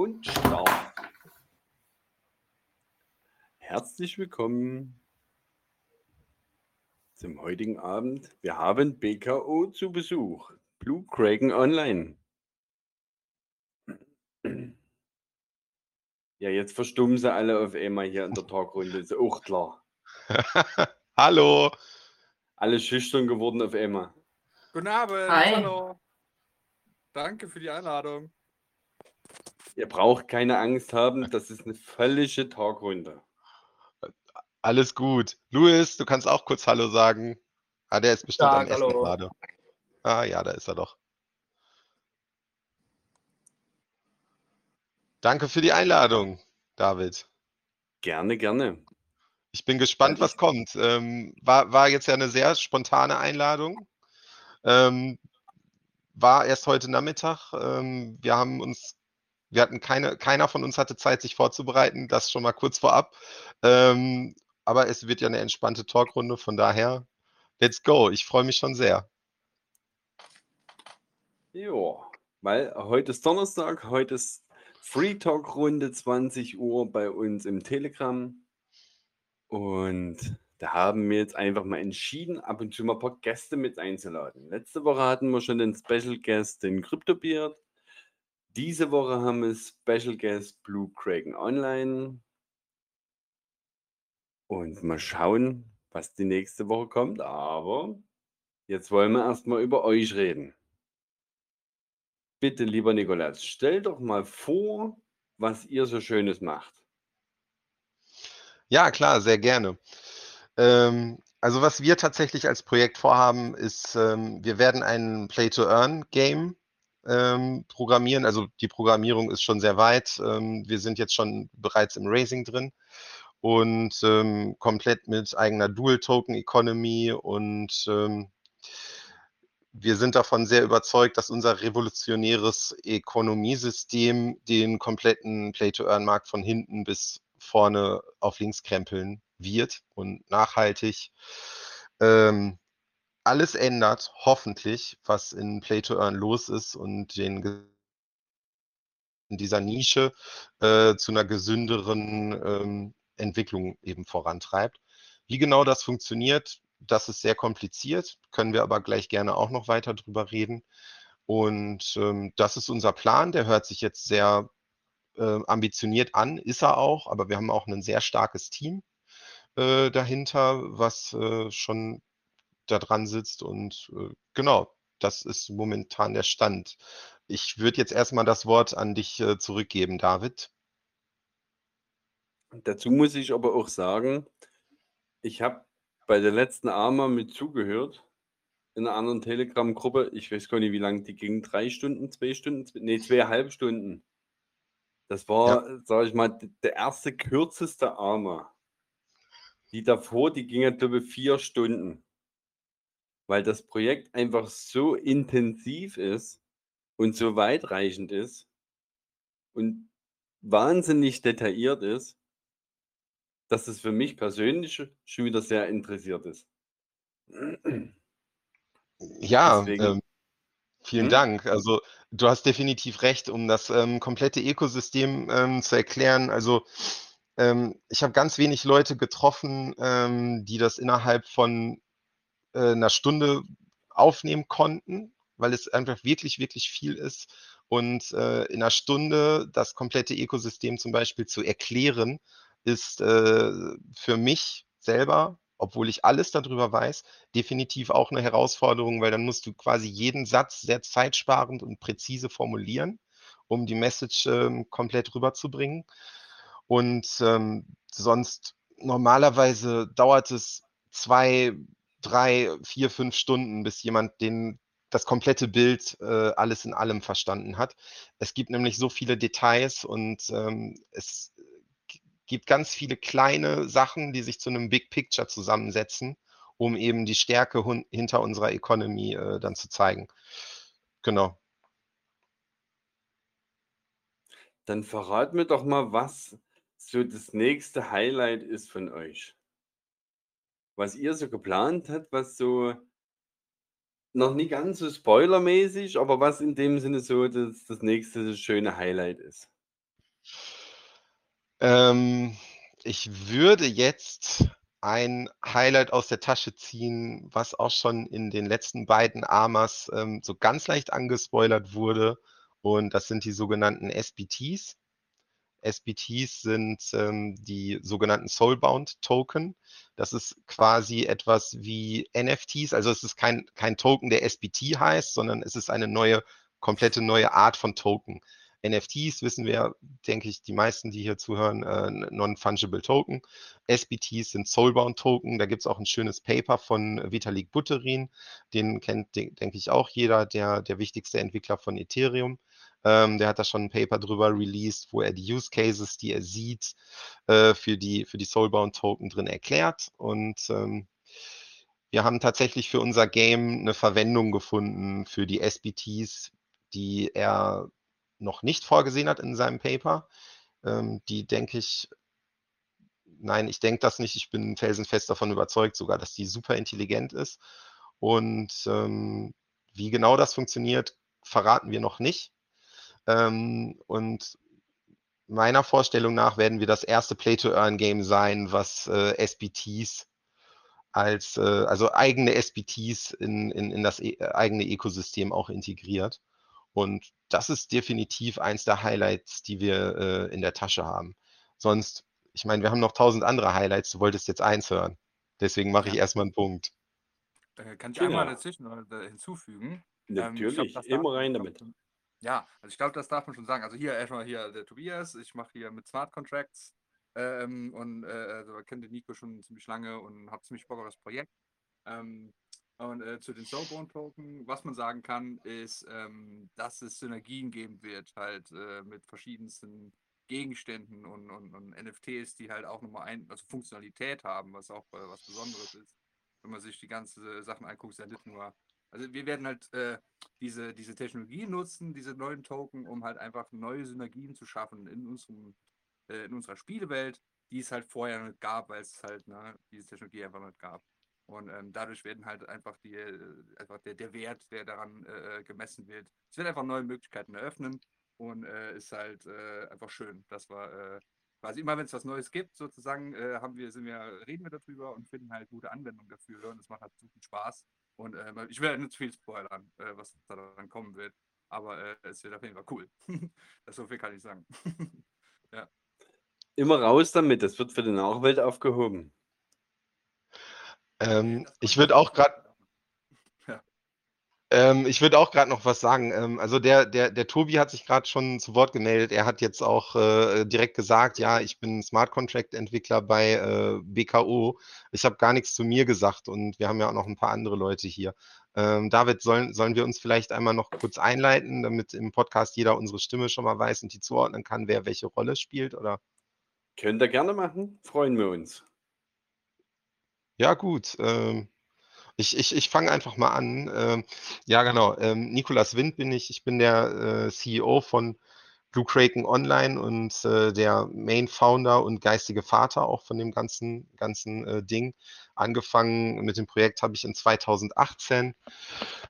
und Start. Herzlich willkommen zum heutigen Abend. Wir haben BKO zu Besuch. Blue Kraken Online. Ja, jetzt verstummen sie alle auf einmal hier in der Talkrunde. Ist auch klar. Hallo. Alle schüchtern geworden auf einmal. Guten Abend. Hi. Hallo. Danke für die Einladung. Ihr braucht keine Angst haben, das ist eine völlige Talkrunde. Alles gut. Luis, du kannst auch kurz Hallo sagen. Ah, der ist bestimmt Ja, am Essen hallo. gerade. Ah ja, da ist er doch. Danke für die Einladung, David. Gerne, gerne. Ich bin gespannt, was kommt. Ähm, war, war jetzt ja eine sehr spontane Einladung. Ähm, war erst heute Nachmittag. Ähm, wir haben uns, wir hatten keine, keiner von uns hatte Zeit, sich vorzubereiten. Das schon mal kurz vorab. Ähm, aber es wird ja eine entspannte Talkrunde, von daher, let's go. Ich freue mich schon sehr. Ja, weil heute ist Donnerstag, heute ist Free Talk Runde 20 Uhr bei uns im Telegram. Und da haben wir jetzt einfach mal entschieden, ab und zu mal ein paar Gäste mit einzuladen. Letzte Woche hatten wir schon den Special Guest, den Cryptobeard. Diese Woche haben wir Special Guest Blue Kraken Online. Und mal schauen, was die nächste Woche kommt. Aber jetzt wollen wir erstmal über euch reden. Bitte, lieber Nikolaus, stell doch mal vor, was ihr so Schönes macht. Ja, klar, sehr gerne. Ähm, also was wir tatsächlich als Projekt vorhaben, ist, ähm, wir werden ein Play-to-Earn-Game ähm, programmieren. Also die Programmierung ist schon sehr weit. Ähm, wir sind jetzt schon bereits im Racing drin und ähm, komplett mit eigener Dual-Token-Economy und ähm, wir sind davon sehr überzeugt, dass unser revolutionäres Ökonomiesystem den kompletten Play-to-Earn-Markt von hinten bis vorne auf links krempeln wird und nachhaltig ähm, alles ändert, hoffentlich, was in Play-to-Earn los ist und den in dieser Nische äh, zu einer gesünderen ähm, Entwicklung eben vorantreibt. Wie genau das funktioniert, das ist sehr kompliziert, können wir aber gleich gerne auch noch weiter drüber reden. Und ähm, das ist unser Plan, der hört sich jetzt sehr äh, ambitioniert an, ist er auch, aber wir haben auch ein sehr starkes Team äh, dahinter, was äh, schon da dran sitzt und äh, genau, das ist momentan der Stand. Ich würde jetzt erstmal das Wort an dich äh, zurückgeben, David. Dazu muss ich aber auch sagen, ich habe bei der letzten AMA mit zugehört, in einer anderen Telegram-Gruppe. Ich weiß gar nicht, wie lange die ging. Drei Stunden, zwei Stunden, zwei, nee, zweieinhalb Stunden. Das war, sage ich mal, der erste kürzeste AMA. Die davor, die ging ja, glaube ich, vier Stunden. Weil das Projekt einfach so intensiv ist und so weitreichend ist und wahnsinnig detailliert ist, dass es für mich persönlich schon wieder sehr interessiert ist. Ja, ähm, vielen Hm? Dank. Also du hast definitiv recht, um das ähm, komplette Ökosystem ähm, zu erklären. Also ähm, ich habe ganz wenig Leute getroffen, ähm, die das innerhalb von äh, einer Stunde aufnehmen konnten, weil es einfach wirklich, wirklich viel ist. Und äh, in einer Stunde das komplette Ökosystem zum Beispiel zu erklären, ist äh, für mich selber, obwohl ich alles darüber weiß, definitiv auch eine Herausforderung, weil dann musst du quasi jeden Satz sehr zeitsparend und präzise formulieren, um die Message ähm, komplett rüberzubringen. Und ähm, sonst normalerweise dauert es zwei, drei, vier, fünf Stunden, bis jemand den, das komplette Bild äh, alles in allem verstanden hat. Es gibt nämlich so viele Details und ähm, es gibt ganz viele kleine Sachen, die sich zu einem Big Picture zusammensetzen, um eben die Stärke hinter unserer Economy äh, dann zu zeigen. Genau. Dann verrat mir doch mal, was so das nächste Highlight ist von euch. Was ihr so geplant habt, was so noch nicht ganz so spoilermäßig, aber was in dem Sinne so das, das nächste schöne Highlight ist. Ähm, ich würde jetzt ein Highlight aus der Tasche ziehen, was auch schon in den letzten beiden Amas ähm, so ganz leicht angespoilert wurde. Und das sind die sogenannten SBTs. SBTs sind ähm, die sogenannten Soulbound Token. Das ist quasi etwas wie NFTs. Also es ist kein, kein Token, der SBT heißt, sondern es ist eine neue, komplette neue Art von Token. NFTs wissen wir, denke ich, die meisten, die hier zuhören, äh, Non-Fungible Token. SBTs sind Soulbound Token. Da gibt es auch ein schönes Paper von Vitalik Buterin. Den kennt, de denke ich, auch jeder, der, der wichtigste Entwickler von Ethereum. Ähm, der hat da schon ein Paper drüber released, wo er die Use Cases, die er sieht, äh, für, die, für die Soulbound Token drin erklärt. Und ähm, wir haben tatsächlich für unser Game eine Verwendung gefunden für die SBTs, die er noch nicht vorgesehen hat in seinem Paper. Ähm, die denke ich, nein, ich denke das nicht. Ich bin felsenfest davon überzeugt sogar, dass die super intelligent ist. Und ähm, wie genau das funktioniert, verraten wir noch nicht. Ähm, und meiner Vorstellung nach werden wir das erste Play-to-Earn-Game sein, was äh, SBTs als, äh, also eigene SBTs in, in, in das e eigene Ökosystem auch integriert. Und das ist definitiv eins der Highlights, die wir äh, in der Tasche haben. Sonst, ich meine, wir haben noch tausend andere Highlights. Du wolltest jetzt eins hören. Deswegen mache ich erstmal einen Punkt. Äh, kann ich genau. einmal dazwischen äh, hinzufügen? Natürlich, ähm, glaub, immer rein damit. Ja, also ich glaube, das darf man schon sagen. Also hier erstmal hier der Tobias, ich mache hier mit Smart Contracts ähm, und äh, also kennt den Nico schon ziemlich lange und habe ziemlich Bock auf das Projekt. Ähm, und äh, zu den Soulbone Token, was man sagen kann, ist, ähm, dass es Synergien geben wird, halt äh, mit verschiedensten Gegenständen und, und, und, NFTs, die halt auch nochmal ein, also Funktionalität haben, was auch äh, was Besonderes ist. Wenn man sich die ganzen Sachen anguckt, ja nicht nur. Also wir werden halt äh, diese, diese Technologie nutzen, diese neuen Token, um halt einfach neue Synergien zu schaffen in unserem, äh, in unserer Spielewelt, die es halt vorher nicht gab, weil es halt ne, diese Technologie einfach nicht gab. Und ähm, dadurch werden halt einfach die, äh, einfach der, der Wert, der daran äh, äh, gemessen wird, es wird einfach neue Möglichkeiten eröffnen und äh, ist halt einfach schön, dass wir quasi immer, wenn es was Neues gibt, sozusagen, haben wir, sind wir, reden wir darüber und finden halt gute Anwendungen dafür und es macht halt so viel Spaß. Und ich werde nicht zu viel spoilern, was da dann kommen wird, aber es wird auf jeden Fall cool. das so viel kann ich sagen. ja. Immer raus damit, das wird für die Nachwelt aufgehoben. Ähm, ich würde auch gerade ähm, ich würde auch gerade noch was sagen. Ähm, also der, der, der Tobi hat sich gerade schon zu Wort gemeldet. Er hat jetzt auch äh, direkt gesagt, ja, ich bin Smart Contract Entwickler bei äh, BKO. Ich habe gar nichts zu mir gesagt und wir haben ja auch noch ein paar andere Leute hier. Ähm, David, sollen, sollen wir uns vielleicht einmal noch kurz einleiten, damit im Podcast jeder unsere Stimme schon mal weiß und die zuordnen kann, wer welche Rolle spielt, oder? Könnt ihr gerne machen, freuen wir uns. Ja, gut. Ähm, ich ich, ich fange einfach mal an. Ähm, ja, genau. Ähm, Nikolas Wind bin ich. Ich bin der äh, CEO von Blue Kraken Online und äh, der Main Founder und geistige Vater auch von dem ganzen, ganzen äh, Ding. Angefangen mit dem Projekt habe ich in 2018.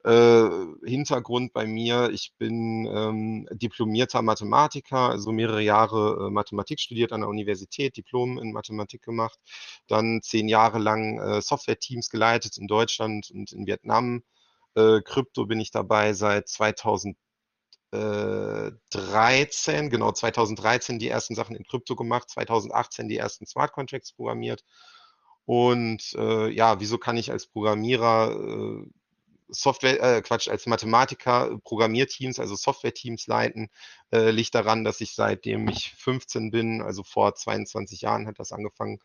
Äh, Hintergrund bei mir, ich bin ähm, diplomierter Mathematiker, also mehrere Jahre äh, Mathematik studiert an der Universität, Diplom in Mathematik gemacht, dann zehn Jahre lang äh, Software-Teams geleitet in Deutschland und in Vietnam. Äh, Krypto bin ich dabei seit 2000 13, äh, genau 2013 die ersten Sachen in Krypto gemacht, 2018 die ersten Smart Contracts programmiert. Und äh, ja, wieso kann ich als Programmierer äh, Software, äh, Quatsch, als Mathematiker Programmierteams, also Software-Teams leiten, äh, liegt daran, dass ich seitdem ich 15 bin, also vor 22 Jahren hat das angefangen,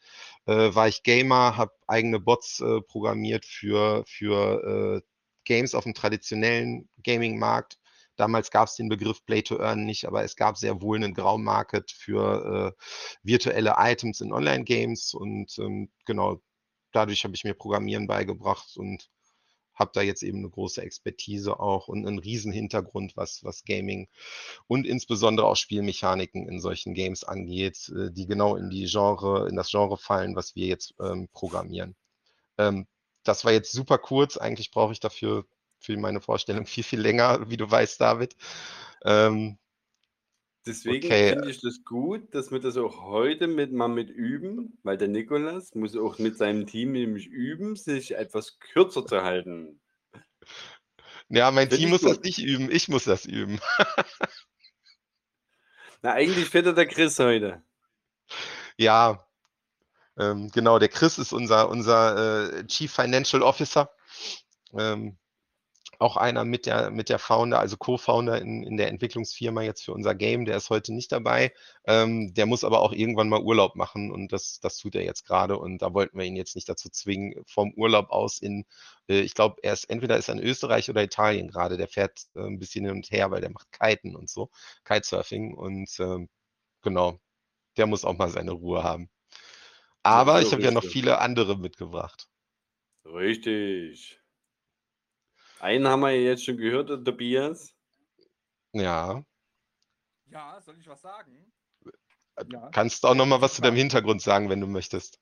äh, war ich Gamer, habe eigene Bots äh, programmiert für, für äh, Games auf dem traditionellen Gaming-Markt Damals gab es den Begriff Play to Earn nicht, aber es gab sehr wohl einen Graumarket für äh, virtuelle Items in Online-Games und ähm, genau dadurch habe ich mir Programmieren beigebracht und habe da jetzt eben eine große Expertise auch und einen riesen Hintergrund, was, was Gaming und insbesondere auch Spielmechaniken in solchen Games angeht, äh, die genau in die Genre, in das Genre fallen, was wir jetzt ähm, programmieren. Ähm, das war jetzt super kurz. Eigentlich brauche ich dafür für meine Vorstellung viel, viel länger, wie du weißt, David. Ähm, Deswegen Okay. finde ich das gut, dass wir das auch heute mit, mal mit üben, weil der Nikolas muss auch mit seinem Team nämlich üben, sich etwas kürzer zu halten. Ja, mein Find Team muss das gut. nicht üben, ich muss das üben. Na, eigentlich ja der Chris heute. Ja, ähm, genau, der Chris ist unser, unser äh, Chief Financial Officer. Ähm, auch einer mit der, mit der Founder, also Co-Founder in, in der Entwicklungsfirma jetzt für unser Game, der ist heute nicht dabei. Ähm, der muss aber auch irgendwann mal Urlaub machen und das, das tut er jetzt gerade und da wollten wir ihn jetzt nicht dazu zwingen, vom Urlaub aus in, äh, ich glaube, er ist entweder ist er in Österreich oder Italien gerade, der fährt äh, ein bisschen hin und her, weil der macht Kiten und so, Kitesurfing und ähm, genau, der muss auch mal seine Ruhe haben. Aber ist ich auch habe ja noch viele andere mitgebracht. Richtig. Einen haben wir ja jetzt schon gehört, der Tobias. Ja, Ja, soll ich was sagen? äh, Ja. kannst auch noch mal was zu deinem. Hintergrund sagen, wenn du möchtest.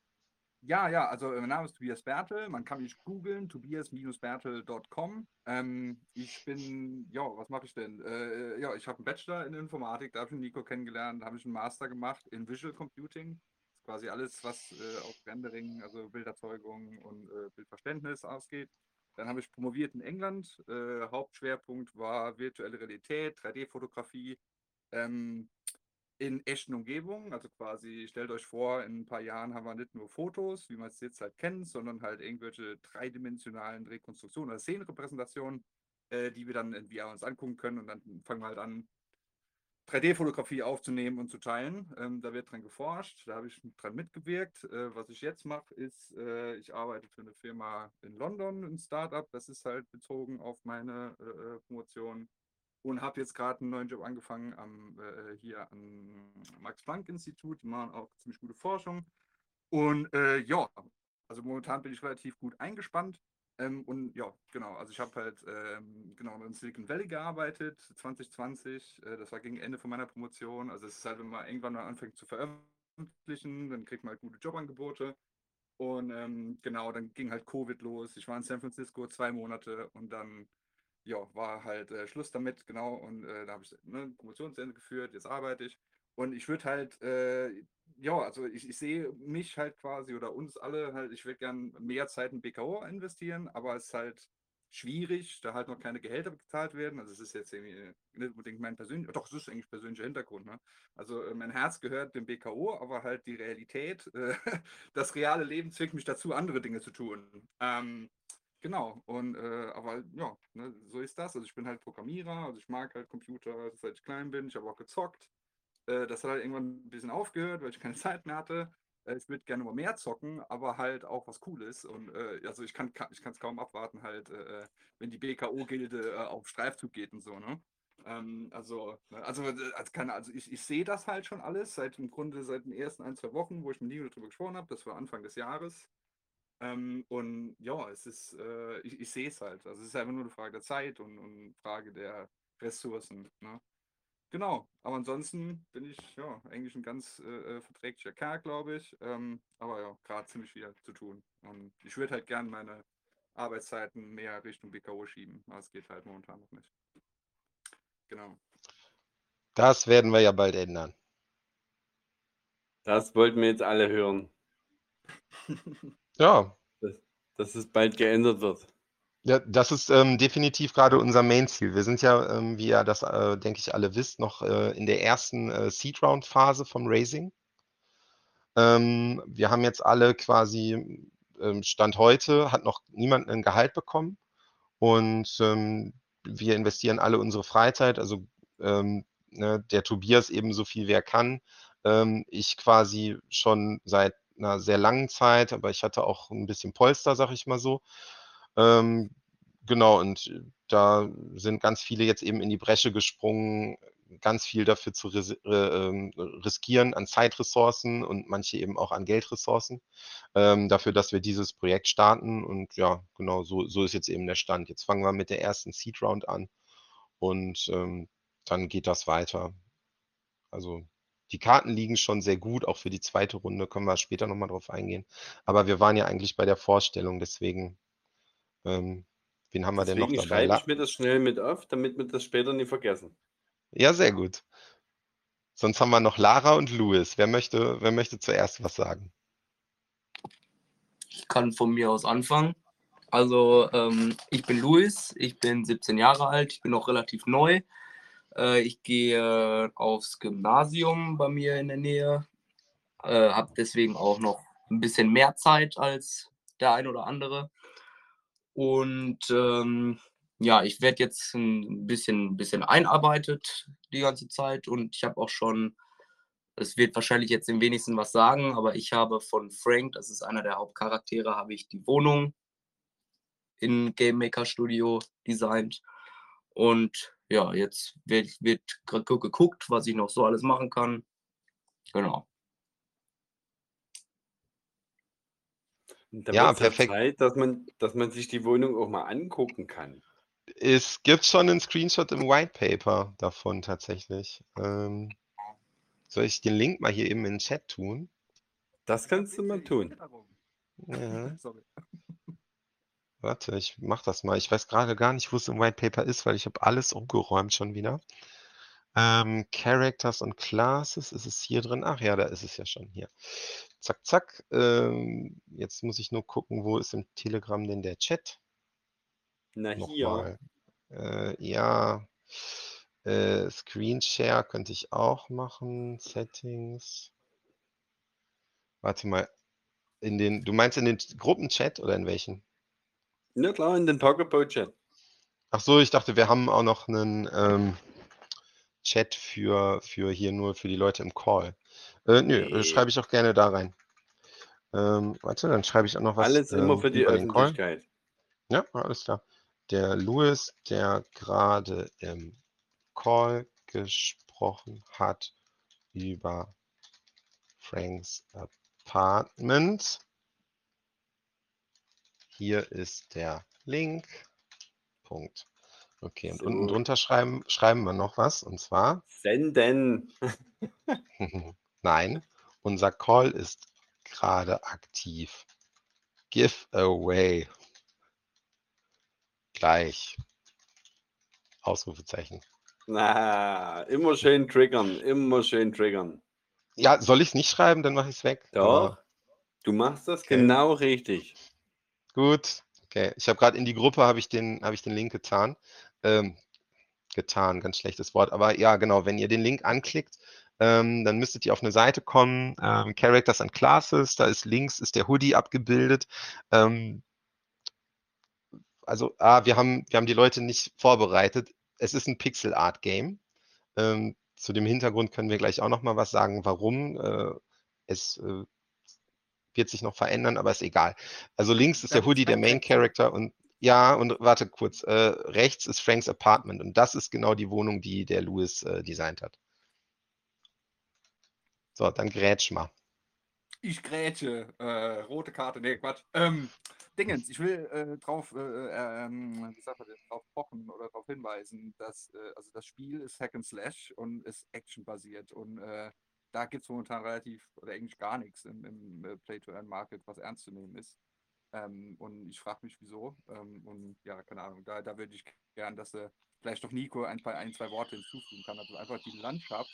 Ja, ja, also äh, mein Name ist Tobias Bertel. Man kann mich googeln, tobias-bertel.com. Ähm, ich bin, ja, was mache ich denn? Äh, ja, ich habe einen Bachelor in Informatik, da habe ich Nico kennengelernt, da habe ich einen Master gemacht in Visual Computing. Das ist quasi alles, was äh, auf Rendering, also Bilderzeugung und äh, Bildverständnis ausgeht. Dann habe ich promoviert in England. Äh, Hauptschwerpunkt war virtuelle Realität, 3D-Fotografie. Ähm, in echten Umgebungen. Also quasi, stellt euch vor, in ein paar Jahren haben wir nicht nur Fotos, wie man es jetzt halt kennt, sondern halt irgendwelche dreidimensionalen Rekonstruktionen oder Szenenrepräsentationen, äh, die wir dann in VR uns angucken können und dann fangen wir halt an, 3D-Fotografie aufzunehmen und zu teilen. Ähm, da wird dran geforscht, da habe ich dran mitgewirkt. Äh, was ich jetzt mache, ist, äh, ich arbeite für eine Firma in London, ein Startup, das ist halt bezogen auf meine äh, Promotion und habe jetzt gerade einen neuen Job angefangen am, äh, hier am Max-Planck-Institut. Die machen auch ziemlich gute Forschung. Und äh, ja, also momentan bin ich relativ gut eingespannt. Ähm, und ja, genau, also ich habe halt ähm, genau in Silicon Valley gearbeitet, 2020. Äh, das war gegen Ende von meiner Promotion. Also es ist halt, wenn man irgendwann mal anfängt zu veröffentlichen, dann kriegt man halt gute Jobangebote. Und ähm, genau, dann ging halt Covid los. Ich war in San Francisco zwei Monate und dann ja, war halt äh, Schluss damit, genau. Und äh, da habe ich ne, Promotion zu Ende geführt, jetzt arbeite ich. Und ich würde halt, äh, ja, also ich, ich sehe mich halt quasi oder uns alle halt, ich würde gern mehr Zeit in BKO investieren, aber es ist halt schwierig, da halt noch keine Gehälter bezahlt werden. Also es ist jetzt irgendwie nicht unbedingt mein persönlicher, doch, es ist eigentlich persönlicher Hintergrund. Ne? Also äh, mein Herz gehört dem BKO, aber halt die Realität, äh, das reale Leben zwingt mich dazu, andere Dinge zu tun. Ähm, Genau, und äh, aber ja, ne, so ist das. Also ich bin halt Programmierer, also ich mag halt Computer, seit ich klein bin. Ich habe auch gezockt. Äh, das hat halt irgendwann ein bisschen aufgehört, weil ich keine Zeit mehr hatte. Äh, ich würde gerne mal mehr zocken, aber halt auch was Cooles. Und äh, also ich kann ich es kaum abwarten, halt, äh, wenn die BKO-Gilde äh, auf Streifzug geht und so, ne? Ähm, also, ne, also, äh, also, keine, also ich, ich sehe das halt schon alles seit im Grunde seit den ersten ein, zwei Wochen, wo ich mit Nino darüber gesprochen habe. Das war Anfang des Jahres. Ähm, und ja, es ist, äh, ich, ich sehe es halt. Also es ist einfach nur eine Frage der Zeit und, und Frage der Ressourcen. Ne? Genau, aber ansonsten bin ich ja eigentlich ein ganz äh, verträglicher Kerl, glaube ich. Ähm, aber ja, gerade ziemlich viel zu tun. Und ich würde halt gern meine Arbeitszeiten mehr Richtung BKO schieben, aber es geht halt momentan noch nicht. Genau. Das werden wir ja bald ändern. Das wollten wir jetzt alle hören, Ja, dass es bald geändert wird. Ja das ist ähm, definitiv gerade unser Main-Ziel. Wir sind ja, ähm, wie ihr das, äh, denke ich, alle wisst, noch äh, in der ersten äh, Seed-Round-Phase vom Raising. Ähm, wir haben jetzt alle quasi, ähm, Stand heute, hat noch niemand ein Gehalt bekommen. Und ähm, wir investieren alle unsere Freizeit, also ähm, ne, der Tobias eben so viel wie er kann. Ich quasi schon seit einer sehr langen Zeit, aber ich hatte auch ein bisschen Polster, sag ich mal so. Ähm, genau, und da sind ganz viele jetzt eben in die Bresche gesprungen, ganz viel dafür zu ris äh, ähm, riskieren an Zeitressourcen und manche eben auch an Geldressourcen, ähm, dafür, dass wir dieses Projekt starten. Und ja, genau, so, so ist jetzt eben der Stand. Jetzt fangen wir mit der ersten Seed Round an und ähm, dann geht das weiter. Also die Karten liegen schon sehr gut, auch für die zweite Runde, können wir später nochmal drauf eingehen. Aber wir waren ja eigentlich bei der Vorstellung, deswegen, ähm, wen haben wir denn noch Deswegen dabei? schreibe ich mir das schnell mit auf, damit wir das später nicht vergessen. ja, sehr gut. Sonst haben wir noch Lara und Louis. Wer möchte, wer möchte zuerst was sagen? Ich kann von mir aus anfangen. Also ähm, ich bin Luis, ich bin 17 Jahre alt, ich bin noch relativ neu. Äh, ich gehe aufs Gymnasium bei mir in der Nähe, äh, habe deswegen auch noch ein bisschen mehr Zeit als der ein oder andere. Und ähm, ja, ich werde jetzt ein bisschen, bisschen einarbeitet die ganze Zeit und ich habe auch schon, es wird wahrscheinlich jetzt im wenigsten was sagen, aber ich habe von Frank, das ist einer der Hauptcharaktere, habe ich die Wohnung in Game Maker Studio designt. Und ja, jetzt wird, wird geguckt, was ich noch so alles machen kann. Genau. Da Ja, perfekt. Zeit, dass man, dass man sich die Wohnung auch mal angucken kann. Es gibt schon einen Screenshot im White Paper davon tatsächlich. Ähm, soll ich den Link mal hier eben in den Chat tun? Das kannst du mal tun. Ja, Sorry. warte, ich mach das mal. Ich weiß gerade gar nicht, wo es im White Paper ist, weil ich habe alles umgeräumt schon wieder. Ähm, Characters und Classes, ist es hier drin? Ach ja, da ist es ja schon hier. Zack, zack. Ähm, jetzt muss ich nur gucken, wo ist im Telegram denn der Chat? Na hier. Nochmal. Äh, ja. Äh, Screen Share könnte ich auch machen. Settings. Warte mal. In den, du meinst in den Gruppenchat oder in welchen? Na klar, in den Pokéball-Chat. Ach so, ich dachte, wir haben auch noch einen ähm, Chat für, für hier nur für die Leute im Call. Äh, nö, äh, Nee. schreibe ich auch gerne da rein. Ähm, warte, dann schreibe ich auch noch was. Alles immer ähm, für die. Öffentlichkeit. Ja, alles klar. Der Louis, der gerade im Call gesprochen hat über Franks Apartment. Hier ist der Link. Punkt. Okay, und So. unten drunter schreiben, schreiben wir noch was, und zwar, Senden. nein, unser Call ist gerade aktiv. Giveaway. Gleich. Ausrufezeichen. Na, immer schön triggern. Immer schön triggern. Ja, soll ich es nicht schreiben, dann mache ich es weg. Doch. Aber Du machst das Okay. genau richtig. gut. Okay, ich habe gerade in die Gruppe habe ich den habe ich den Link getan. Ähm, getan, ganz schlechtes Wort, aber ja, genau, wenn ihr den Link anklickt, ähm, dann müsstet ihr auf eine Seite kommen, ähm, Characters and Classes, da ist links ist der Hoodie abgebildet. Ähm, also, ah, wir haben wir haben die Leute nicht vorbereitet. Es ist ein Pixel Art Game. Ähm, zu dem Hintergrund können wir gleich auch noch mal was sagen, warum. Äh, es äh, wird sich noch verändern, aber ist egal. Also links ist Ja, der Hoodie, der Main. Character und ja, und warte kurz, äh, rechts ist Franks Apartment und das ist genau die Wohnung, die der Louis äh, designt hat. So, dann grätsch mal. Ich grätsche. Äh, rote Karte. Nee, Quatsch. Ähm, Dingens, ich will äh, drauf, äh, äh, ähm, drauf pochen oder darauf hinweisen, dass äh, also das Spiel ist Hack and Slash und ist actionbasiert und äh, da gibt es momentan relativ oder eigentlich gar nichts im, im äh, Play-to-Earn-Market, was ernst zu nehmen ist. Ähm, und ich frage mich, wieso. Ähm, und ja, keine Ahnung, da, da würde ich gern, dass äh, vielleicht doch Nico ein, paar, ein, zwei Worte hinzufügen kann. Also einfach die Landschaft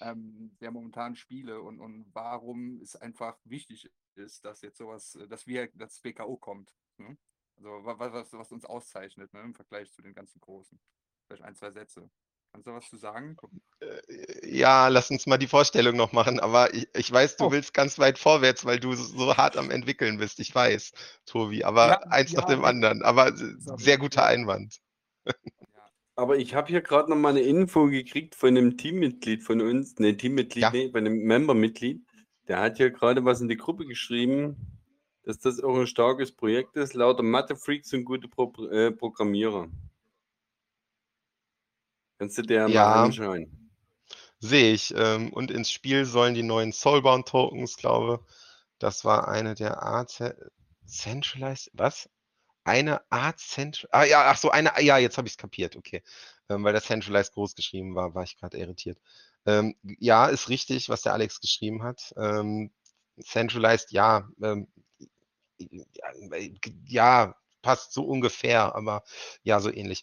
ähm, der momentanen Spiele und, und warum es einfach wichtig ist, dass jetzt sowas, äh, dass wir, dass BKO kommt. Ne? Also was, was, was uns auszeichnet ne? im Vergleich zu den ganzen Großen. Vielleicht ein, zwei Sätze. Kannst du was zu sagen? Äh, Ja, lass uns mal die Vorstellung noch machen, aber ich, ich weiß, du Oh. willst ganz weit vorwärts, weil du so hart am entwickeln bist. Ich weiß, Tobi, aber Ja, eins nach ja, dem ja. anderen. Aber sehr guter Einwand. Aber ich habe hier gerade noch mal eine Info gekriegt von einem Teammitglied von uns. Ne, Teammitglied, Ja. nee, von einem Membermitglied. Der hat hier gerade was in die Gruppe geschrieben, dass das auch ein starkes Projekt ist, lauter Mathe-Freaks und gute Pro äh, Programmierer. Kannst du dir Ja. mal anschauen. Sehe ich. Ähm, und ins Spiel sollen die neuen Soulbound Tokens, glaube, das war eine der Art Centralized, was? Eine Art Central, ah ja, ach so, eine, ja, jetzt habe ich es kapiert, okay. Ähm, weil das Centralized groß geschrieben war, war ich gerade irritiert. Ähm, ja, ist richtig, was der Alex geschrieben hat. Centralized, ja, ja, passt so ungefähr, aber ja, so ähnlich.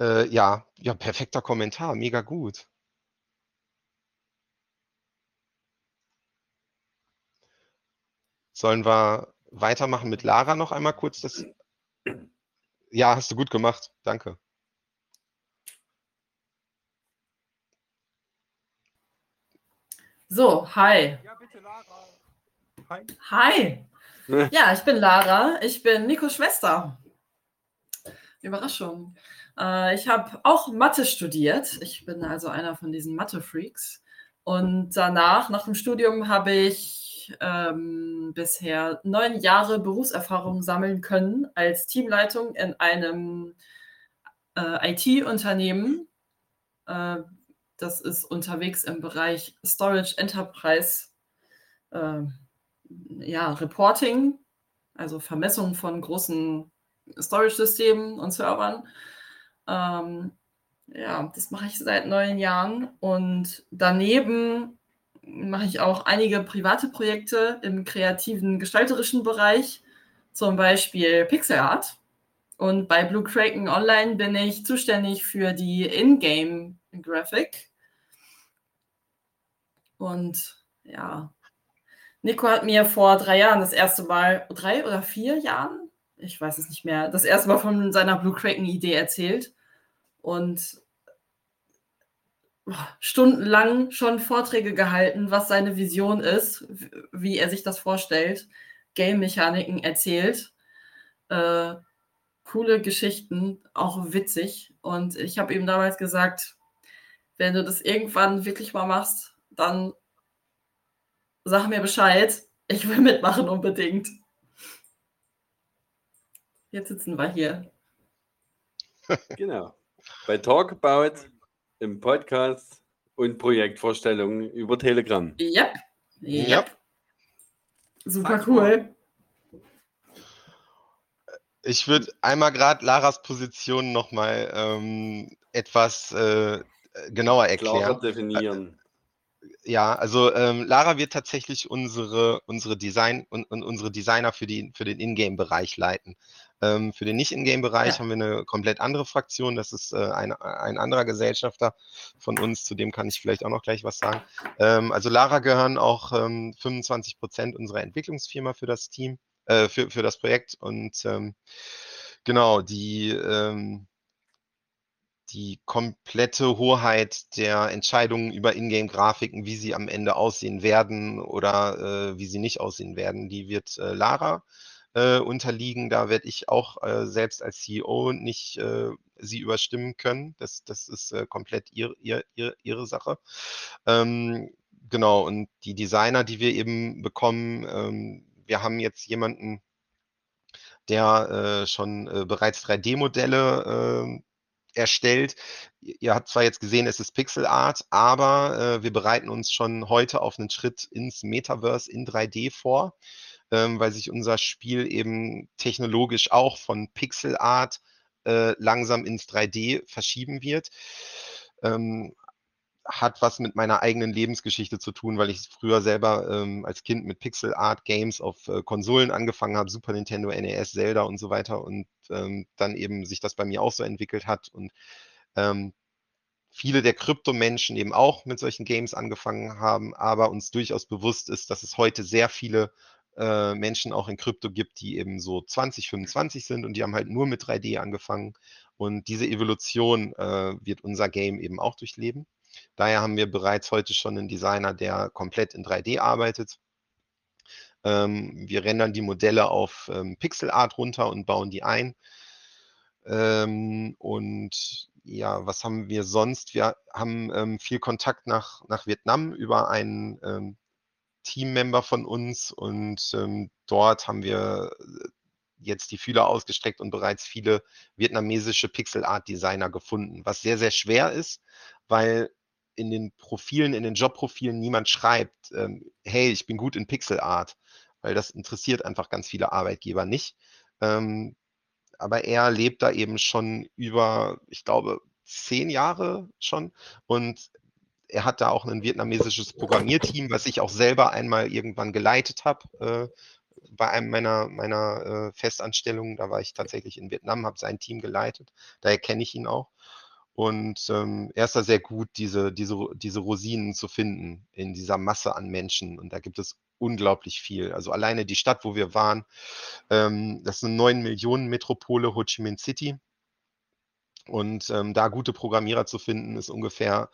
Äh, ja, ja, perfekter Kommentar, mega gut. Sollen wir weitermachen mit Lara noch einmal kurz das? Ja, hast du gut gemacht. Danke. So, hi. Ja, bitte, Lara. Hi. Hi. Ja, ich bin Lara. Ich bin Nikos Schwester. Überraschung. Äh, ich habe auch Mathe studiert. Ich bin also einer von diesen Mathe-Freaks. Und danach, nach dem Studium, habe ich ähm, bisher neun Jahre Berufserfahrung sammeln können als Teamleitung in einem äh, IT-Unternehmen. Äh, das ist unterwegs im Bereich Storage Enterprise, äh, ja, Reporting, also Vermessung von großen Storage-Systemen und Servern. Ähm, ja, das mache ich seit neun Jahren und daneben mache ich auch einige private Projekte im kreativen, gestalterischen Bereich, zum Beispiel Pixel Art. Und bei Blue Kraken Online bin ich zuständig für die Ingame Graphic. Und ja, Nico hat mir vor drei Jahren das erste Mal, drei oder vier Jahren, ich weiß es nicht mehr, das erste Mal von seiner Blue Kraken-Idee erzählt. Und stundenlang schon Vorträge gehalten, was seine Vision ist, wie er sich das vorstellt, Game-Mechaniken erzählt. Äh, coole Geschichten, auch witzig. Und ich habe ihm damals gesagt, wenn du das irgendwann wirklich mal machst, dann sag mir Bescheid. Ich will mitmachen unbedingt. Jetzt sitzen wir hier. Genau. Bei Talkabout im Podcast und Projektvorstellungen über Telegram. Yep. Yep. Yep. Super cool. Ich würde einmal gerade Laras Position nochmal ähm, etwas äh, genauer erklären. Klarer definieren. Ja, also ähm, Lara wird tatsächlich unsere, unsere Design und, und unsere Designer für, die, für den Ingame-Bereich leiten. Ähm, für den Nicht-Ingame-Bereich Ja. haben wir eine komplett andere Fraktion. Das ist äh, ein, ein anderer Gesellschafter von uns, zu dem kann ich vielleicht auch noch gleich was sagen. Ähm, also Lara gehören auch ähm, 25 Prozent unserer Entwicklungsfirma für das Team, äh, für, für das Projekt. Und ähm, genau, die, ähm, die komplette Hoheit der Entscheidungen über Ingame-Grafiken, wie sie am Ende aussehen werden oder äh, wie sie nicht aussehen werden, die wird äh, Lara äh, unterliegen. Da werde ich auch äh, selbst als CEO nicht äh, sie überstimmen können. Das, das ist äh, komplett ihr, ihr, ihr, ihre Sache. Ähm, genau, und die Designer, die wir eben bekommen, ähm, wir haben jetzt jemanden, der äh, schon äh, bereits 3D-Modelle äh, erstellt. Ihr habt zwar jetzt gesehen, es ist Pixel Art, aber äh, wir bereiten uns schon heute auf einen Schritt ins Metaverse in 3D vor, ähm, weil sich unser Spiel eben technologisch auch von Pixel Art äh, langsam ins 3D verschieben wird. Ähm, hat was mit meiner eigenen Lebensgeschichte zu tun, weil ich früher selber ähm, als Kind mit Pixel Art Games auf äh, Konsolen angefangen habe, Super Nintendo, NES, Zelda und so weiter und ähm, dann eben sich das bei mir auch so entwickelt hat und ähm, viele der Kryptomenschen eben auch mit solchen Games angefangen haben, aber uns durchaus bewusst ist, dass es heute sehr viele äh, Menschen auch in Krypto gibt, die eben so 20, 25 sind und die haben halt nur mit 3D angefangen und diese Evolution äh, wird unser Game eben auch durchleben. Daher haben wir bereits heute schon einen Designer, der komplett in 3D arbeitet. Ähm, wir rendern die Modelle auf ähm, Pixel Art runter und bauen die ein. Ähm, und ja, was haben wir sonst? Wir haben ähm, viel Kontakt nach, nach Vietnam über einen ähm, Teammember von uns und ähm, dort haben wir äh, jetzt die Fühler ausgestreckt und bereits viele vietnamesische Pixel Art Designer gefunden, was sehr, sehr schwer ist, weil in den Profilen, in den Jobprofilen niemand schreibt, ähm, hey, ich bin gut in Pixel Art, weil das interessiert einfach ganz viele Arbeitgeber nicht. Ähm, aber er lebt da eben schon über, ich glaube, zehn Jahre schon und er hat da auch ein vietnamesisches Programmierteam, was ich auch selber einmal irgendwann geleitet habe äh, bei einem meiner, meiner äh, Festanstellungen. Da war ich tatsächlich in Vietnam, habe sein Team geleitet. Daher kenne ich ihn auch. Und ähm, er ist da sehr gut, diese, diese, diese Rosinen zu finden in dieser Masse an Menschen. Und da gibt es unglaublich viel. Also alleine die Stadt, wo wir waren, ähm, das ist eine 9 Millionen Metropole, Ho Chi Minh City. Und ähm, da gute Programmierer zu finden, ist ungefähr,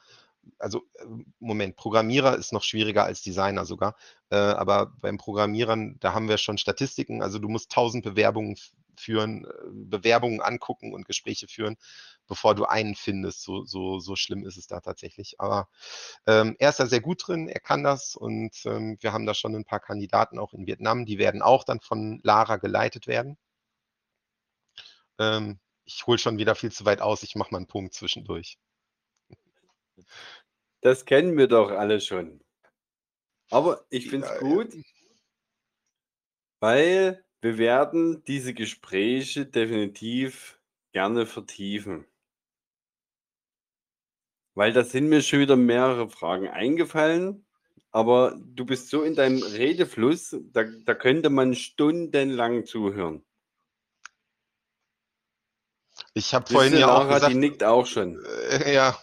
also äh, Moment, Programmierer ist noch schwieriger als Designer sogar. Äh, aber beim Programmierern, da haben wir schon Statistiken. Also du musst 1000 Bewerbungen führen, äh, Bewerbungen angucken und Gespräche führen, bevor du einen findest. So, so, so schlimm ist es da tatsächlich. Aber ähm, er ist da sehr gut drin, er kann das und ähm, wir haben da schon ein paar Kandidaten auch in Vietnam, die werden auch dann von Lara geleitet werden. Ähm, ich hole schon wieder viel zu weit aus, ich mache mal einen Punkt zwischendurch. Das kennen wir doch alle schon. Aber ich finde es Ja, gut, weil wir werden diese Gespräche definitiv gerne vertiefen. Weil da sind mir schon wieder mehrere Fragen eingefallen, aber du bist so in deinem Redefluss, da, da könnte man stundenlang zuhören. Ich habe vorhin ja auch gesagt, die nickt auch schon. äh, ja.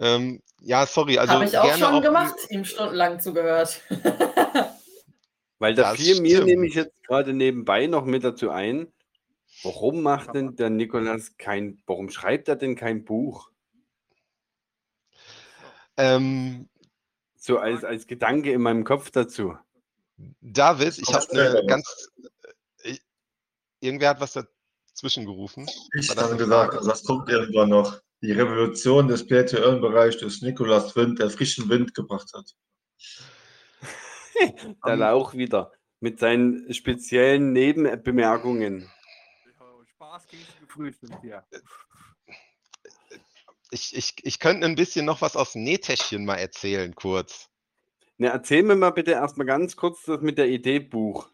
Ähm, ja, sorry, also Habe ich auch gerne schon auch, gemacht, ihm stundenlang zugehört. Weil da Das fiel mir nämlich jetzt gerade nebenbei noch mit dazu ein, warum macht denn der Nikolas kein, warum schreibt er denn kein Buch? Ähm, So als, als Gedanke in meinem Kopf dazu. David, ich habe eine ganz. Ich, irgendwer hat was dazwischen gerufen. Ich habe gesagt, also das kommt irgendwann noch. Die Revolution des PTN-Bereichs durch Nikolaus Wind, der frischen Wind gebracht hat. Der Ähm, Lauch wieder mit seinen speziellen Nebenbemerkungen. Spaß gegen gefrühstückt hier. Ich, ich, ich könnte ein bisschen noch was aus dem Nähtäschchen mal erzählen, kurz. Na, erzähl mir mal bitte erstmal ganz kurz das mit der Idee Buch.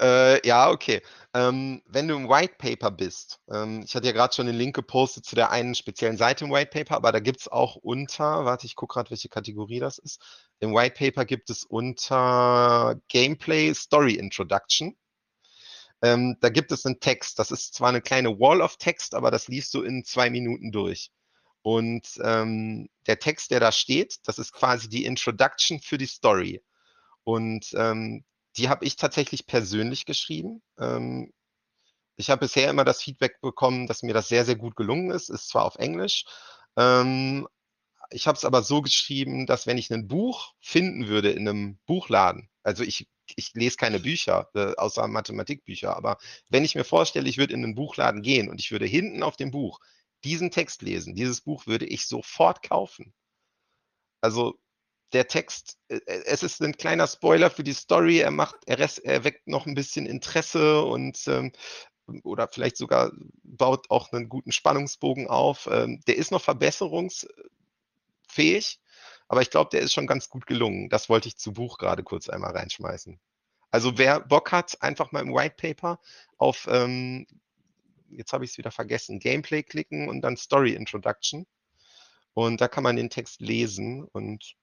Äh, ja, okay. Ähm, wenn du im White Paper bist, ähm, ich hatte ja gerade schon den Link gepostet zu der einen speziellen Seite im White Paper, aber da gibt es auch unter, warte, ich gucke gerade, welche Kategorie das ist. Im White Paper gibt es unter Gameplay Story Introduction. Ähm, da gibt es einen Text. Das ist zwar eine kleine Wall of Text, aber das liest du in zwei Minuten durch. Und ähm, der Text, der da steht, das ist quasi die Introduction für die Story. Und ähm, die habe ich tatsächlich persönlich geschrieben. Ähm, ich habe bisher immer das Feedback bekommen, dass mir das sehr, sehr gut gelungen ist. Ist zwar auf Englisch. Ähm, ich habe es aber so geschrieben, dass wenn ich ein Buch finden würde in einem Buchladen, also ich, ich lese keine Bücher, äh, außer Mathematikbücher, aber wenn ich mir vorstelle, ich würde in einen Buchladen gehen und ich würde hinten auf dem Buch diesen Text lesen, dieses Buch würde ich sofort kaufen. Also der Text, äh, es ist ein kleiner Spoiler für die Story, er macht, er, er weckt noch ein bisschen Interesse und ähm, oder vielleicht sogar baut auch einen guten Spannungsbogen auf. Ähm, der ist noch verbesserungsfähig, aber ich glaube, der ist schon ganz gut gelungen. Das wollte ich zu Buch gerade kurz einmal reinschmeißen. Also wer Bock hat, einfach mal im White Paper auf, ähm, jetzt habe ich es wieder vergessen, Gameplay klicken und dann Story Introduction. Und da kann man den Text lesen und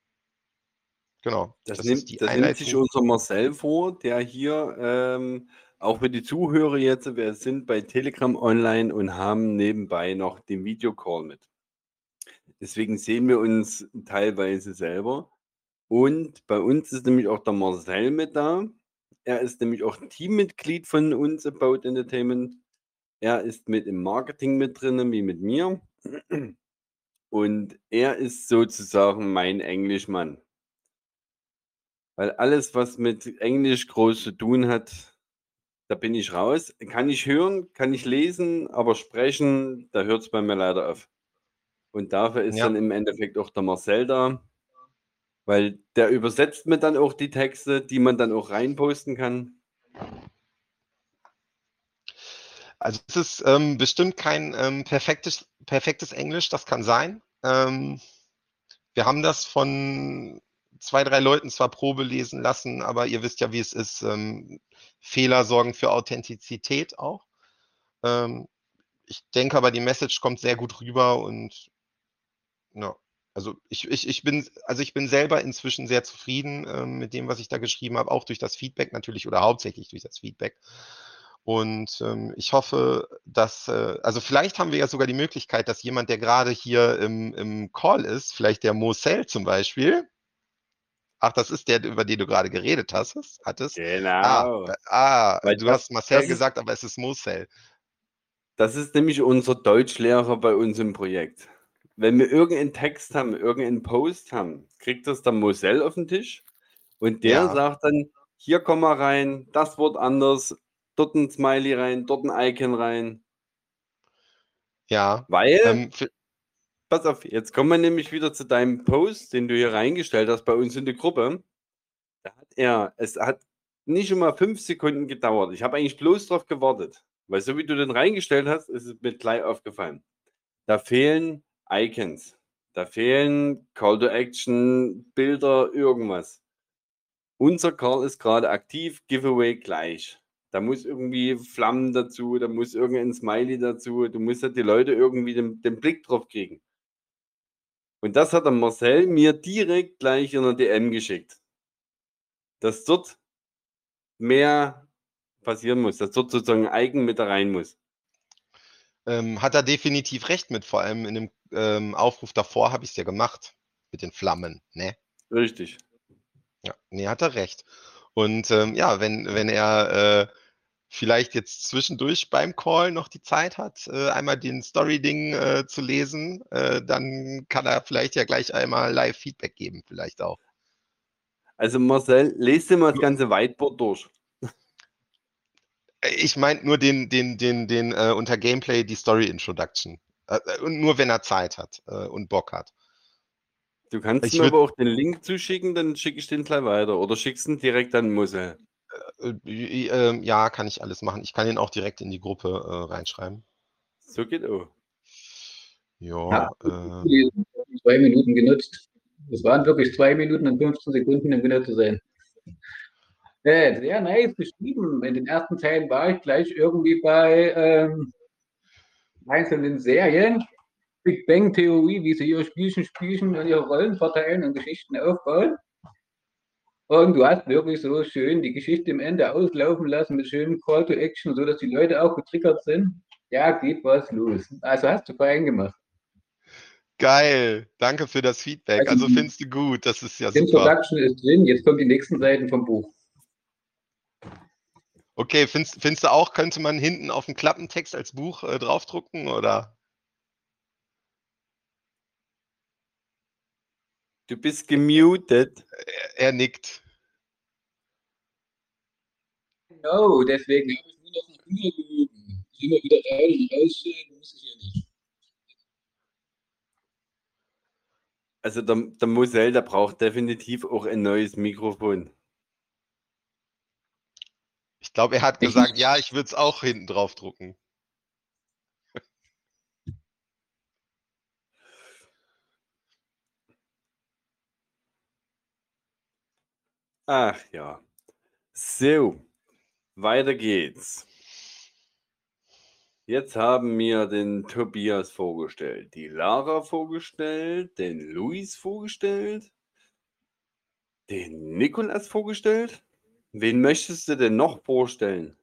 genau, Das, das, nimmt, das nimmt sich unser Marcel vor, der hier ähm, auch für die Zuhörer jetzt, wir sind bei Telegram online und haben nebenbei noch den Videocall mit. Deswegen sehen wir uns teilweise selber. Und bei uns ist nämlich auch der Marcel mit da. Er ist nämlich auch Teammitglied von uns About Entertainment. Er ist mit im Marketing mit drin, wie mit mir. Und er ist sozusagen mein Englischmann. Weil alles, was mit Englisch groß zu tun hat, da bin ich raus. Kann ich hören, kann ich lesen, aber sprechen, da hört es bei mir leider auf. Und dafür ist Ja. dann im Endeffekt auch der Marcel da, weil der übersetzt mir dann auch die Texte, die man dann auch reinposten kann. Also es ist ähm, bestimmt kein ähm, perfektes, perfektes Englisch, das kann sein. Ähm, wir haben das von zwei, drei Leuten zwar Probe lesen lassen, aber ihr wisst ja, wie es ist. Ähm, Fehler sorgen für Authentizität auch. Ähm, ich denke aber, die Message kommt sehr gut rüber und ja, also ich, ich, ich bin, also ich bin selber inzwischen sehr zufrieden ähm, mit dem, was ich da geschrieben habe, auch durch das Feedback natürlich oder hauptsächlich durch das Feedback. Und ähm, ich hoffe, dass, äh, also vielleicht haben wir ja sogar die Möglichkeit, dass jemand, der gerade hier im, im Call ist, vielleicht der Mosel zum Beispiel, Ach, das ist der, über den du gerade geredet hast, hattest? Genau. Ah, ah Weil du das- hast Marcel ist- gesagt, aber es ist Mosel. Das ist nämlich unser Deutschlehrer bei uns im Projekt. Wenn wir irgendeinen Text haben, irgendeinen Post haben, kriegt das der Mosel auf den Tisch und der Ja. sagt dann, hier komm mal rein, das Wort anders, dort ein Smiley rein, dort ein Icon rein. Ja. Weil, Ähm, pass auf, jetzt kommen wir nämlich wieder zu deinem Post, den du hier reingestellt hast bei uns in die Gruppe. Da hat er, es hat nicht schon mal fünf Sekunden gedauert. Ich habe eigentlich bloß drauf gewartet, weil so wie du den reingestellt hast, ist es mir gleich aufgefallen. Da fehlen Icons, da fehlen Call to Action, Bilder, irgendwas. Unser Call ist gerade aktiv, Giveaway gleich. Da muss irgendwie Flammen dazu, da muss irgendein Smiley dazu, du musst ja die Leute irgendwie den, den Blick drauf kriegen. Und das hat der Marcel mir direkt gleich in der DM geschickt. Dass dort mehr passieren muss, dass dort sozusagen Eigen mit da rein muss. ähm, hat er definitiv recht mit, vor allem in dem ähm, Aufruf davor habe ich es ja gemacht. Mit den Flammen, ne? Richtig. Ja, nee, hat er recht. Und ähm, ja, wenn, wenn er äh, vielleicht jetzt zwischendurch beim Call noch die Zeit hat, äh, einmal den Story-Ding äh, zu lesen, äh, dann kann er vielleicht ja gleich einmal Live-Feedback geben, vielleicht auch. Also Marcel, lest dir mal das ganze Whiteboard durch. Ich meine nur den, den, den, den äh, unter Gameplay die Story-Introduction. Äh, äh, und nur wenn er Zeit hat äh, und Bock hat. Du kannst Ich mir aber auch den Link zuschicken, dann schicke ich den gleich weiter. Oder schickst ihn direkt an Marcel. Äh, äh, ähm, ja, kann ich alles machen. Ich kann ihn auch direkt in die Gruppe äh, reinschreiben. So geht auch. Ja, Ja. äh, Die zwei Minuten genutzt. Es waren wirklich zwei Minuten und 15 Sekunden, im Winter zu sein. Äh, sehr nice geschrieben. In den ersten Teilen war ich gleich irgendwie bei ähm, einzelnen Serien. Big Bang Theorie, wie sie ihre Spielchen spielen und ihre Rollen verteilen und Geschichten aufbauen. Und du hast wirklich so schön die Geschichte im Ende auslaufen lassen mit schönem Call to Action, sodass die Leute auch getriggert sind. Ja, geht was los. Also hast du fein gemacht. geil. Danke für das Feedback. Also Also findest du gut. Das ist ja Die super. Introduction ist drin, jetzt kommen die nächsten Seiten vom Buch. Okay, findest, findest du auch, könnte man hinten auf den Klappentext als Buch äh, draufdrucken oder? Du bist gemutet. Er, er nickt. Genau, deswegen habe ich nur noch ein gelogen. Immer wieder rein und rausstellen, muss ich ja nicht. Also der, der Marcel, der braucht definitiv auch ein neues Mikrofon. Ich glaube, er hat Ich- gesagt, ja, ich würde es auch hinten draufdrucken. Ach ja. So, weiter geht's. Jetzt haben wir den Tobias vorgestellt, die Lara vorgestellt, den Luis vorgestellt, den Nikolas vorgestellt. Wen möchtest du denn noch vorstellen?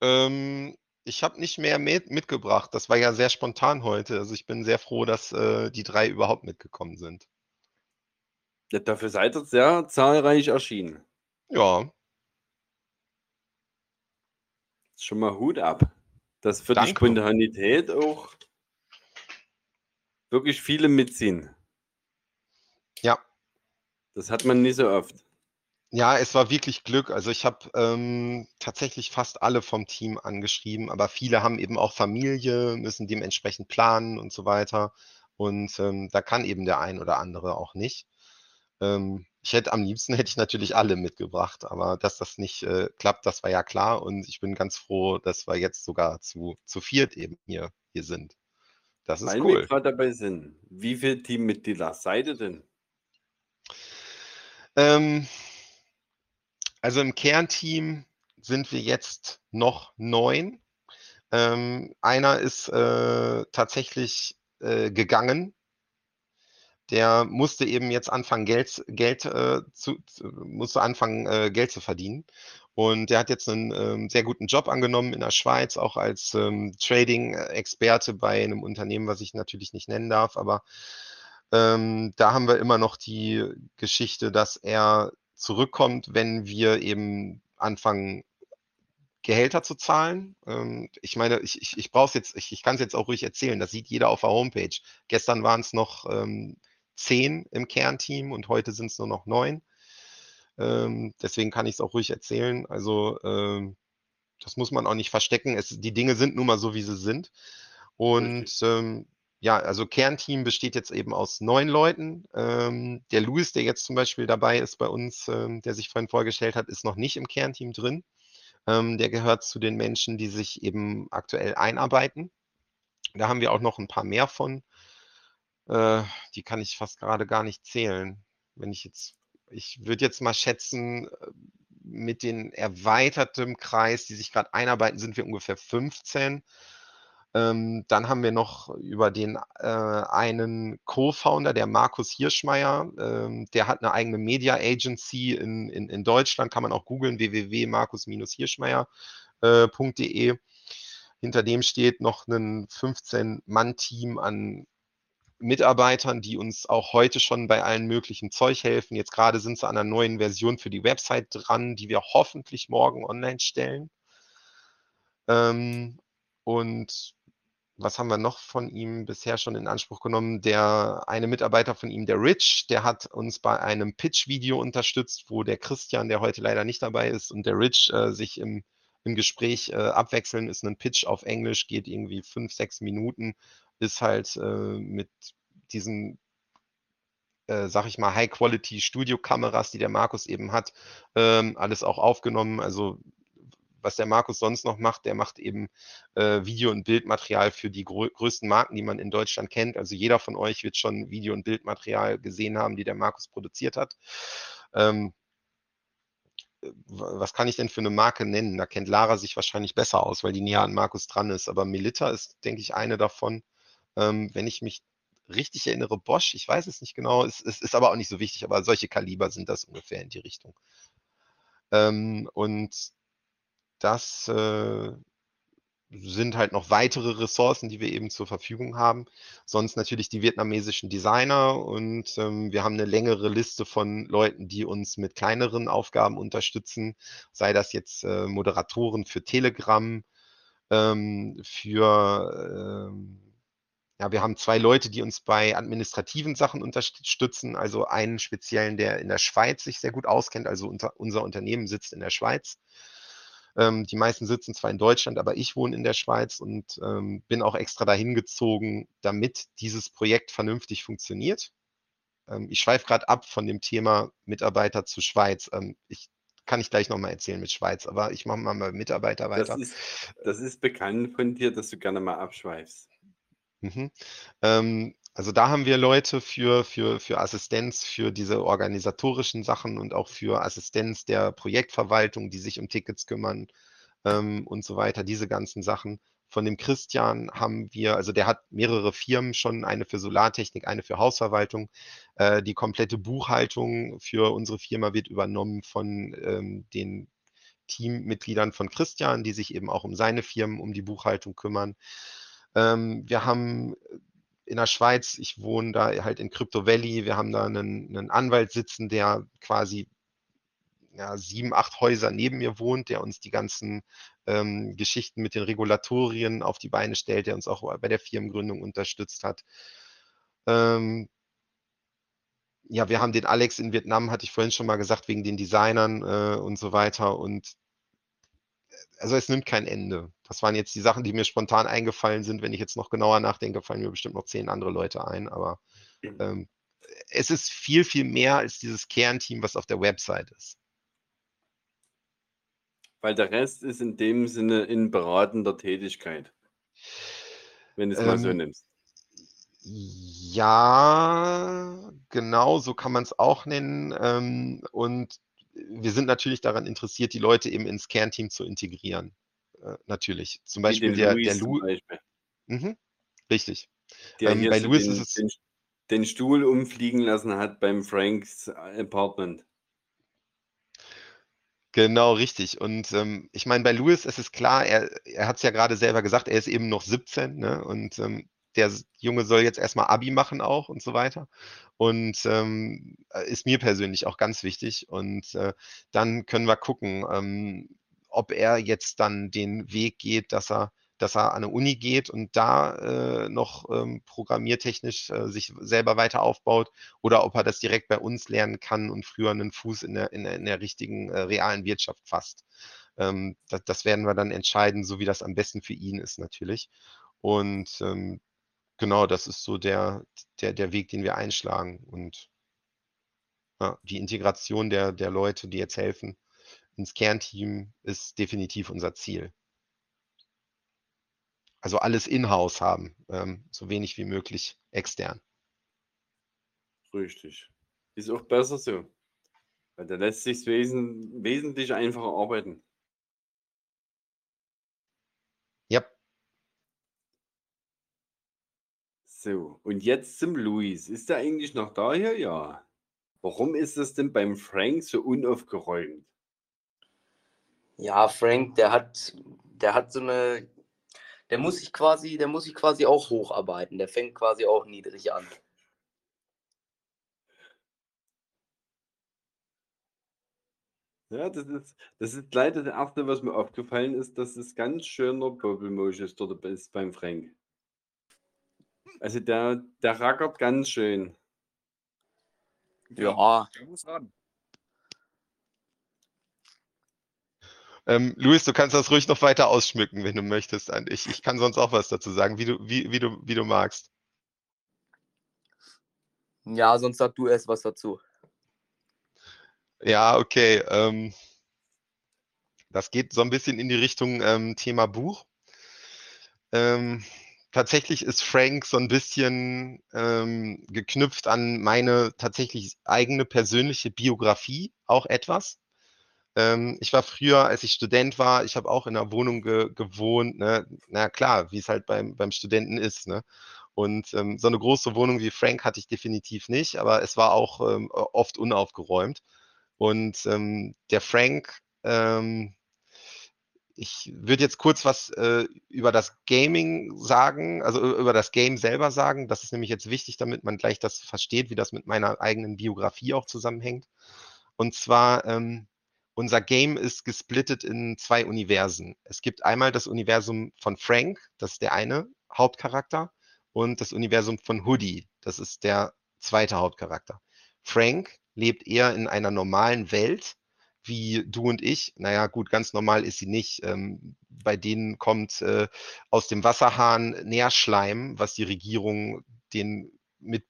Ähm, ich habe nicht mehr mit, mitgebracht. Das war ja sehr spontan heute. Also ich bin sehr froh, dass äh, die drei überhaupt mitgekommen sind. Ja, dafür seid ihr sehr zahlreich erschienen. Ja, Schon mal Hut ab. Dass für die Danke. Spontanität auch wirklich viele mitziehen. ja. Das hat man nicht so oft. Ja, es war wirklich Glück. Also ich habe ähm, tatsächlich fast alle vom Team angeschrieben, aber viele haben eben auch Familie, müssen dementsprechend planen und so weiter. Und ähm, da kann eben der ein oder andere auch nicht. Ähm, ich hätte am liebsten hätte ich natürlich alle mitgebracht, aber dass das nicht äh, klappt, das war ja klar. Und ich bin ganz froh, dass wir jetzt sogar zu, zu viert eben hier, hier sind. Das ist Weil wir cool. gerade dabei sind. Wie viele Teammitglieder seid ihr denn? Ähm, also im Kernteam sind wir jetzt noch neun. Ähm, einer ist äh, tatsächlich äh, gegangen. Der musste eben jetzt anfangen, Geld, Geld äh, zu, musste anfangen, äh, Geld zu verdienen. Und der hat jetzt einen ähm, sehr guten Job angenommen in der Schweiz, auch als ähm, Trading-Experte bei einem Unternehmen, was ich natürlich nicht nennen darf, aber Ähm, da haben wir immer noch die Geschichte, dass er zurückkommt, wenn wir eben anfangen, Gehälter zu zahlen. Ähm, ich meine, ich, ich, ich brauche es jetzt, ich, ich kann es jetzt auch ruhig erzählen, das sieht jeder auf der Homepage. Gestern waren es noch ähm, zehn im Kernteam und heute sind es nur noch neun. Ähm, deswegen kann ich es auch ruhig erzählen. Also ähm, das muss man auch nicht verstecken. Es, die Dinge sind nun mal so, wie sie sind. Und ähm, ja, also Kernteam besteht jetzt eben aus neun Leuten. Ähm, der Louis, der jetzt zum Beispiel dabei ist bei uns, ähm, der sich vorhin vorgestellt hat, ist noch nicht im Kernteam drin. Ähm, der gehört zu den Menschen, die sich eben aktuell einarbeiten. Da haben wir auch noch ein paar mehr von. Äh, die kann ich fast gerade gar nicht zählen. Wenn ich jetzt, ich würde jetzt mal schätzen, äh, mit den erweiterten Kreis, die sich gerade einarbeiten, sind wir ungefähr 15. Ähm, dann haben wir noch über den äh, einen Co-Founder, der Markus Hirschmeier, ähm, der hat eine eigene Media Agency in, in, in Deutschland, kann man auch googeln, www.markus-hirschmeier.de. Äh, Hinter dem steht noch ein 15-Mann-Team an Mitarbeitern, die uns auch heute schon bei allen möglichen Zeug helfen. Jetzt gerade sind sie an einer neuen Version für die Website dran, die wir hoffentlich morgen online stellen. Ähm, und was haben wir noch von ihm bisher schon in Anspruch genommen? Der eine Mitarbeiter von ihm, der Rich, der hat uns bei einem Pitch-Video unterstützt, wo der Christian, der heute leider nicht dabei ist, und der Rich äh, sich im, im Gespräch äh, abwechseln. Ist ein Pitch auf Englisch, geht irgendwie fünf, sechs Minuten ist halt äh, mit diesen, äh, sag ich mal, High-Quality-Studio-Kameras, die der Markus eben hat, ähm, alles auch aufgenommen. Also was der Markus sonst noch macht, der macht eben äh, Video- und Bildmaterial für die größten Marken, die man in Deutschland kennt. Also jeder von euch wird schon Video- und Bildmaterial gesehen haben, die der Markus produziert hat. Ähm, was kann ich denn für eine Marke nennen? Da kennt Lara sich wahrscheinlich besser aus, weil die näher an Markus dran ist. Aber Melitta ist, denke ich, eine davon. Ähm, wenn ich mich richtig erinnere, Bosch, ich weiß es nicht genau, es, es, ist aber auch nicht so wichtig, aber solche Kaliber sind das ungefähr in die Richtung. Ähm, und das äh, sind halt noch weitere Ressourcen, die wir eben zur Verfügung haben. Sonst natürlich die vietnamesischen Designer und ähm, wir haben eine längere Liste von Leuten, die uns mit kleineren Aufgaben unterstützen, sei das jetzt äh, Moderatoren für Telegram, ähm, für ähm, ja, wir haben zwei Leute, die uns bei administrativen Sachen unterstützen. Also einen speziellen, der in der Schweiz sich sehr gut auskennt. Also unter, unser Unternehmen sitzt in der Schweiz. Ähm, die meisten sitzen zwar in Deutschland, aber ich wohne in der Schweiz und ähm, bin auch extra dahin gezogen, damit dieses Projekt vernünftig funktioniert. Ähm, ich schweife gerade ab von dem Thema Mitarbeiter zu Schweiz. Ähm, ich kann ich gleich nochmal erzählen mit Schweiz, aber ich mache mal mit Mitarbeiter weiter. Das ist, das ist bekannt von dir, dass du gerne mal abschweifst. Mhm. Ähm, also da haben wir Leute für, für, für Assistenz, für diese organisatorischen Sachen und auch für Assistenz der Projektverwaltung, die sich um Tickets kümmern ähm, und so weiter, diese ganzen Sachen. Von dem Christian haben wir, also der hat mehrere Firmen schon, eine für Solartechnik, eine für Hausverwaltung. Äh, die komplette Buchhaltung für unsere Firma wird übernommen von ähm, den Teammitgliedern von Christian, die sich eben auch um seine Firmen, um die Buchhaltung kümmern. Ähm, wir haben in der Schweiz, ich wohne da halt in Crypto Valley, wir haben da einen, einen Anwalt sitzen, der quasi ja, sieben, acht Häuser neben mir wohnt, der uns die ganzen ähm, Geschichten mit den Regulatorien auf die Beine stellt, der uns auch bei der Firmengründung unterstützt hat. Ähm, ja, wir haben den Alex in Vietnam, hatte ich vorhin schon mal gesagt, wegen den Designern äh, und so weiter. Und also es nimmt kein Ende. Das waren jetzt die Sachen, die mir spontan eingefallen sind. Wenn ich jetzt noch genauer nachdenke, fallen mir bestimmt noch zehn andere Leute ein. Aber mhm. ähm, es ist viel, viel mehr als dieses Kernteam, was auf der Website ist. Weil der Rest ist in dem Sinne in beratender Tätigkeit. Wenn du es ähm, mal so ähm, nimmst. Ja, genau, so kann man es auch nennen. Ähm, und wir sind natürlich daran interessiert, die Leute eben ins Kernteam zu integrieren. Äh, natürlich. Zum Beispiel der, Louis der Lu. Beispiel. Mhm, richtig. Der ähm, bei Louis den, ist es. Den, den Stuhl umfliegen lassen hat beim Franks Apartment. Genau, richtig. Und ähm, ich meine, bei Louis ist es klar, er, er hat es ja gerade selber gesagt, er ist eben noch 17 ne? und ähm, der Junge soll jetzt erstmal Abi machen auch und so weiter. Und ähm, ist mir persönlich auch ganz wichtig. Und äh, dann können wir gucken, ähm, ob er jetzt dann den Weg geht, dass er dass er an eine Uni geht und da äh, noch ähm, programmiertechnisch äh, sich selber weiter aufbaut oder ob er das direkt bei uns lernen kann und früher einen Fuß in der, in der, in der richtigen äh, realen Wirtschaft fasst. Ähm, das, das, werden wir dann entscheiden, so wie das am besten für ihn ist natürlich. Und ähm, genau, das ist so der, der, der Weg, den wir einschlagen. Und ja, die Integration der, der Leute, die jetzt helfen, ins Kernteam ist definitiv unser Ziel. Also alles in-house haben, ähm, so wenig wie möglich extern. Richtig. Ist auch besser so. Weil da lässt sich wesen wesentlich einfacher arbeiten. Ja. So, und jetzt zum Luis. Ist der eigentlich noch da hier? Ja. Warum ist das denn beim Frank so unaufgeräumt? Ja, Frank, der hat, der hat so eine der muss sich quasi, der muss sich quasi auch hocharbeiten. Der fängt quasi auch niedrig an. Ja, das ist, das ist leider das Erste, was mir aufgefallen ist, dass es ganz schöner Bobelmodus dort ist beim Frank. Also der, der rackert ganz schön. Ja. Der muss ran. Ähm, Luis, du kannst das ruhig noch weiter ausschmücken, wenn du möchtest. Ich, ich kann sonst auch was dazu sagen, wie du, wie, wie du, wie du magst. Ja, sonst sag du erst was dazu. Ja, okay. Ähm, das geht so ein bisschen in die Richtung ähm, Thema Buch. Ähm, tatsächlich ist Frank so ein bisschen ähm, geknüpft an meine tatsächlich eigene persönliche Biografie auch etwas. Ähm, ich war früher, als ich Student war, ich habe auch in einer Wohnung ge gewohnt, ne? Na klar, wie es halt beim, beim Studenten ist, ne? Und ähm, so eine große Wohnung wie Frank hatte ich definitiv nicht, aber es war auch ähm, oft unaufgeräumt. Und ähm, der Frank, ähm, ich würde jetzt kurz was äh, über das Gaming sagen, also über das Game selber sagen. Das ist nämlich jetzt wichtig, damit man gleich das versteht, wie das mit meiner eigenen Biografie auch zusammenhängt. Und zwar ähm, unser Game ist gesplittet in zwei Universen. Es gibt einmal das Universum von Frank, das ist der eine Hauptcharakter, und das Universum von Hoodie, das ist der zweite Hauptcharakter. Frank lebt eher in einer normalen Welt, wie du und ich. Naja, gut, ganz normal ist sie nicht. Ähm, bei denen kommt äh, aus dem Wasserhahn Nährschleim, was die Regierung den mit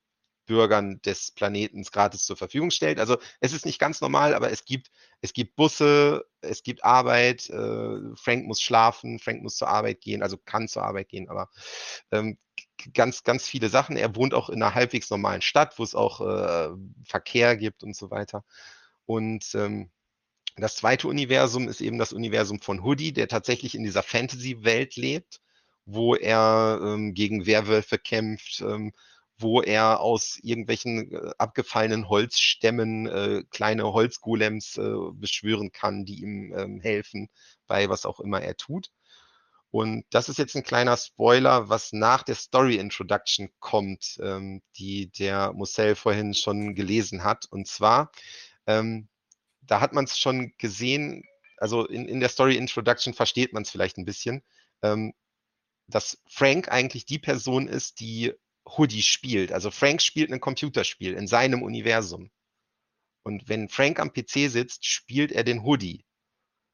Bürgern des Planetens gratis zur Verfügung stellt. Also es ist nicht ganz normal, aber es gibt, es gibt Busse, es gibt Arbeit, äh, Frank muss schlafen, Frank muss zur Arbeit gehen, also kann zur Arbeit gehen, aber ähm, ganz, ganz viele Sachen. Er wohnt auch in einer halbwegs normalen Stadt, wo es auch äh, Verkehr gibt und so weiter. Und ähm, das zweite Universum ist eben das Universum von Hoodie, der tatsächlich in dieser Fantasy-Welt lebt, wo er ähm, gegen Werwölfe kämpft, ähm, wo er aus irgendwelchen äh, abgefallenen Holzstämmen äh, kleine Holzgolems äh, beschwören kann, die ihm ähm, helfen bei was auch immer er tut. Und das ist jetzt ein kleiner Spoiler, was nach der Story Introduction kommt, ähm, die der Marcel vorhin schon gelesen hat. Und zwar, ähm, da hat man es schon gesehen, also in, in der Story Introduction versteht man es vielleicht ein bisschen, ähm, dass Frank eigentlich die Person ist, die Hoodie spielt. Also Frank spielt ein Computerspiel in seinem Universum. Und wenn Frank am PC sitzt, spielt er den Hoodie.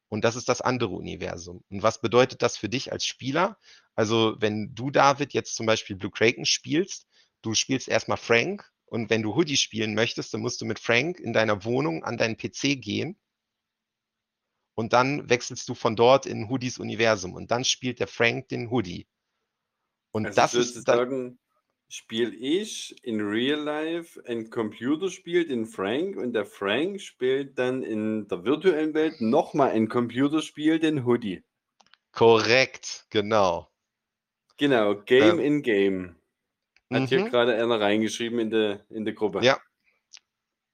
Und das ist das andere Universum. Und was bedeutet das für dich als Spieler? Also, wenn du, David, jetzt zum Beispiel Blue Kraken spielst, du spielst erstmal Frank und wenn du Hoodie spielen möchtest, dann musst du mit Frank in deiner Wohnung an deinen PC gehen und dann wechselst du von dort in Hoodies Universum und dann spielt der Frank den Hoodie. Und also das ist dann, spiele ich in Real Life ein Computerspiel, den Frank, und der Frank spielt dann in der virtuellen Welt nochmal ein Computerspiel, den Hoodie. Korrekt, genau. Genau, Game ähm, in Game. Hat mhm. hier gerade einer reingeschrieben in der, in der Gruppe. Ja,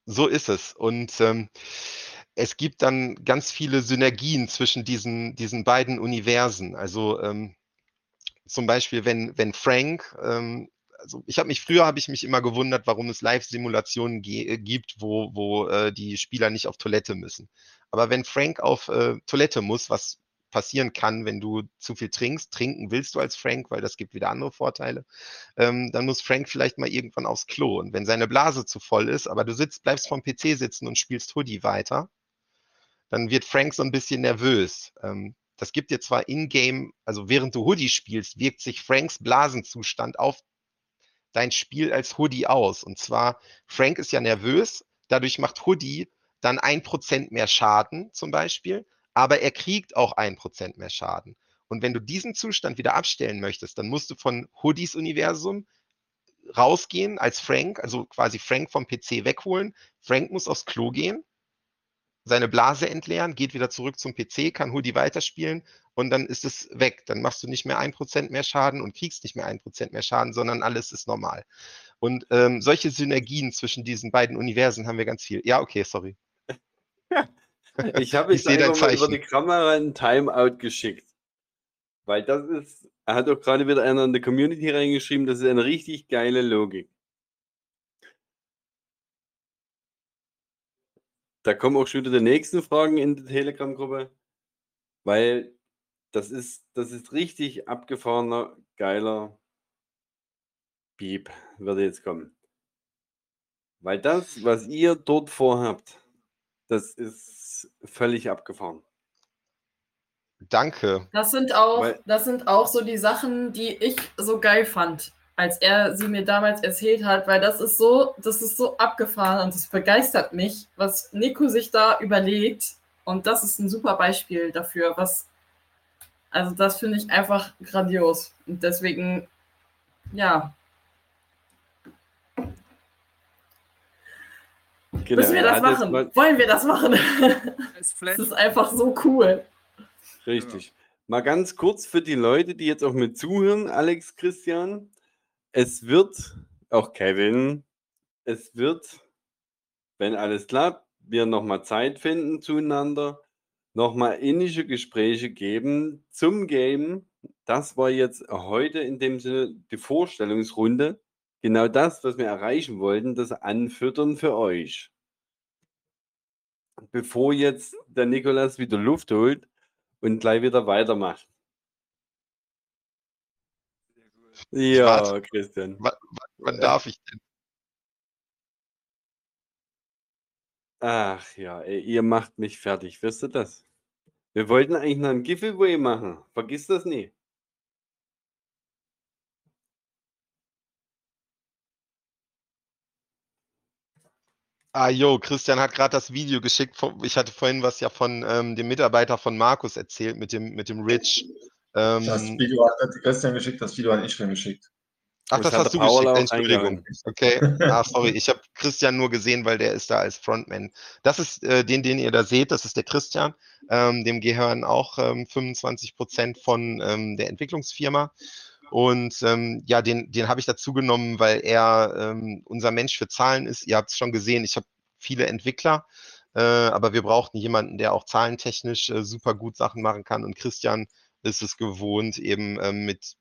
so ist es. Und ähm, es gibt dann ganz viele Synergien zwischen diesen, diesen beiden Universen. Also ähm, zum Beispiel, wenn, wenn Frank, ähm, also ich habe mich früher habe ich mich immer gewundert, warum es Live-Simulationen äh, gibt, wo, wo äh, die Spieler nicht auf Toilette müssen. Aber wenn Frank auf äh, Toilette muss, was passieren kann, wenn du zu viel trinkst, trinken willst du als Frank, weil das gibt wieder andere Vorteile, ähm, dann muss Frank vielleicht mal irgendwann aufs Klo. Und wenn seine Blase zu voll ist, aber du sitzt, bleibst vom PC sitzen und spielst Hoodie weiter, dann wird Frank so ein bisschen nervös. Ähm, das gibt dir zwar in-game, also während du Hoodie spielst, wirkt sich Franks Blasenzustand auf dein Spiel als Hoodie aus. Und zwar, Frank ist ja nervös, dadurch macht Hoodie dann ein Prozent mehr Schaden zum Beispiel, aber er kriegt auch ein Prozent mehr Schaden. Und wenn du diesen Zustand wieder abstellen möchtest, dann musst du von Hoodies Universum rausgehen als Frank, also quasi Frank vom PC wegholen. Frank muss aufs Klo gehen seine Blase entleeren, geht wieder zurück zum PC, kann Hoodie weiterspielen und dann ist es weg. Dann machst du nicht mehr ein Prozent mehr Schaden und kriegst nicht mehr ein Prozent mehr Schaden, sondern alles ist normal. Und ähm, solche Synergien zwischen diesen beiden Universen haben wir ganz viel. Ja, okay, sorry. ich habe ich einfach mal über die Kamera ein Timeout geschickt. Weil das ist, er hat auch gerade wieder einer in der Community reingeschrieben, das ist eine richtig geile Logik. Da kommen auch schon wieder die nächsten Fragen in der Telegram-Gruppe, weil das ist, das ist richtig abgefahrener, geiler Piep, würde jetzt kommen. Weil das, was ihr dort vorhabt, das ist völlig abgefahren. Danke. Das sind auch, weil, das sind auch so die Sachen, die ich so geil fand als er sie mir damals erzählt hat, weil das ist so, das ist so abgefahren und das begeistert mich, was Nico sich da überlegt. Und das ist ein super Beispiel dafür, was, also das finde ich einfach grandios. Und deswegen, ja. Genau, Müssen wir das machen? Wollen wir das machen? das ist einfach so cool. Richtig. Mal ganz kurz für die Leute, die jetzt auch mit zuhören, Alex, Christian es wird, auch Kevin, es wird, wenn alles klappt, wir nochmal Zeit finden zueinander, nochmal innige Gespräche geben zum Game. Das war jetzt heute in dem Sinne die Vorstellungsrunde. Genau das, was wir erreichen wollten, das Anfüttern für euch. Bevor jetzt der Nikolas wieder Luft holt und gleich wieder weitermacht. Ja, Christian. Wann, wann darf ich denn? Ach ja, ey, ihr macht mich fertig, wisst ihr das? Wir wollten eigentlich noch ein Giveaway machen. Vergiss das nie. Ah, jo, Christian hat gerade das Video geschickt. Ich hatte vorhin was ja von ähm, dem Mitarbeiter von Markus erzählt mit dem, mit dem Rich. Ähm, das Video hat Christian geschickt, das Video hat ich schon geschickt. Ach, das, das hast du Paul geschickt, Entschuldigung. Okay, ah, sorry, ich habe Christian nur gesehen, weil der ist da als Frontman. Das ist äh, den, den ihr da seht, das ist der Christian. Ähm, dem gehören auch ähm, 25 Prozent von ähm, der Entwicklungsfirma. Und ähm, ja, den, den habe ich dazu genommen, weil er ähm, unser Mensch für Zahlen ist. Ihr habt es schon gesehen, ich habe viele Entwickler, äh, aber wir brauchten jemanden, der auch zahlentechnisch äh, super gut Sachen machen kann. Und Christian ist es gewohnt, eben ähm, mit,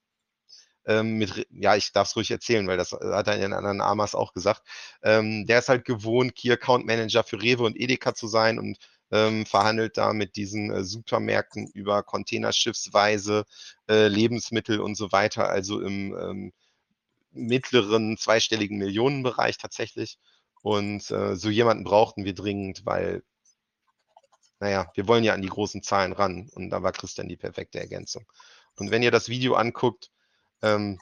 ähm, mit, ja, ich darf es ruhig erzählen, weil das hat er in anderen Amas auch gesagt. Ähm, der ist halt gewohnt, Key Account Manager für Rewe und Edeka zu sein und ähm, verhandelt da mit diesen äh, Supermärkten über Containerschiffsweise äh, Lebensmittel und so weiter, also im ähm, mittleren zweistelligen Millionenbereich tatsächlich. Und äh, so jemanden brauchten wir dringend, weil naja, wir wollen ja an die großen Zahlen ran und da war Christian die perfekte Ergänzung. Und wenn ihr das Video anguckt, ähm,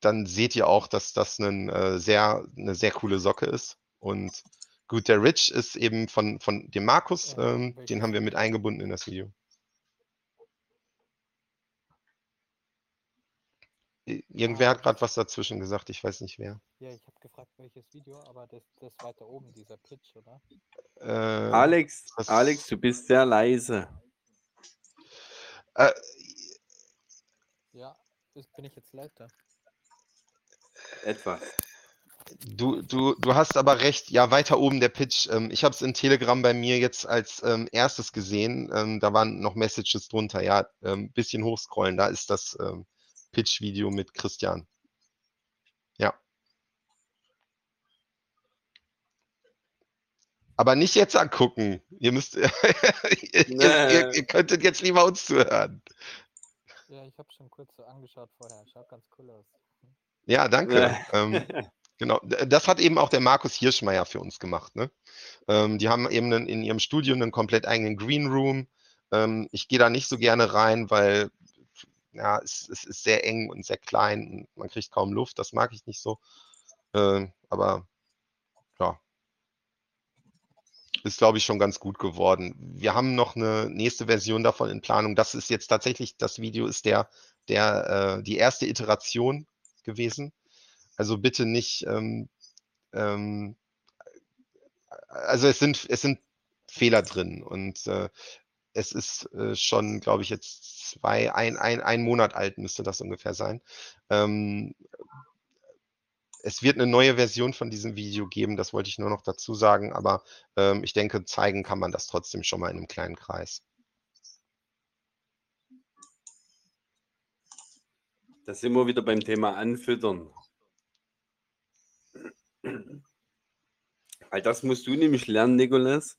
dann seht ihr auch, dass das ein, äh, sehr, eine sehr coole Socke ist. Und gut, der Rich ist eben von, von dem Markus, ähm, den haben wir mit eingebunden in das Video. Irgendwer hat gerade was dazwischen gesagt, ich weiß nicht wer. Ja, ich habe gefragt, welches Video, aber das, das weiter oben, dieser Pitch, oder? Äh, Alex, Alex, du bist sehr leise. Äh, ja, bin ich jetzt lauter? Etwas. Du, du, du hast aber recht, ja, weiter oben der Pitch. Ähm, ich habe es in Telegram bei mir jetzt als ähm, erstes gesehen. Ähm, da waren noch Messages drunter, ja, ein ähm, bisschen hochscrollen, da ist das, ähm, Pitch-Video mit Christian. Ja. Aber nicht jetzt angucken. Ihr müsst, ihr, ihr, ihr könntet jetzt lieber uns zuhören. Ja, ich habe schon kurz so angeschaut vorher. Schaut ganz cool aus. Ja, danke. Ähm, genau, das hat eben auch der Markus Hirschmeier für uns gemacht. Ne? Ähm, die haben eben in ihrem Studio einen komplett eigenen Green Room. Ähm, ich gehe da nicht so gerne rein, weil ja, es, es ist sehr eng und sehr klein und man kriegt kaum Luft. Das mag ich nicht so. Ähm, aber ja, ist, glaube ich, schon ganz gut geworden. Wir haben noch eine nächste Version davon in Planung. Das ist jetzt tatsächlich, das Video ist der, der, äh, die erste Iteration gewesen. Also bitte nicht, ähm, ähm, also es sind, es sind Fehler drin und äh, es ist äh, schon, glaube ich, jetzt zwei, ein, ein, ein Monat alt müsste das ungefähr sein. Ähm, es wird eine neue Version von diesem Video geben, das wollte ich nur noch dazu sagen, aber ähm, ich denke, zeigen kann man das trotzdem schon mal in einem kleinen Kreis. Da sind wir wieder beim Thema Anfüttern. Weil das musst du nämlich lernen, Nikolas,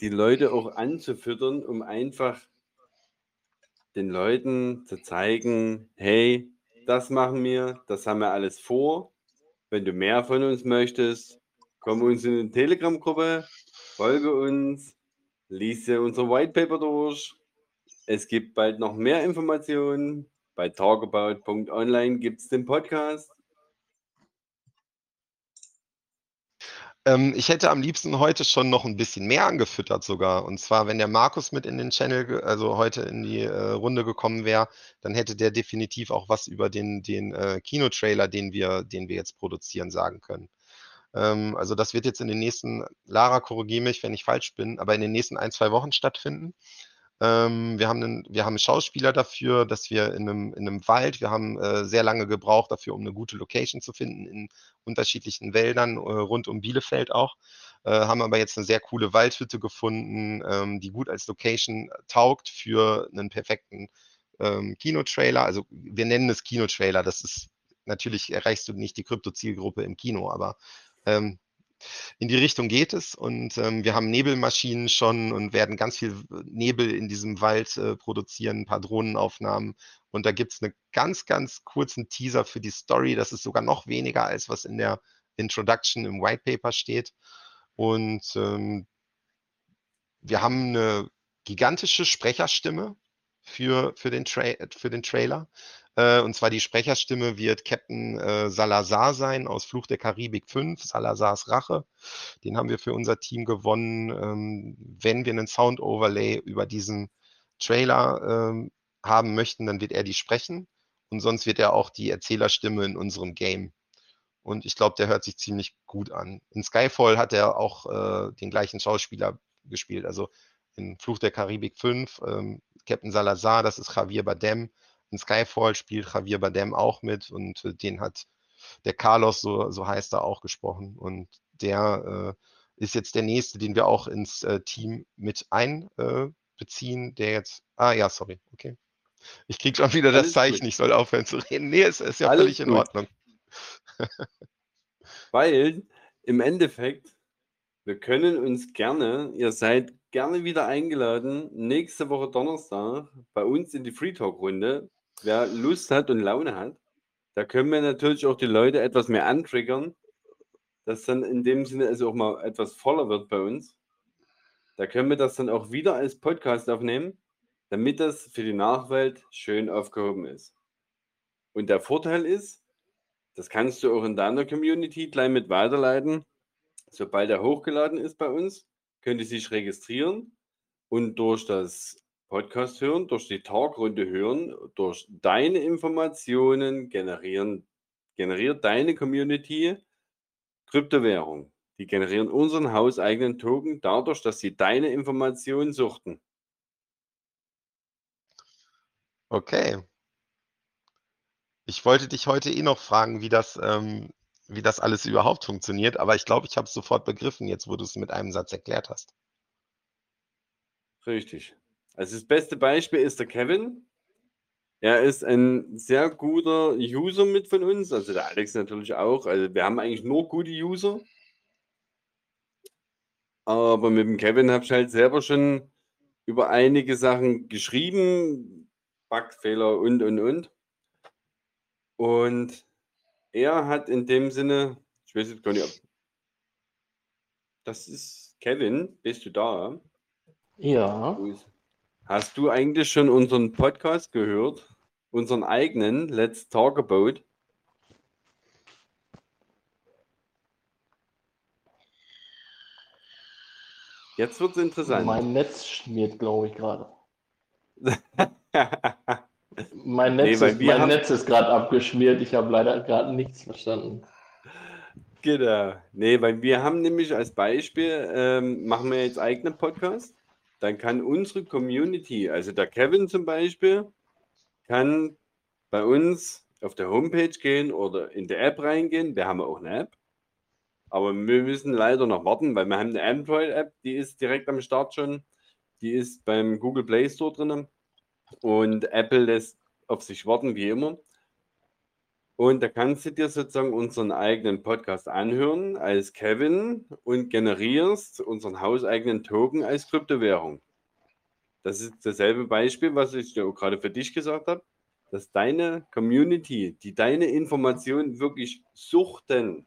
die Leute auch anzufüttern, um einfach den Leuten zu zeigen, hey, das machen wir, das haben wir alles vor. Wenn du mehr von uns möchtest, komm uns in die Telegram-Gruppe, folge uns, lies dir unser White Paper durch. Es gibt bald noch mehr Informationen. Bei talkabout.online gibt es den Podcast. Ähm, ich hätte am liebsten heute schon noch ein bisschen mehr angefüttert sogar. Und zwar, wenn der Markus mit in den Channel, also heute in die äh, Runde gekommen wäre, dann hätte der definitiv auch was über den, den äh, Kinotrailer, den wir, den wir jetzt produzieren, sagen können. Ähm, also das wird jetzt in den nächsten, Lara, korrigiere mich, wenn ich falsch bin, aber in den nächsten ein, zwei Wochen stattfinden. Ähm, wir, haben einen, wir haben Schauspieler dafür, dass wir in einem, in einem Wald, wir haben äh, sehr lange gebraucht dafür, um eine gute Location zu finden, in unterschiedlichen Wäldern äh, rund um Bielefeld auch. Äh, haben aber jetzt eine sehr coole Waldhütte gefunden, ähm, die gut als Location taugt für einen perfekten ähm, Kinotrailer. Also wir nennen es Kinotrailer, das ist natürlich erreichst du nicht die Krypto-Zielgruppe im Kino, aber ähm, in die Richtung geht es und ähm, wir haben Nebelmaschinen schon und werden ganz viel Nebel in diesem Wald äh, produzieren, ein paar Drohnenaufnahmen und da gibt es einen ganz, ganz kurzen Teaser für die Story. Das ist sogar noch weniger, als was in der Introduction im White Paper steht. Und ähm, wir haben eine gigantische Sprecherstimme für, für, den, Tra für den Trailer. Äh, und zwar die Sprecherstimme wird Captain äh, Salazar sein aus Fluch der Karibik 5, Salazars Rache. Den haben wir für unser Team gewonnen. Ähm, wenn wir einen Sound-Overlay über diesen Trailer ähm, haben möchten, dann wird er die sprechen. Und sonst wird er auch die Erzählerstimme in unserem Game. Und ich glaube, der hört sich ziemlich gut an. In Skyfall hat er auch äh, den gleichen Schauspieler gespielt. Also in Fluch der Karibik 5, ähm, Captain Salazar, das ist Javier Bardem. In Skyfall spielt Javier Bardem auch mit und äh, den hat der Carlos, so, so heißt er, auch gesprochen. Und der äh, ist jetzt der nächste, den wir auch ins äh, Team mit einbeziehen, der jetzt. Ah ja, sorry, okay. Ich krieg schon wieder das Alles Zeichen, gut. ich soll aufhören zu reden. Nee, es ist ja Alles völlig in gut. Ordnung. Weil im Endeffekt, wir können uns gerne, ihr seid gerne wieder eingeladen, nächste Woche Donnerstag bei uns in die Free Talk Runde. Wer Lust hat und Laune hat, da können wir natürlich auch die Leute etwas mehr antriggern, dass dann in dem Sinne es auch mal etwas voller wird bei uns. Da können wir das dann auch wieder als Podcast aufnehmen, damit das für die Nachwelt schön aufgehoben ist. Und der Vorteil ist, das kannst du auch in deiner Community gleich mit weiterleiten. Sobald er hochgeladen ist bei uns, könnt ihr sich registrieren und durch das Podcast hören, durch die Talkrunde hören, durch deine Informationen generieren, generiert deine Community Kryptowährung. Die generieren unseren hauseigenen Token dadurch, dass sie deine Informationen suchten. Okay. Ich wollte dich heute eh noch fragen, wie das, ähm, wie das alles überhaupt funktioniert, aber ich glaube, ich habe es sofort begriffen, jetzt wo du es mit einem Satz erklärt hast. Richtig. Also das beste Beispiel ist der Kevin. Er ist ein sehr guter User mit von uns, also der Alex natürlich auch. Also wir haben eigentlich nur gute User. Aber mit dem Kevin habe ich halt selber schon über einige Sachen geschrieben, Bugfehler und und und. Und er hat in dem Sinne, ich weiß jetzt gar nicht, ob das ist Kevin, bist du da? Ja. Wo ist- Hast du eigentlich schon unseren Podcast gehört? Unseren eigenen Let's Talk About? Jetzt wird es interessant. Mein Netz schmiert, glaube ich, gerade. Mein Netz, Nee, ist, mein haben- Netz ist gerade abgeschmiert. Ich habe leider gerade nichts verstanden. Genau. Nee, weil wir haben nämlich als Beispiel, ähm, machen wir jetzt eigenen Podcast. Dann kann unsere Community, also der Kevin zum Beispiel, kann bei uns auf der Homepage gehen oder in der App reingehen. Wir haben auch eine App. Aber wir müssen leider noch warten, weil wir haben eine Android-App, die ist direkt am Start schon. Die ist beim Google Play Store drin. Und Apple lässt auf sich warten, wie immer. Und da kannst du dir sozusagen unseren eigenen Podcast anhören als Kevin und generierst unseren hauseigenen Token als Kryptowährung. Das ist dasselbe Beispiel, was ich dir gerade für dich gesagt habe, dass deine Community, die deine Informationen wirklich suchten,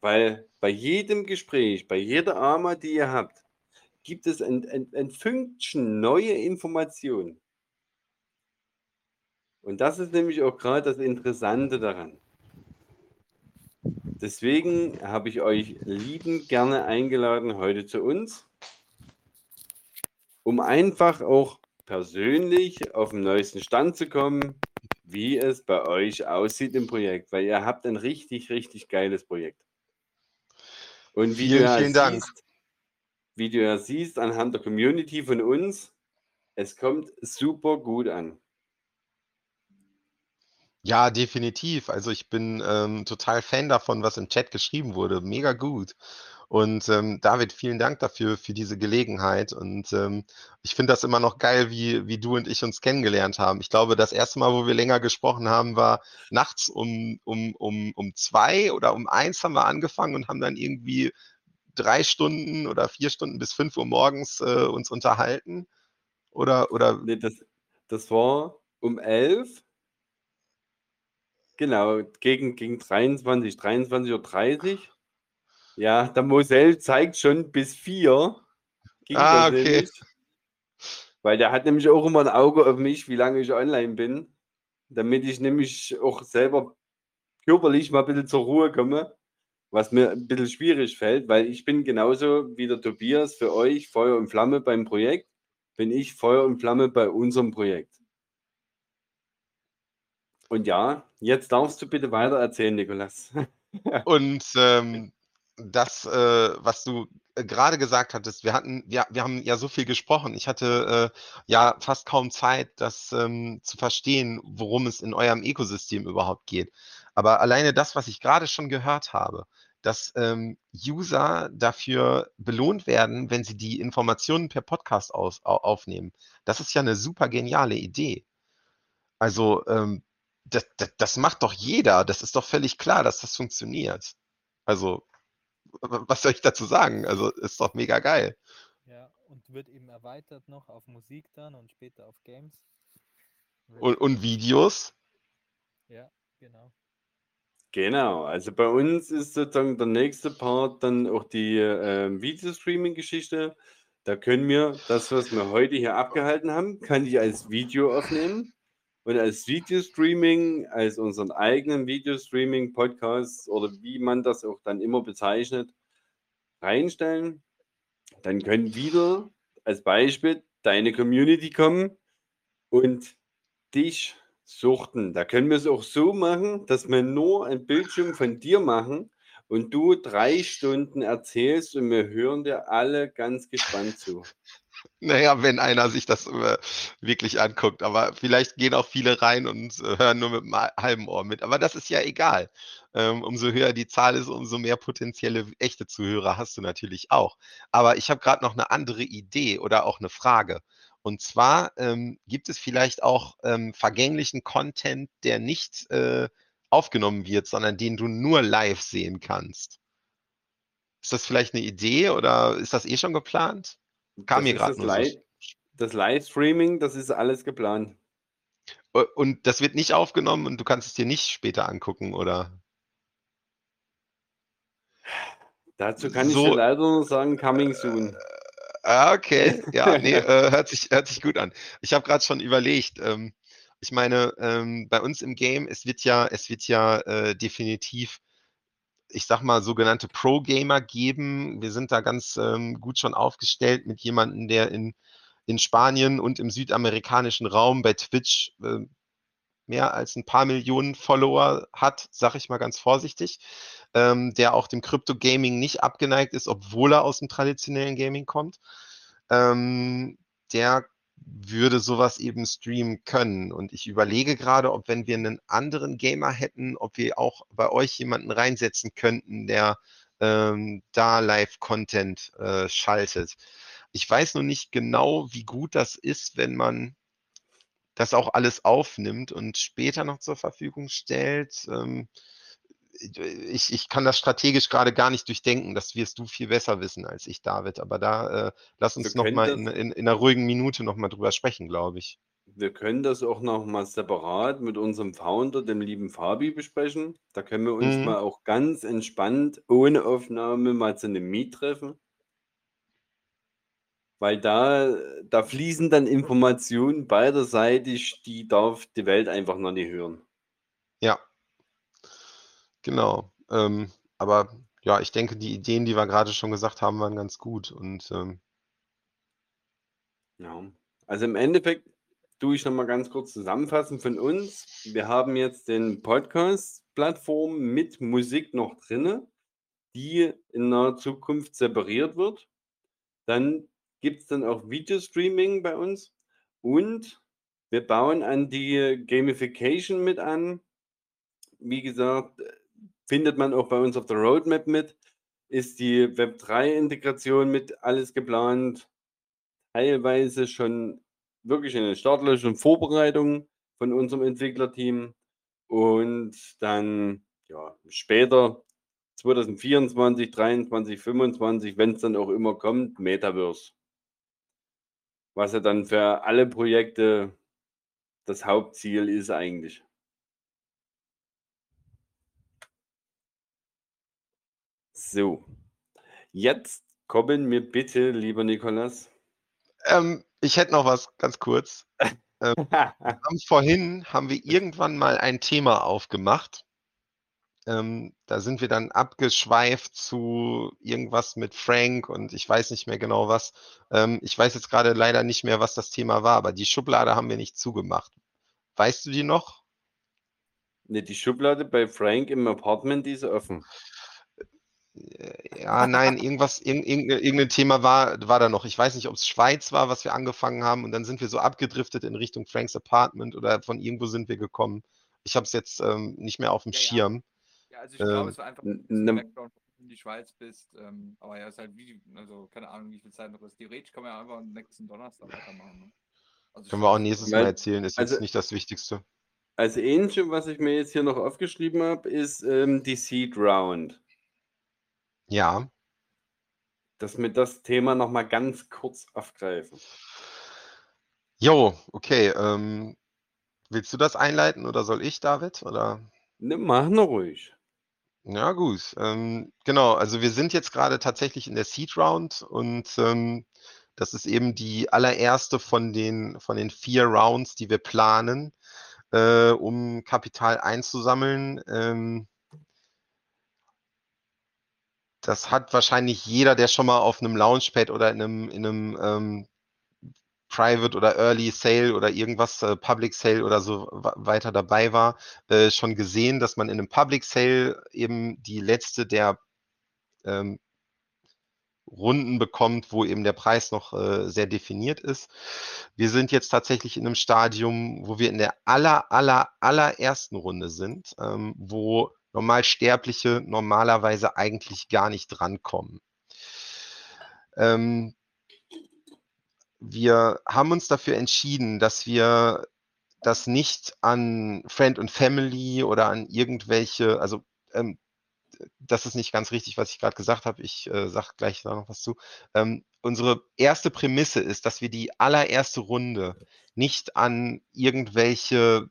weil bei jedem Gespräch, bei jeder Arma, die ihr habt, gibt es ein, ein, ein Fünkchen neue Informationen. Und das ist nämlich auch gerade das Interessante daran. Deswegen habe ich euch liebend gerne eingeladen heute zu uns, um einfach auch persönlich auf den neuesten Stand zu kommen, wie es bei euch aussieht im Projekt, weil ihr habt ein richtig, richtig geiles Projekt. Und wie Vielen, du ja vielen Dank. siehst, wie du ja siehst anhand der Community von uns, es kommt super gut an. Ja, definitiv. Also ich bin ähm, total Fan davon, was im Chat geschrieben wurde. Mega gut. Und ähm, David, vielen Dank dafür, für diese Gelegenheit. Und ähm, ich finde das immer noch geil, wie, wie du und ich uns kennengelernt haben. Ich glaube, das erste Mal, wo wir länger gesprochen haben, war nachts um, um, um, um zwei oder um eins haben wir angefangen und haben dann irgendwie drei Stunden oder vier Stunden bis fünf Uhr morgens äh, uns unterhalten. Oder, oder Nee, das, das war um 11. Genau, gegen, gegen 23, 23.30 Uhr. Ja, der Mosel zeigt schon bis 4. Ging Ah, das okay. nämlich. Weil der hat nämlich auch immer ein Auge auf mich, wie lange ich online bin. Damit ich nämlich auch selber körperlich mal ein bisschen zur Ruhe komme. Was mir ein bisschen schwierig fällt, weil ich bin genauso wie der Tobias für euch Feuer und Flamme beim Projekt, bin ich Feuer und Flamme bei unserem Projekt. Und ja, jetzt darfst du bitte weiter erzählen, Nikolas. Und ähm, das, äh, was du äh, gerade gesagt hattest, wir hatten, wir, wir haben ja so viel gesprochen. Ich hatte äh, ja fast kaum Zeit, das ähm, zu verstehen, worum es in eurem Ökosystem überhaupt geht. Aber alleine das, was ich gerade schon gehört habe, dass ähm, User dafür belohnt werden, wenn sie die Informationen per Podcast aus, au, aufnehmen, das ist ja eine super geniale Idee. Also ähm, das, das, das macht doch jeder. Das ist doch völlig klar, dass das funktioniert. Also, was soll ich dazu sagen? Also, ist doch mega geil. Ja, und wird eben erweitert noch auf Musik dann und später auf Games. Und, und Videos? Ja, genau. Genau, also bei uns ist sozusagen der nächste Part dann auch die ähm, Videostreaming-Geschichte. Da können wir das, was wir heute hier abgehalten haben, kann ich als Video aufnehmen und als Videostreaming, als unseren eigenen Videostreaming-Podcast oder wie man das auch dann immer bezeichnet, reinstellen. Dann können wieder als Beispiel deine Community kommen und dich suchten. Da können wir es auch so machen, dass wir nur ein Bildschirm von dir machen und du drei Stunden erzählst und wir hören dir alle ganz gespannt zu. Naja, wenn einer sich das äh, wirklich anguckt. Aber vielleicht gehen auch viele rein und äh, hören nur mit einem halben Ohr mit. Aber das ist ja egal. Ähm, umso höher die Zahl ist, umso mehr potenzielle echte Zuhörer hast du natürlich auch. Aber ich habe gerade noch eine andere Idee oder auch eine Frage. Und zwar ähm, gibt es vielleicht auch ähm, vergänglichen Content, der nicht äh, aufgenommen wird, sondern den du nur live sehen kannst. Ist das vielleicht eine Idee oder ist das eh schon geplant? Kam Das mir gerade das nur so. Live, das Livestreaming, das ist alles geplant. Äh, Und das wird nicht aufgenommen und du kannst es dir nicht später angucken, oder? Dazu kann ich So- dir leider nur sagen, coming soon. Ah, okay. Ja, nee, äh, hört sich, hört sich gut an. Ich habe gerade schon überlegt. Ähm, ich meine, ähm, bei uns im Game, es wird ja, es wird ja äh, definitiv, ich sag mal, sogenannte Pro-Gamer geben. Wir sind da ganz ähm, gut schon aufgestellt mit jemandem, der in, in Spanien und im südamerikanischen Raum bei Twitch äh, mehr als ein paar Millionen Follower hat, sag ich mal ganz vorsichtig, ähm, der auch dem Crypto-Gaming nicht abgeneigt ist, obwohl er aus dem traditionellen Gaming kommt. Ähm, der würde sowas eben streamen können. Und ich überlege gerade, ob wenn wir einen anderen Gamer hätten, ob wir auch bei euch jemanden reinsetzen könnten, der ähm, da Live-Content äh, schaltet. Ich weiß nur nicht genau, wie gut das ist, wenn man das auch alles aufnimmt und später noch zur Verfügung stellt. Ähm, ich, ich kann das strategisch gerade gar nicht durchdenken. Das wirst du viel besser wissen als ich, David. Aber da äh, lass uns Wir noch können mal das- in, in, in einer ruhigen Minute noch mal drüber sprechen, glaube ich. Wir können das auch noch mal separat mit unserem Founder, dem lieben Fabi, besprechen. Da können wir uns Mhm. mal auch ganz entspannt, ohne Aufnahme, mal zu einem Meet treffen. Weil da, da fließen dann Informationen beiderseitig, die darf die Welt einfach noch nicht hören. Ja, genau. Ähm, aber ja, ich denke, die Ideen, die wir gerade schon gesagt haben, waren ganz gut. Und ähm, Ja. Also im Endeffekt tue ich noch mal ganz kurz zusammenfassen von uns. Wir haben jetzt den Podcast-Plattform mit Musik noch drinne, die in naher Zukunft separiert wird. Dann gibt es dann auch Videostreaming bei uns und wir bauen an die Gamification mit an. Wie gesagt, findet man auch bei uns auf der Roadmap mit. Ist die Web3-Integration mit alles geplant teilweise schon wirklich in den startlöchern Vorbereitungen von unserem Entwicklerteam und dann ja, später 2024, 2023, 2025, wenn es dann auch immer kommt, Metaverse. Was ja dann für alle Projekte das Hauptziel ist eigentlich. So, jetzt kommen wir bitte, lieber Nikolas. ähm, ich hätte noch was ganz kurz. Ähm, haben vorhin haben wir irgendwann mal ein Thema aufgemacht. Ähm, da sind wir dann abgeschweift zu irgendwas mit Frank und ich weiß nicht mehr genau was. Ähm, ich weiß jetzt gerade leider nicht mehr, was das Thema war, aber die Schublade haben wir nicht zugemacht. Weißt du die noch? Ne, die Schublade bei Frank im Apartment, die ist offen. Ja, nein, irgendwas, irgend, irgendein, irgendein Thema war, war da noch. Ich weiß nicht, ob es Schweiz war, was wir angefangen haben und dann sind wir so abgedriftet in Richtung Franks Apartment oder von irgendwo sind wir gekommen. Ich habe es jetzt ähm, nicht mehr auf dem Ja, ja. Schirm. Ja, also ich glaube, Ähm, es war einfach ein bisschen ne- Background, warum du in die Schweiz bist. Ähm, aber ja, ist halt wie, also keine Ahnung, wie viel Zeit noch ist. Theoretisch kann man ja einfach am nächsten Donnerstag weitermachen. Ne? Also Können wir auch glaube, nächstes Mal erzählen, ist also- jetzt nicht das Wichtigste. Als ähnliche, was ich mir jetzt hier noch aufgeschrieben habe, ist ähm, die Seed Round. Ja, Dass wir das Thema nochmal ganz kurz aufgreifen. jo, okay. Ähm, willst du das einleiten oder soll ich, David? Oder? Ne, mach nur ruhig. Ja, gut. Ähm, genau, also wir sind jetzt gerade tatsächlich in der Seed Round und ähm, das ist eben die allererste von den, von den vier Rounds, die wir planen, äh, um Kapital einzusammeln. Ähm, das hat wahrscheinlich jeder, der schon mal auf einem Launchpad oder in einem, in einem ähm, Private oder Early Sale oder irgendwas, äh, Public Sale oder so weiter dabei war, äh, schon gesehen, dass man in einem Public Sale eben die letzte der ähm, Runden bekommt, wo eben der Preis noch äh, sehr definiert ist. Wir sind jetzt tatsächlich in einem Stadium, wo wir in der aller, aller, allerersten Runde sind, ähm, wo Normalsterbliche normalerweise eigentlich gar nicht drankommen. Ähm, wir haben uns dafür entschieden, dass wir das nicht an Friend und Family oder an irgendwelche, also ähm, das ist nicht ganz richtig, was ich gerade gesagt habe. Ich äh, sage gleich noch was zu. Ähm, unsere erste Prämisse ist, dass wir die allererste Runde nicht an irgendwelche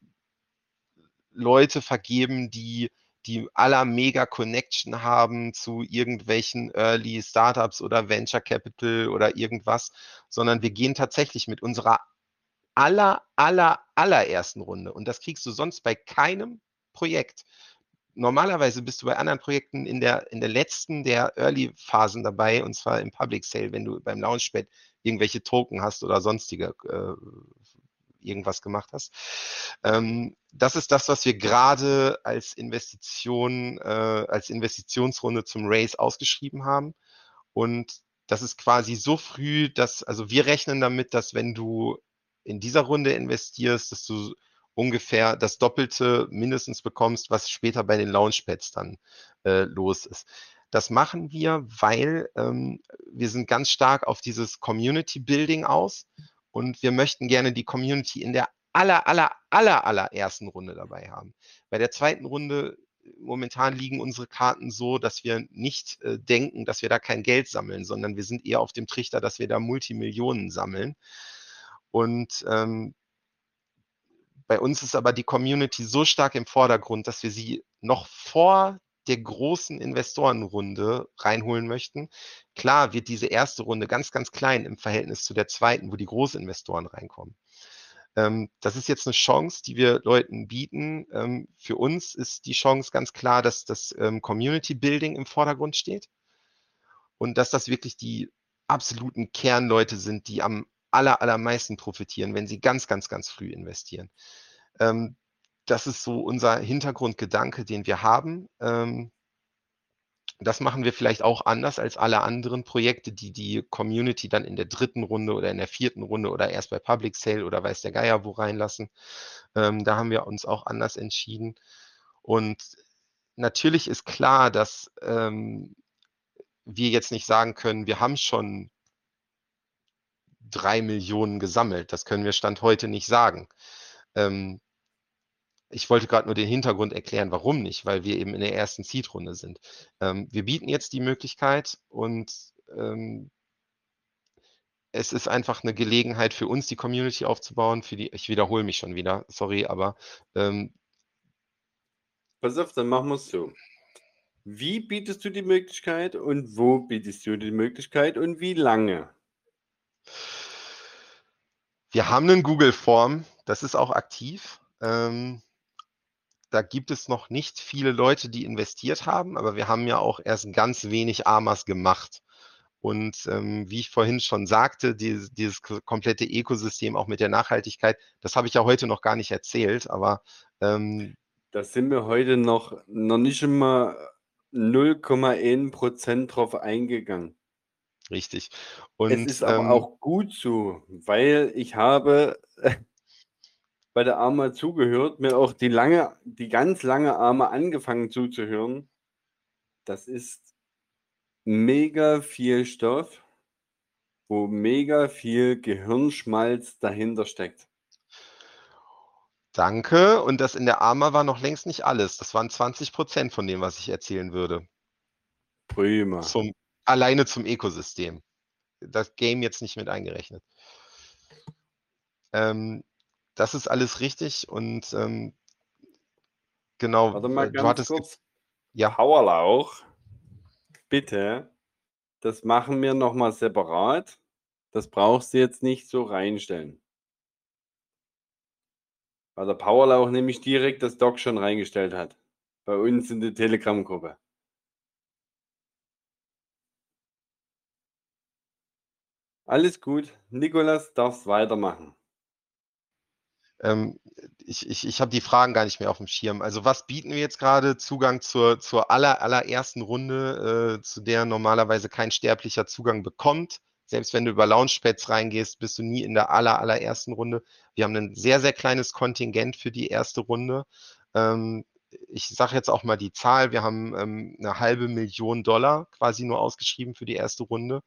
Leute vergeben, die die aller mega Connection haben zu irgendwelchen Early Startups oder Venture Capital oder irgendwas, sondern wir gehen tatsächlich mit unserer aller, aller, allerersten Runde. Und das kriegst du sonst bei keinem Projekt normalerweise bist du bei anderen Projekten in der, in der letzten der Early-Phasen dabei, und zwar im Public Sale, wenn du beim Launchpad irgendwelche Token hast oder sonstige äh, irgendwas gemacht hast. Ähm, das ist das, was wir gerade als Investition, äh, als Investitionsrunde zum Race ausgeschrieben haben. Und das ist quasi so früh, dass, also wir rechnen damit, dass wenn du in dieser Runde investierst, dass du ungefähr das Doppelte mindestens bekommst, was später bei den Launchpads dann äh, los ist. Das machen wir, weil ähm, wir sind ganz stark auf dieses Community Building aus und wir möchten gerne die Community in der aller, aller, aller, allerersten Runde dabei haben. Bei der zweiten Runde momentan liegen unsere Karten so, dass wir nicht äh, denken, dass wir da kein Geld sammeln, sondern wir sind eher auf dem Trichter, dass wir da Multimillionen sammeln. Und ähm, bei uns ist aber die Community so stark im Vordergrund, dass wir sie noch vor der großen Investorenrunde reinholen möchten. Klar wird diese erste Runde ganz, ganz klein im Verhältnis zu der zweiten, wo die Großinvestoren reinkommen. Ähm, das ist jetzt eine Chance, die wir Leuten bieten. Ähm, für uns ist die Chance ganz klar, dass das ähm, Community Building im Vordergrund steht und dass das wirklich die absoluten Kernleute sind, die am aller, allermeisten profitieren, wenn sie ganz, ganz, ganz früh investieren. Ähm, das ist so unser Hintergrundgedanke, den wir haben. Das machen wir vielleicht auch anders als alle anderen Projekte, die die Community dann in der dritten Runde oder in der vierten Runde oder erst bei Public Sale oder weiß der Geier wo reinlassen. Ähm, da haben wir uns auch anders entschieden. Und natürlich ist klar, dass ähm, wir jetzt nicht sagen können, wir haben schon drei Millionen gesammelt. Das können wir Stand heute nicht sagen. Ähm, ich wollte gerade nur den Hintergrund erklären, warum nicht, weil wir eben in der ersten Seed-Runde sind. Ähm, wir bieten jetzt die Möglichkeit und ähm, es ist einfach eine Gelegenheit für uns, die Community aufzubauen. Für die, ich wiederhole mich schon wieder, sorry, aber ähm, Pass auf, dann machen wir es so. Wie bietest du die Möglichkeit und wo bietest du die Möglichkeit und wie lange? Wir haben einen Google-Form, das ist auch aktiv. Ähm, da gibt es noch nicht viele Leute, die investiert haben, aber wir haben ja auch erst ganz wenig AMAs gemacht. Und ähm, wie ich vorhin schon sagte, dieses, dieses komplette Ökosystem auch mit der Nachhaltigkeit, das habe ich ja heute noch gar nicht erzählt, aber ähm, da sind wir heute noch, noch nicht immer 0,1 Prozent drauf eingegangen. Richtig. Und, es ist aber ähm, auch gut so, weil ich habe bei der Arme zugehört, mir auch die lange, die ganz lange Arme angefangen zuzuhören. Das ist mega viel Stoff, wo mega viel Gehirnschmalz dahinter steckt. Danke. Und das in der AMA war noch längst nicht alles. Das waren 20 Prozent von dem, was ich erzählen würde. Prima. Zum, alleine zum Ökosystem. Das Game jetzt nicht mit eingerechnet. Ähm, das ist alles richtig und ähm, genau, Warte mal du ganz hattest kurz. ja, Powerlauch, bitte, das machen wir nochmal separat. Das brauchst du jetzt nicht so reinstellen. Weil der Powerlauch nämlich direkt das Doc schon reingestellt hat. Bei uns in der Telegram-Gruppe. Alles gut. Nikolas, darfst weitermachen. Ähm, ich, ich, ich habe die Fragen gar nicht mehr auf dem Schirm. Also was bieten wir jetzt gerade? Zugang zur, zur aller, allerersten Runde, äh, zu der normalerweise kein sterblicher Zugang bekommt. Selbst wenn du über Launchpads reingehst, bist du nie in der aller, allerersten Runde. Wir haben ein sehr, sehr kleines Kontingent für die erste Runde. Ähm, ich sage jetzt auch mal die Zahl. Wir haben ähm, eine halbe Million Dollar quasi nur ausgeschrieben für die erste Runde.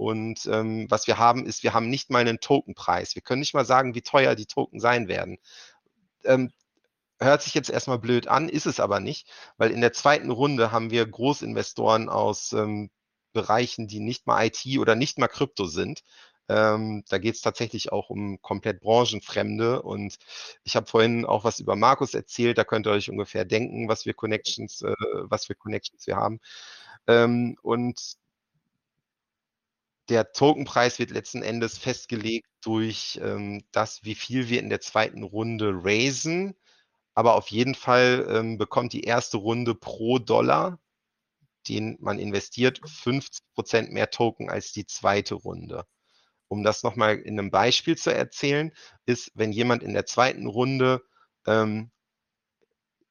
Und ähm, was wir haben, ist, wir haben nicht mal einen Tokenpreis. Wir können nicht mal sagen, wie teuer die Token sein werden. Ähm, hört sich jetzt erstmal blöd an, ist es aber nicht, weil in der zweiten Runde haben wir Großinvestoren aus ähm, Bereichen, die nicht mal IT oder nicht mal Krypto sind. Ähm, da geht es tatsächlich auch um komplett branchenfremde. Und ich habe vorhin auch was über Markus erzählt. Da könnt ihr euch ungefähr denken, was wir Connections, äh, was für Connections wir haben. Ähm, und der Tokenpreis wird letzten Endes festgelegt durch ähm, das, wie viel wir in der zweiten Runde raisen. Aber auf jeden Fall ähm, bekommt die erste Runde pro Dollar, den man investiert, 50 Prozent mehr Token als die zweite Runde. Um das nochmal in einem Beispiel zu erzählen, ist, wenn jemand in der zweiten Runde ähm,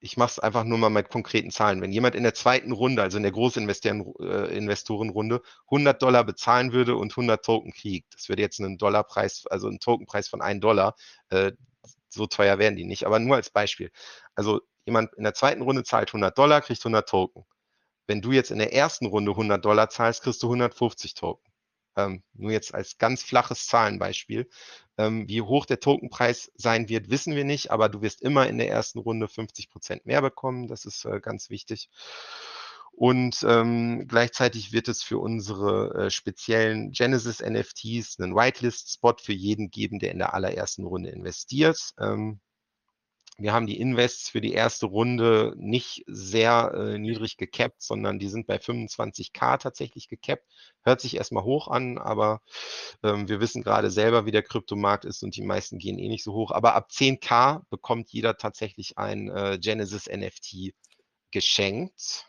ich mache es einfach nur mal mit konkreten Zahlen. Wenn jemand in der zweiten Runde, also in der Großinvestorenrunde, äh, 100 Dollar bezahlen würde und 100 Token kriegt, das würde jetzt einen Dollarpreis, also einen Tokenpreis von 1 Dollar, äh, so teuer werden die nicht, aber nur als Beispiel. Also jemand in der zweiten Runde zahlt 100 Dollar, kriegt 100 Token. Wenn du jetzt in der ersten Runde 100 Dollar zahlst, kriegst du 150 Token. Ähm, nur jetzt als ganz flaches Zahlenbeispiel. Ähm, wie hoch der Tokenpreis sein wird, wissen wir nicht, aber du wirst immer in der ersten Runde 50 Prozent mehr bekommen. Das ist äh, ganz wichtig. Und ähm, gleichzeitig wird es für unsere äh, speziellen Genesis NFTs einen Whitelist-Spot für jeden geben, der in der allerersten Runde investiert. Ähm, wir haben die Invests für die erste Runde nicht sehr äh, niedrig gecapped, sondern die sind bei 25k tatsächlich gecapped. Hört sich erstmal hoch an, aber ähm, wir wissen gerade selber, wie der Kryptomarkt ist und die meisten gehen eh nicht so hoch. Aber ab 10k bekommt jeder tatsächlich ein äh, Genesis NFT geschenkt.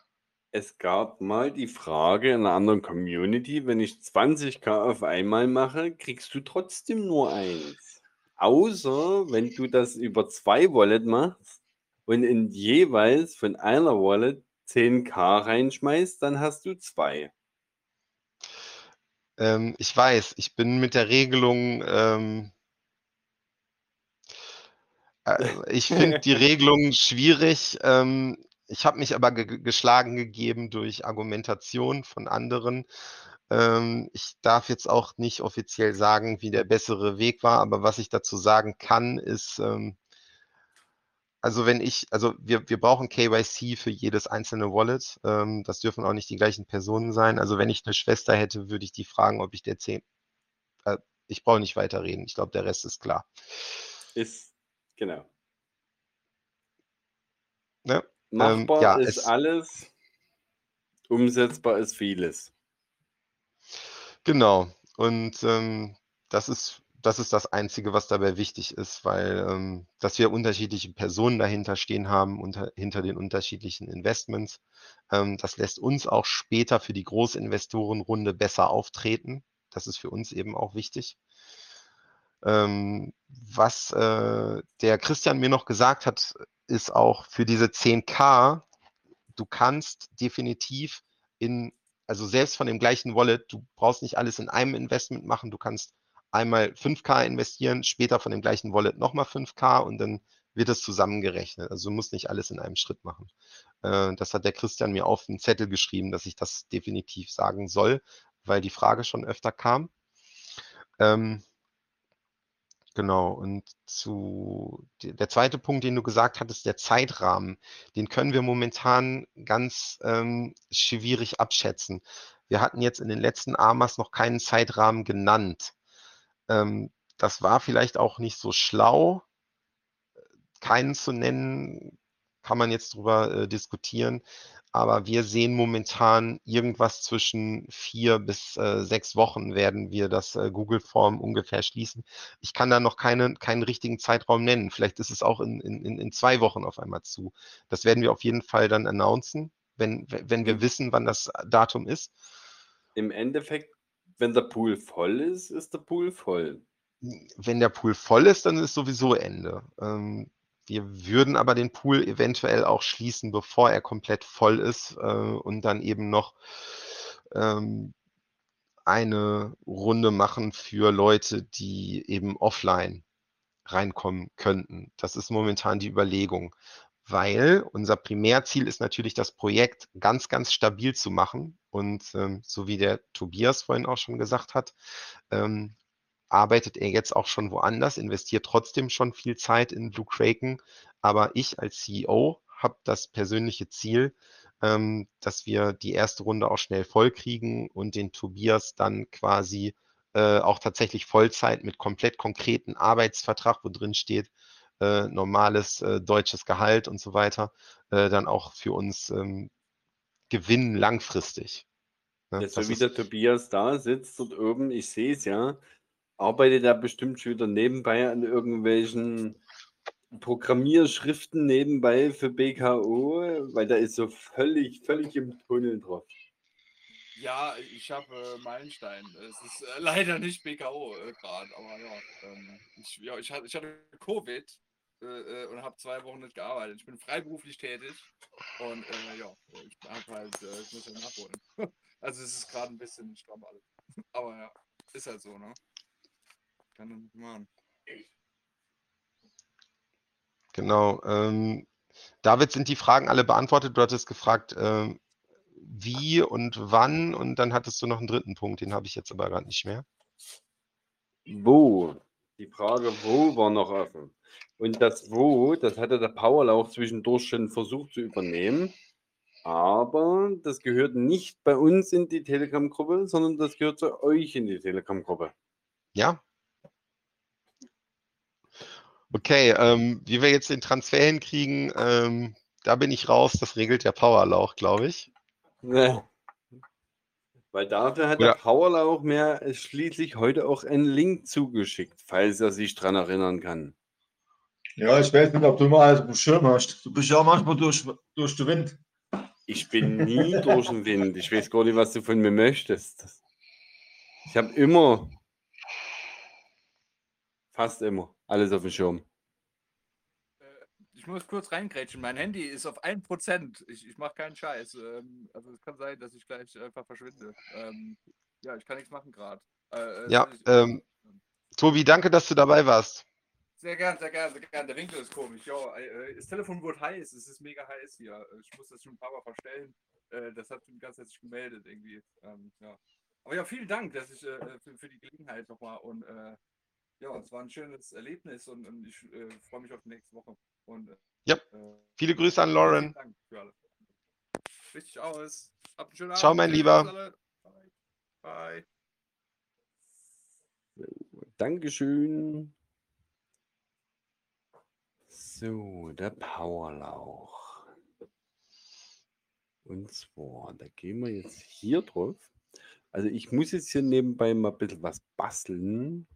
Es gab mal die Frage in einer anderen Community, wenn ich 20k auf einmal mache, kriegst du trotzdem nur eins. Außer wenn du das über zwei Wallet machst und in jeweils von einer Wallet 10k reinschmeißt, dann hast du zwei. Ähm, ich weiß, ich bin mit der Regelung, ähm, äh, ich finde die Regelung schwierig. Ähm, ich habe mich aber ge geschlagen gegeben durch Argumentation von anderen. Ähm, ich darf jetzt auch nicht offiziell sagen, wie der bessere Weg war, aber was ich dazu sagen kann, ist, ähm, also wenn ich, also wir, wir brauchen KYC für jedes einzelne Wallet. Ähm, das dürfen auch nicht die gleichen Personen sein. Also wenn ich eine Schwester hätte, würde ich die fragen, ob ich der 10. Äh, ich brauche nicht weiterreden. Ich glaube, der Rest ist klar. Ist, genau. Ne? Machbar ähm, ja, ist alles, umsetzbar ist vieles. Genau. Und ähm, das ist das ist das Einzige, was dabei wichtig ist, weil ähm, dass wir unterschiedliche Personen dahinter stehen haben, unter, hinter den unterschiedlichen Investments. Ähm, das lässt uns auch später für die Großinvestorenrunde besser auftreten. Das ist für uns eben auch wichtig. Ähm, was äh, der Christian mir noch gesagt hat, ist auch für diese 10k, du kannst definitiv in also selbst von dem gleichen Wallet, du brauchst nicht alles in einem Investment machen. Du kannst einmal 5K investieren, später von dem gleichen Wallet nochmal 5K und dann wird es zusammengerechnet. Also du musst nicht alles in einem Schritt machen. Äh, das hat der Christian mir auf den Zettel geschrieben, dass ich das definitiv sagen soll, weil die Frage schon öfter kam. Ähm, Genau, und zu der zweite Punkt, den du gesagt hattest, der Zeitrahmen, den können wir momentan ganz ähm, schwierig abschätzen. Wir hatten jetzt in den letzten AMAs noch keinen Zeitrahmen genannt. Ähm, das war vielleicht auch nicht so schlau, keinen zu nennen, kann man jetzt drüber äh, diskutieren aber wir sehen momentan irgendwas zwischen vier bis äh, sechs Wochen werden wir das äh, Google-Form ungefähr schließen. Ich kann da noch keine, keinen richtigen Zeitraum nennen. Vielleicht ist es auch in, in, in zwei Wochen auf einmal zu. Das werden wir auf jeden Fall dann announcen, wenn, wenn wir wissen, wann das Datum ist. Im Endeffekt, wenn der Pool voll ist, ist der Pool voll. Wenn der Pool voll ist, dann ist sowieso Ende. Ähm, wir würden aber den Pool eventuell auch schließen, bevor er komplett voll ist äh, und dann eben noch ähm, eine Runde machen für Leute, die eben offline reinkommen könnten. Das ist momentan die Überlegung, weil unser Primärziel ist natürlich, das Projekt ganz, ganz stabil zu machen. Und ähm, so wie der Tobias vorhin auch schon gesagt hat, ähm, arbeitet er jetzt auch schon woanders, investiert trotzdem schon viel Zeit in Blue Kraken. Aber ich als CEO habe das persönliche Ziel, ähm, dass wir die erste Runde auch schnell voll kriegen und den Tobias dann quasi äh, auch tatsächlich Vollzeit mit komplett konkreten Arbeitsvertrag, wo drin steht, äh, normales äh, deutsches Gehalt und so weiter, äh, dann auch für uns ähm, gewinnen langfristig. Ne? Ja, so wie der Tobias da sitzt dort oben, ich sehe es ja, arbeitet er bestimmt schon wieder nebenbei an irgendwelchen Programmierschriften nebenbei für BKO, weil da ist so völlig, völlig im Tunnel drauf. Ja, ich habe äh, Meilenstein. Es ist äh, leider nicht BKO äh, gerade, aber ja, ähm, ich, ja ich, hatte, ich hatte Covid äh, äh, und habe zwei Wochen nicht gearbeitet. Ich bin freiberuflich tätig und äh, ja, ich habe halt, ich muss ja nachholen. also es ist gerade ein bisschen stramm alles. Aber ja, ist halt so, ne? Kann man nicht machen. Genau. Ähm, David, sind die Fragen alle beantwortet? Du hattest gefragt, ähm, wie und wann und dann hattest du noch einen dritten Punkt, den habe ich jetzt aber gerade nicht mehr. Wo? Die Frage, wo war noch offen? Und das Wo, das hatte der Powerlauch zwischendurch schon versucht zu übernehmen. Aber das gehört nicht bei uns in die Telegram-Gruppe, sondern das gehört zu euch in die Telegram-Gruppe. Ja. Okay, ähm, wie wir jetzt den Transfer hinkriegen, ähm, da bin ich raus. Das regelt der Powerlauch, glaube ich. Ne. Weil dafür hat der Powerlauch mir schließlich heute auch einen Link zugeschickt, falls er sich daran erinnern kann. Ja, ich weiß nicht, ob du mal alles auf Schirm hast. Du bist ja manchmal durch, durch den Wind. Ich bin nie durch den Wind. Ich weiß gar nicht, was du von mir möchtest. Ich habe immer, fast immer, alles auf dem Schirm ich muss kurz reingrätschen. Mein Handy ist auf 1%. Ich, ich mache keinen Scheiß. Ähm, also es kann sein, dass ich gleich einfach verschwinde. Ähm, ja, ich kann nichts machen gerade. Äh, äh ja, ich, ähm, Tobi, danke, dass du dabei warst. Sehr gern, sehr gern, sehr gern. Der Winkel ist komisch. Jo, äh, das Telefon wird heiß. Es ist mega heiß hier. Ich muss das schon ein paar Mal verstellen. Äh, das hat schon ganz herzlich gemeldet irgendwie. Ähm, ja. Aber ja, vielen Dank, dass ich äh, für, für, die Gelegenheit nochmal und äh, ja, es war ein schönes Erlebnis und, und ich äh, freue mich auf die nächste Woche. Und, äh, ja, viele Grüße an Lauren. Dank für alle. Richtig aus. Habt einen schönen Ciao, Abend. mein Lieber. Bye. Dankeschön. So, der Powerlauch. Und zwar, da gehen wir jetzt hier drauf. Also ich muss jetzt hier nebenbei mal ein bisschen was basteln,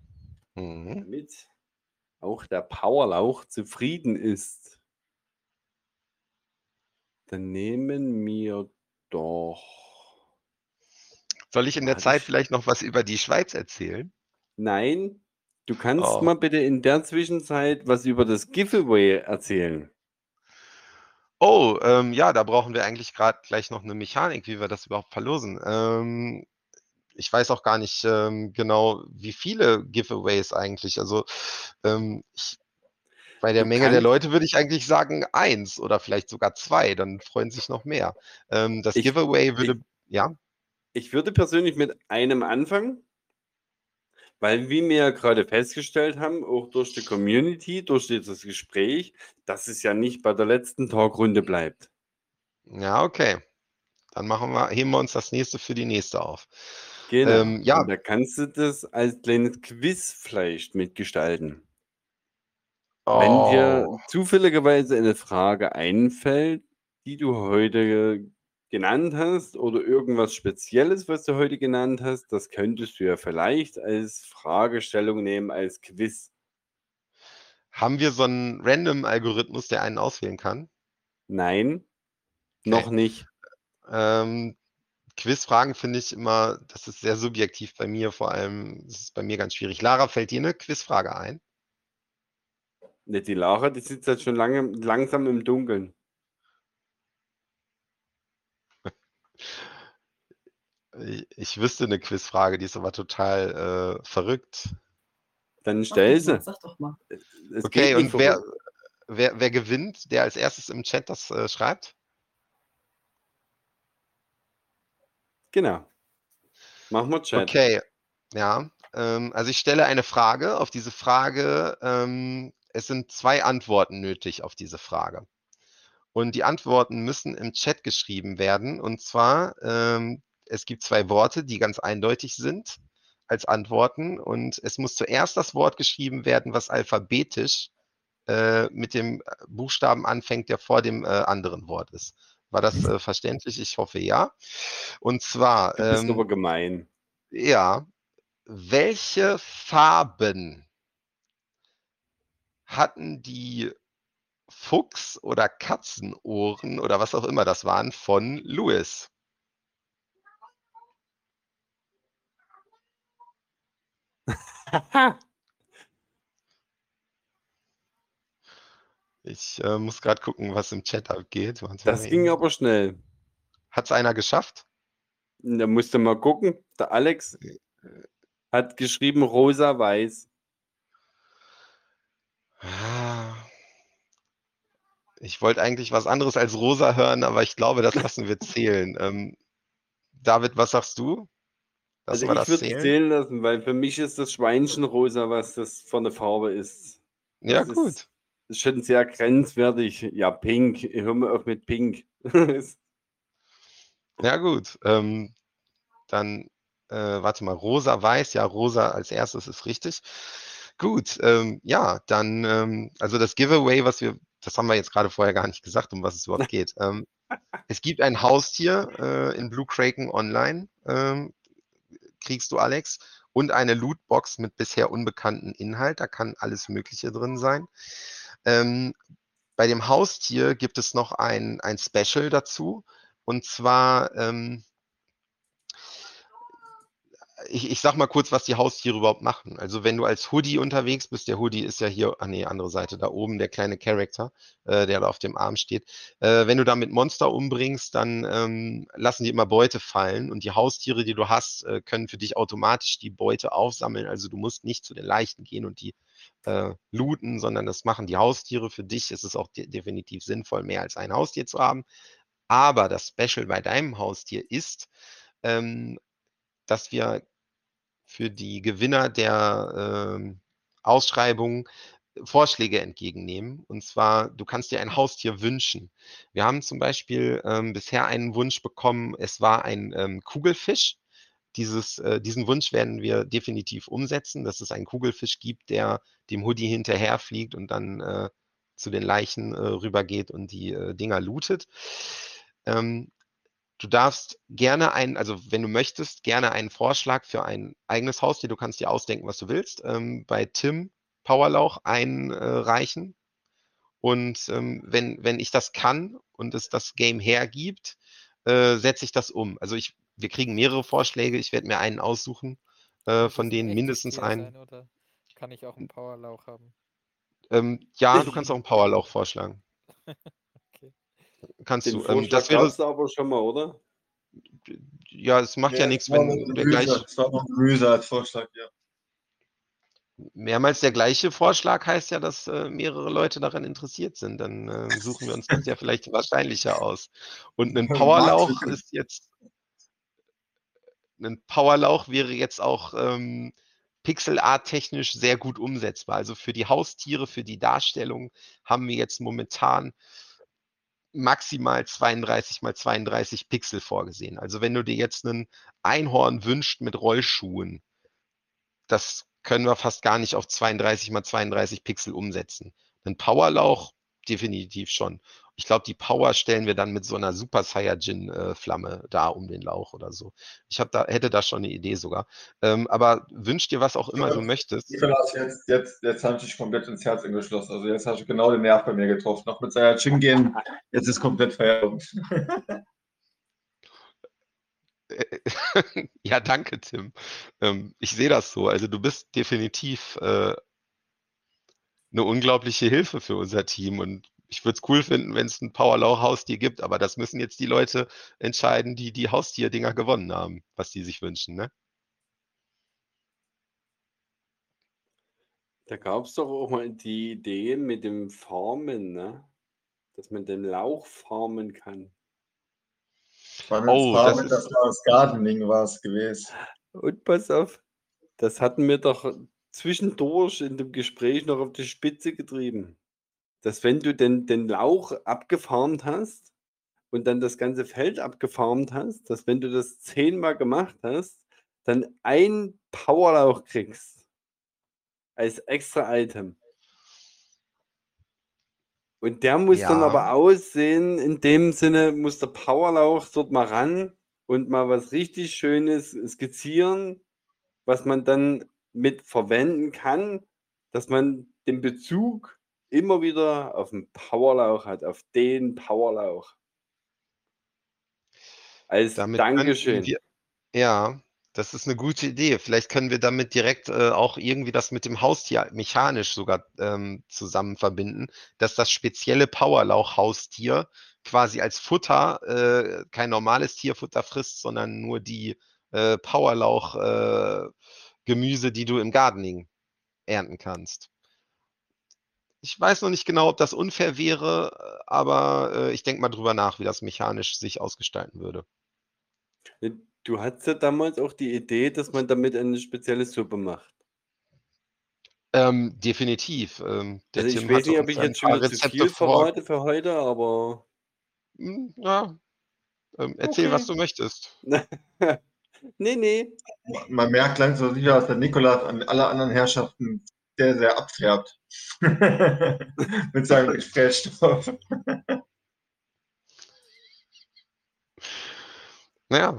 mhm. damit auch der Powerlauch zufrieden ist, dann nehmen wir doch. Soll ich in der Zeit vielleicht noch was über die Schweiz erzählen? Nein, du kannst oh. mal bitte in der Zwischenzeit was über das Giveaway erzählen. Oh, ähm, ja, da brauchen wir eigentlich gerade gleich noch eine Mechanik, wie wir das überhaupt verlosen. Ähm, ich weiß auch gar nicht ähm, genau, wie viele Giveaways eigentlich. Also ähm, ich, bei der du Menge der Leute würde ich eigentlich sagen eins oder vielleicht sogar zwei, dann freuen sich noch mehr. Ähm, das ich, Giveaway würde, ich, ja. Ich würde persönlich mit einem anfangen, weil wie wir ja gerade festgestellt haben, auch durch die Community, durch dieses Gespräch, dass es ja nicht bei der letzten Talkrunde bleibt. Ja, okay. Dann machen wir, heben wir uns das nächste für die nächste auf. Genau. Ähm, ja. Und da kannst du das als kleines Quiz vielleicht mitgestalten. Oh. Wenn dir oh. zufälligerweise eine Frage einfällt, die du heute genannt hast oder irgendwas Spezielles, was du heute genannt hast, das könntest du ja vielleicht als Fragestellung nehmen, als Quiz. Haben wir so einen Random-Algorithmus, der einen auswählen kann? Nein, okay. noch nicht. Ähm, Quizfragen finde ich immer, das ist sehr subjektiv bei mir, vor allem das ist bei mir ganz schwierig. Lara, fällt dir eine Quizfrage ein? Ne, die Lara, die sitzt halt schon lange, langsam im Dunkeln. Ich, ich wüsste eine Quizfrage, die ist aber total äh, verrückt. Dann stell sie. Sag doch mal. Es okay, und wer, wer, wer gewinnt, der als erstes im Chat das äh, schreibt? Genau. Machen wir Chat. Okay, ja. Ähm, also ich stelle eine Frage. Auf diese Frage, ähm, es sind zwei Antworten nötig auf diese Frage. Und die Antworten müssen im Chat geschrieben werden. Und zwar, ähm, es gibt zwei Worte, die ganz eindeutig sind als Antworten. Und es muss zuerst das Wort geschrieben werden, was alphabetisch äh, mit dem Buchstaben anfängt, der vor dem äh, anderen Wort ist. War das äh, verständlich? Ich hoffe ja. Und zwar. Bist ähm, aber gemein. ja. Welche Farben hatten die Fuchs- oder Katzenohren oder was auch immer das waren von Louis? Ich äh, muss gerade gucken, was im Chat abgeht. Warte Das ging eben. aber schnell. Hat's einer geschafft? Da musst du mal gucken. Der Alex hat geschrieben rosa-weiß. Ah. Ich wollte eigentlich was anderes als rosa hören, aber ich glaube, das lassen wir zählen. Ähm, David, was sagst du? Also Lassen wir ich das würde es zählen? zählen lassen, weil für mich ist das Schweinchen rosa, was das von der Farbe ist. Ja, Das gut. Ist, ist schon sehr grenzwertig. Ja, pink. Hör mal auf mit pink. Ja, gut. Ähm, dann, äh, warte mal, rosa, weiß. Ja, rosa als erstes ist richtig. Gut, ähm, ja, dann, ähm, also das Giveaway, was wir, das haben wir jetzt gerade vorher gar nicht gesagt, um was es überhaupt geht. Ähm, es gibt ein Haustier äh, in Blue Kraken Online, ähm, kriegst du, Alex, und eine Lootbox mit bisher unbekanntem Inhalt. Da kann alles Mögliche drin sein. Ähm, bei dem Haustier gibt es noch ein, ein Special dazu. Und zwar, ähm, ich, ich sag mal kurz, was die Haustiere überhaupt machen. Also wenn du als Hoodie unterwegs bist, der Hoodie ist ja hier, ah nee, andere Seite, da oben, der kleine Charakter, äh, der da auf dem Arm steht. Äh, wenn du damit Monster umbringst, dann ähm, lassen die immer Beute fallen und die Haustiere, die du hast, äh, können für dich automatisch die Beute aufsammeln. Also du musst nicht zu den Leichen gehen und die äh, looten, sondern das machen die Haustiere für dich. Es ist auch de definitiv sinnvoll, mehr als ein Haustier zu haben. Aber das Special bei deinem Haustier ist, ähm, dass wir für die Gewinner der ähm, Ausschreibung Vorschläge entgegennehmen. Und zwar, du kannst dir ein Haustier wünschen. Wir haben zum Beispiel ähm, bisher einen Wunsch bekommen, es war ein ähm, Kugelfisch. Dieses, äh, diesen Wunsch werden wir definitiv umsetzen, dass es einen Kugelfisch gibt, der dem Hoodie hinterherfliegt und dann äh, zu den Leichen äh, rübergeht und die äh, Dinger lootet. Ähm, du darfst gerne einen, also wenn du möchtest, gerne einen Vorschlag für ein eigenes Haustier. Du kannst dir ausdenken, was du willst. Ähm, bei Tim Powerlauch einreichen. Und ähm, wenn, wenn ich das kann und es das Game hergibt, äh, setze ich das um. Also ich, wir kriegen mehrere Vorschläge. Ich werde mir einen aussuchen, äh, von ein denen mindestens einen. sein, oder kann ich auch einen Powerlauch haben? Ähm, ja, du kannst auch einen Powerlauch vorschlagen. Okay. Kannst Den du. Ähm, das wäre, gab's aber schon mal, oder? ja, es macht ja Nee, nichts, wenn der Gemüse. gleich, Es war nur Gemüse als Vorschlag, ja. mehrmals der gleiche Vorschlag heißt ja, dass äh, mehrere Leute daran interessiert sind. Dann äh, suchen wir uns das ja vielleicht wahrscheinlicher aus. Und ein Powerlauch ist jetzt, ein Powerlauch wäre jetzt auch ähm, Pixel-Art-technisch sehr gut umsetzbar. Also für die Haustiere, für die Darstellung haben wir jetzt momentan maximal 32 mal 32 Pixel vorgesehen. Also wenn du dir jetzt einen Einhorn wünscht mit Rollschuhen, das können wir fast gar nicht auf 32 mal 32 Pixel umsetzen. Ein Powerlauch definitiv schon. Ich glaube, die Power stellen wir dann mit so einer Super Saiyajin äh, Flamme da um den Lauch oder so. Ich habe da hätte da schon eine Idee sogar. Ähm, aber wünsch dir was auch immer du möchtest. Nikolas, jetzt, jetzt, jetzt habe ich dich komplett ins Herz angeschlossen. Also jetzt hast du genau den Nerv bei mir getroffen. Noch mit Saiyajin gehen, jetzt ist komplett Feierabend. ja, danke, Tim. Ähm, ich sehe das so. Also du bist definitiv äh, eine unglaubliche Hilfe für unser Team und ich würde es cool finden, wenn es ein Powerlauch-Haustier gibt, aber das müssen jetzt die Leute entscheiden, die die Haustierdinger gewonnen haben, was die sich wünschen, ne? Da gab es doch auch mal die Idee mit dem Farmen, ne? Dass man den Lauch farmen kann. Spannendes Oh, Farben, das das, ist- war das Gardening war es gewesen. Und pass auf, das hatten wir doch zwischendurch in dem Gespräch noch auf die Spitze getrieben. Dass wenn du den, den Lauch abgefarmt hast und dann das ganze Feld abgefarmt hast, dass wenn du das zehnmal gemacht hast, dann ein Powerlauch kriegst. Als extra Item. Und der muss dann Ja. aber aussehen, in dem Sinne muss der Powerlauch dort mal ran und mal was richtig Schönes skizzieren, was man dann mit verwenden kann, dass man den Bezug immer wieder auf den Powerlauch hat, auf den Powerlauch. Als Damit Dankeschön. wir, ja, das ist eine gute Idee. Vielleicht können wir damit direkt äh, auch irgendwie das mit dem Haustier mechanisch sogar ähm, zusammen verbinden, dass das spezielle Powerlauch-Haustier quasi als Futter äh, kein normales Tierfutter frisst, sondern nur die äh, Powerlauch-Gemüse, die du im Gardening ernten kannst. Ich weiß noch nicht genau, ob das unfair wäre, aber äh, ich denke mal drüber nach, wie das mechanisch sich ausgestalten würde. Du hattest ja damals auch die Idee, dass man damit eine spezielle Suppe macht. Ähm, definitiv. Ähm, der Also ich Tim weiß nicht, ob ich jetzt schon paar wieder zu Rezepte viel verrate für heute, aber Hm, Ja, ähm, erzähl, was Okay. du möchtest. nee, nee. Man merkt langsam sicher, dass der Nikolas an alle anderen Herrschaften sehr, sehr abfärbt. Mit seinem Gesprächsstoff. Naja,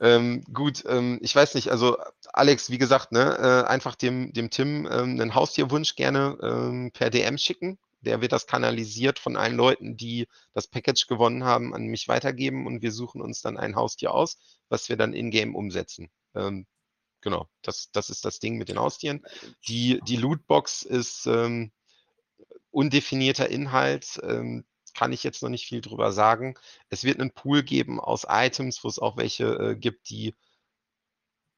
ähm, gut, ähm, ich weiß nicht, also Alex, wie gesagt, ne, äh, einfach dem, dem Tim ähm, einen Haustierwunsch gerne ähm, per DM schicken. Der wird das kanalisiert von allen Leuten, die das Package gewonnen haben, an mich weitergeben und wir suchen uns dann ein Haustier aus, was wir dann in-game umsetzen. Genau, das, das ist das Ding mit den Haustieren. Die, die Lootbox ist ähm, undefinierter Inhalt, ähm, kann ich jetzt noch nicht viel drüber sagen. Es wird einen Pool geben aus Items, wo es auch welche äh, gibt, die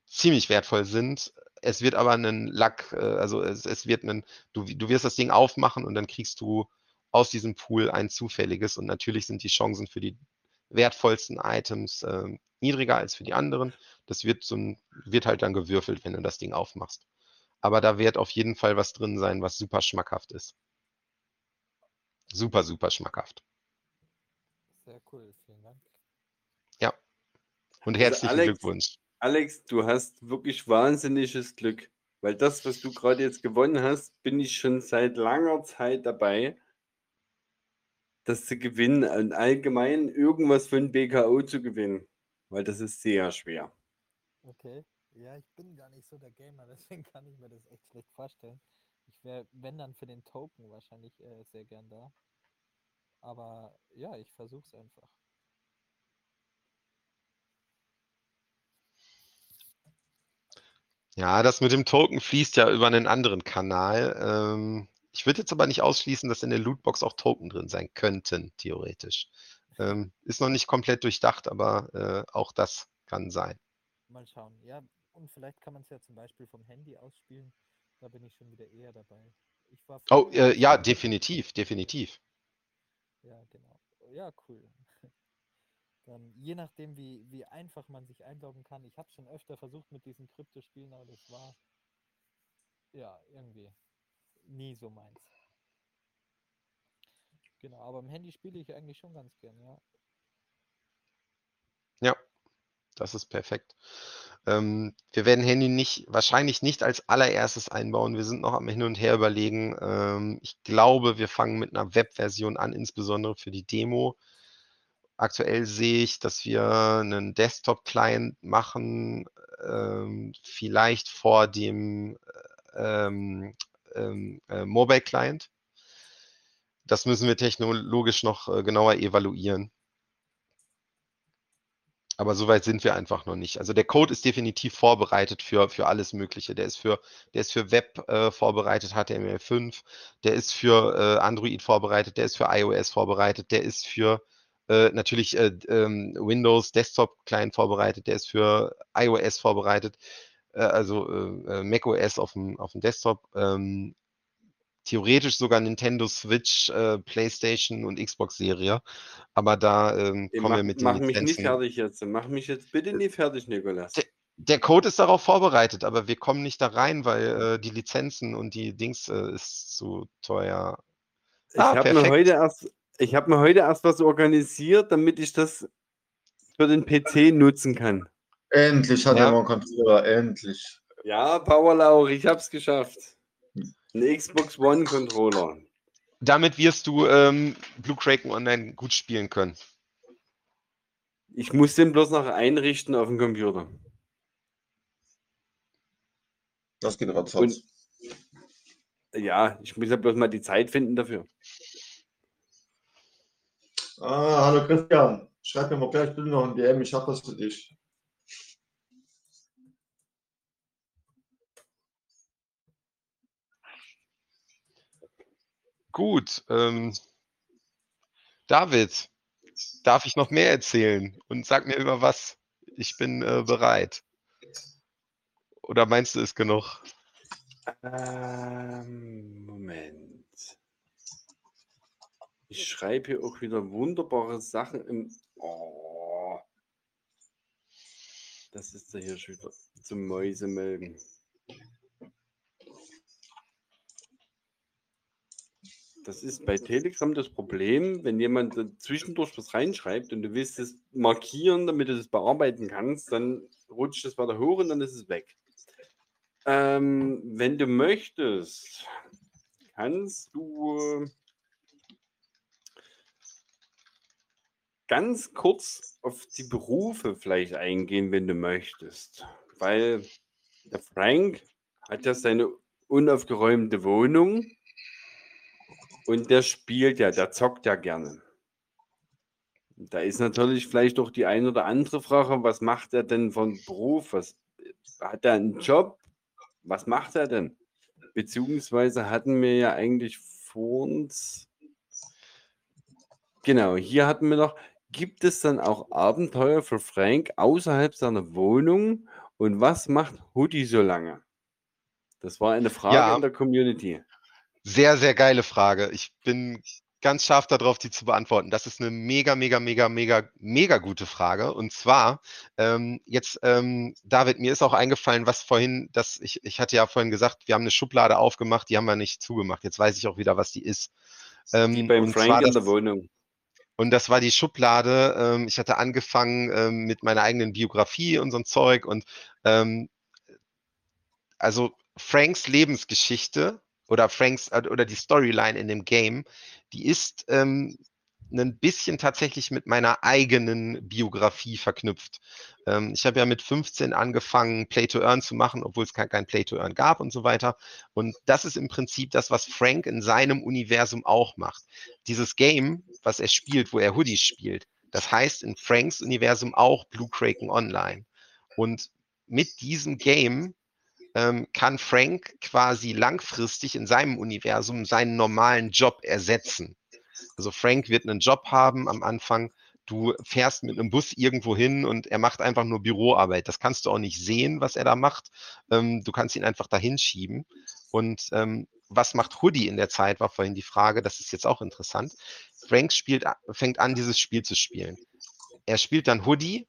ziemlich wertvoll sind. Es wird aber einen Lack, äh, also es, es wird einen, du, du wirst das Ding aufmachen und dann kriegst du aus diesem Pool ein zufälliges und natürlich sind die Chancen für die wertvollsten Items ähm, niedriger als für die anderen. Das wird so ein, wird halt dann gewürfelt, wenn du das Ding aufmachst. Aber da wird auf jeden Fall was drin sein, was super schmackhaft ist. Super, super schmackhaft. Sehr cool, vielen Dank. Ja. Und Also herzlichen Alex, Glückwunsch. Alex, du hast wirklich wahnsinniges Glück, weil das, was du gerade jetzt gewonnen hast, bin ich schon seit langer Zeit dabei, das zu gewinnen und allgemein irgendwas von BKO zu gewinnen, weil das ist sehr schwer. Okay. Ja, ich bin gar nicht so der Gamer, deswegen kann ich mir das echt schlecht vorstellen. Ich wäre, wenn dann für den Token wahrscheinlich äh, sehr gern da. Aber ja, ich versuch's einfach. Ja, das mit dem Token fließt ja über einen anderen Kanal. Ähm, ich würde jetzt aber nicht ausschließen, dass in der Lootbox auch Token drin sein könnten, theoretisch. Ähm, ist noch nicht komplett durchdacht, aber äh, auch das kann sein. Mal schauen. Ja, und vielleicht kann man es ja zum Beispiel vom Handy ausspielen. Da bin ich schon wieder eher dabei. Oh, äh, ja, definitiv, definitiv. Ja, genau. Ja, cool. Dann je nachdem, wie, wie einfach man sich einloggen kann. Ich habe schon öfter versucht mit diesen Kryptospielen, aber das war ja irgendwie nie so meins. Genau, aber im Handy spiele ich eigentlich schon ganz gern, ja. Ja, das ist perfekt. Ähm, wir werden Handy nicht, wahrscheinlich nicht als allererstes einbauen. Wir sind noch am Hin und Her überlegen. Ähm, ich glaube, wir fangen mit einer Webversion an, insbesondere für die Demo. Aktuell sehe ich, dass wir einen Desktop-Client machen, ähm, vielleicht vor dem ähm, ähm, äh, Mobile-Client. Das müssen wir technologisch noch äh, genauer evaluieren. Aber soweit sind wir einfach noch nicht. Also der Code ist definitiv vorbereitet für, für alles Mögliche. Der ist für, der ist für Web äh, vorbereitet, HTML5, der ist für äh, Android vorbereitet, der ist für iOS vorbereitet, der ist für äh, natürlich äh, ähm, Windows Desktop Client vorbereitet, der ist für iOS vorbereitet. äh, also äh macOS auf dem, auf dem Desktop, ähm, theoretisch sogar Nintendo Switch, äh, PlayStation und Xbox-Serie. Aber da ähm, kommen mach, wir mit den Mach mich nicht Lizenzen. fertig jetzt. Mach mich jetzt bitte nicht fertig, Nikolas. Der, der Code ist darauf vorbereitet, aber wir kommen nicht da rein, weil äh, die Lizenzen und die Dings äh, ist zu teuer. Ich Ah, habe mir heute erst, ich habe mir heute erst was organisiert, damit ich das für den PC nutzen kann. Endlich hat Ja. er mal einen Controller, endlich. Ja, Powerlauch, ich habe es geschafft. Ein Xbox One Controller. Damit wirst du ähm, Blue Kraken Online gut spielen können. Ich muss den bloß noch einrichten auf dem Computer. Das geht ratzfatz. Ja, ich muss ja bloß mal die Zeit finden dafür. Ah, hallo Christian. Schreib mir mal gleich bitte noch ein DM, ich hab was für dich. Gut. Ähm, David, darf ich noch mehr erzählen? Und sag mir über was. Ich bin äh, bereit. Oder meinst du es genug? Ähm, Moment. Ich schreibe hier auch wieder wunderbare Sachen im. Oh. Das ist ja hier schon wieder zum Mäusemelken. Das ist bei Telegram das Problem, wenn jemand zwischendurch was reinschreibt und du willst es markieren, damit du das bearbeiten kannst, dann rutscht es weiter hoch und dann ist es weg. Ähm, wenn du möchtest, kannst du ganz kurz auf die Berufe vielleicht eingehen, wenn du möchtest. Weil der Frank hat ja seine unaufgeräumte Wohnung und der spielt ja, der zockt ja gerne. Da ist natürlich vielleicht auch die ein oder andere Frage, was macht er denn von Beruf? Was, hat er einen Job? Was macht er denn? Beziehungsweise hatten wir ja eigentlich vor uns. Genau, hier hatten wir noch, gibt es dann auch Abenteuer für Frank außerhalb seiner Wohnung? Und was macht Hoodie so lange? Das war eine Frage Ja. in der Community. Sehr, sehr geile Frage. Ich bin ganz scharf darauf, die zu beantworten. Das ist eine mega, mega, mega, mega, mega gute Frage. Und zwar, ähm, jetzt, ähm, David, mir ist auch eingefallen, was vorhin, dass ich, ich hatte ja vorhin gesagt, wir haben eine Schublade aufgemacht, die haben wir nicht zugemacht. Jetzt weiß ich auch wieder, was die ist. Ähm, Die und Frank in das, der Wohnung. und das war die Schublade. Ähm, ich hatte angefangen ähm, mit meiner eigenen Biografie und so ein Zeug. Und ähm, also Franks Lebensgeschichte oder Franks äh, oder die Storyline in dem Game, die ist ähm, ein bisschen tatsächlich mit meiner eigenen Biografie verknüpft. Ähm, ich habe ja mit 15 angefangen, Play to Earn zu machen, obwohl es kein, kein Play to Earn gab und so weiter. Und das ist im Prinzip das, was Frank in seinem Universum auch macht. Dieses Game, was er spielt, wo er Hoodies spielt, das heißt in Franks Universum auch Blue Kraken Online. Und mit diesem Game ähm, kann Frank quasi langfristig in seinem Universum seinen normalen Job ersetzen. Also Frank wird einen Job haben am Anfang. Du fährst mit einem Bus irgendwo hin und er macht einfach nur Büroarbeit. Das kannst du auch nicht sehen, was er da macht. Ähm, du kannst ihn einfach dahin schieben. Und ähm, was macht Hoodie in der Zeit, war vorhin die Frage. Das ist jetzt auch interessant. Frank spielt, fängt an, dieses Spiel zu spielen. Er spielt dann Hoodie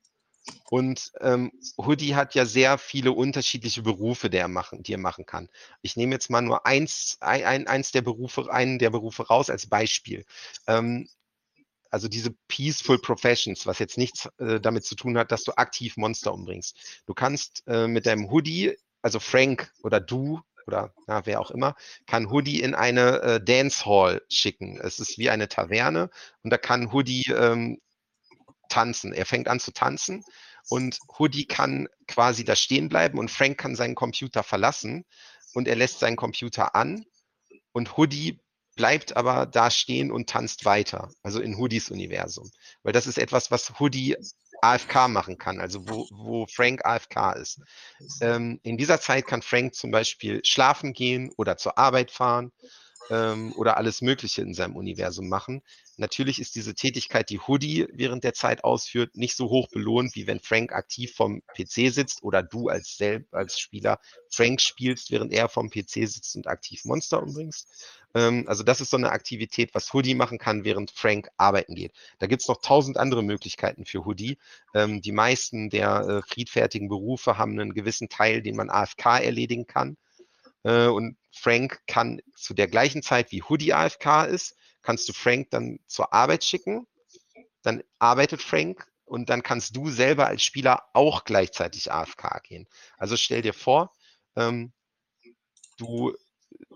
und ähm, Hoodie hat ja sehr viele unterschiedliche Berufe, die er machen, die er machen kann. Ich nehme jetzt mal nur eins, ein, ein, eins der Berufe, einen der Berufe raus als Beispiel. Ähm, also diese Peaceful Professions, was jetzt nichts äh, damit zu tun hat, dass du aktiv Monster umbringst. Du kannst äh, mit deinem Hoodie, also Frank oder du oder ja, wer auch immer, kann Hoodie in eine äh, Dance Hall schicken. Es ist wie eine Taverne und da kann Hoodie ähm, tanzen. Er fängt an zu tanzen und Hoodie kann quasi da stehen bleiben und Frank kann seinen Computer verlassen und er lässt seinen Computer an und Hoodie bleibt aber da stehen und tanzt weiter, also in Hoodies Universum. Weil das ist etwas, was Hoodie AFK machen kann, also wo, wo Frank AFK ist. Ähm, in dieser Zeit kann Frank zum Beispiel schlafen gehen oder zur Arbeit fahren ähm, oder alles Mögliche in seinem Universum machen. Natürlich ist diese Tätigkeit, die Hoodie während der Zeit ausführt, nicht so hoch belohnt, wie wenn Frank aktiv vom PC sitzt oder du als selbst als Spieler Frank spielst, während er vom PC sitzt und aktiv Monster umbringst. Ähm, also das ist so eine Aktivität, was Hoodie machen kann, während Frank arbeiten geht. Da gibt es noch tausend andere Möglichkeiten für Hoodie. Ähm, die meisten der äh, friedfertigen Berufe haben einen gewissen Teil, den man AFK erledigen kann. Äh, und Frank kann zu der gleichen Zeit, wie Hoodie AFK ist, kannst du Frank dann zur Arbeit schicken. Dann arbeitet Frank und dann kannst du selber als Spieler auch gleichzeitig AFK gehen. Also stell dir vor, ähm, du,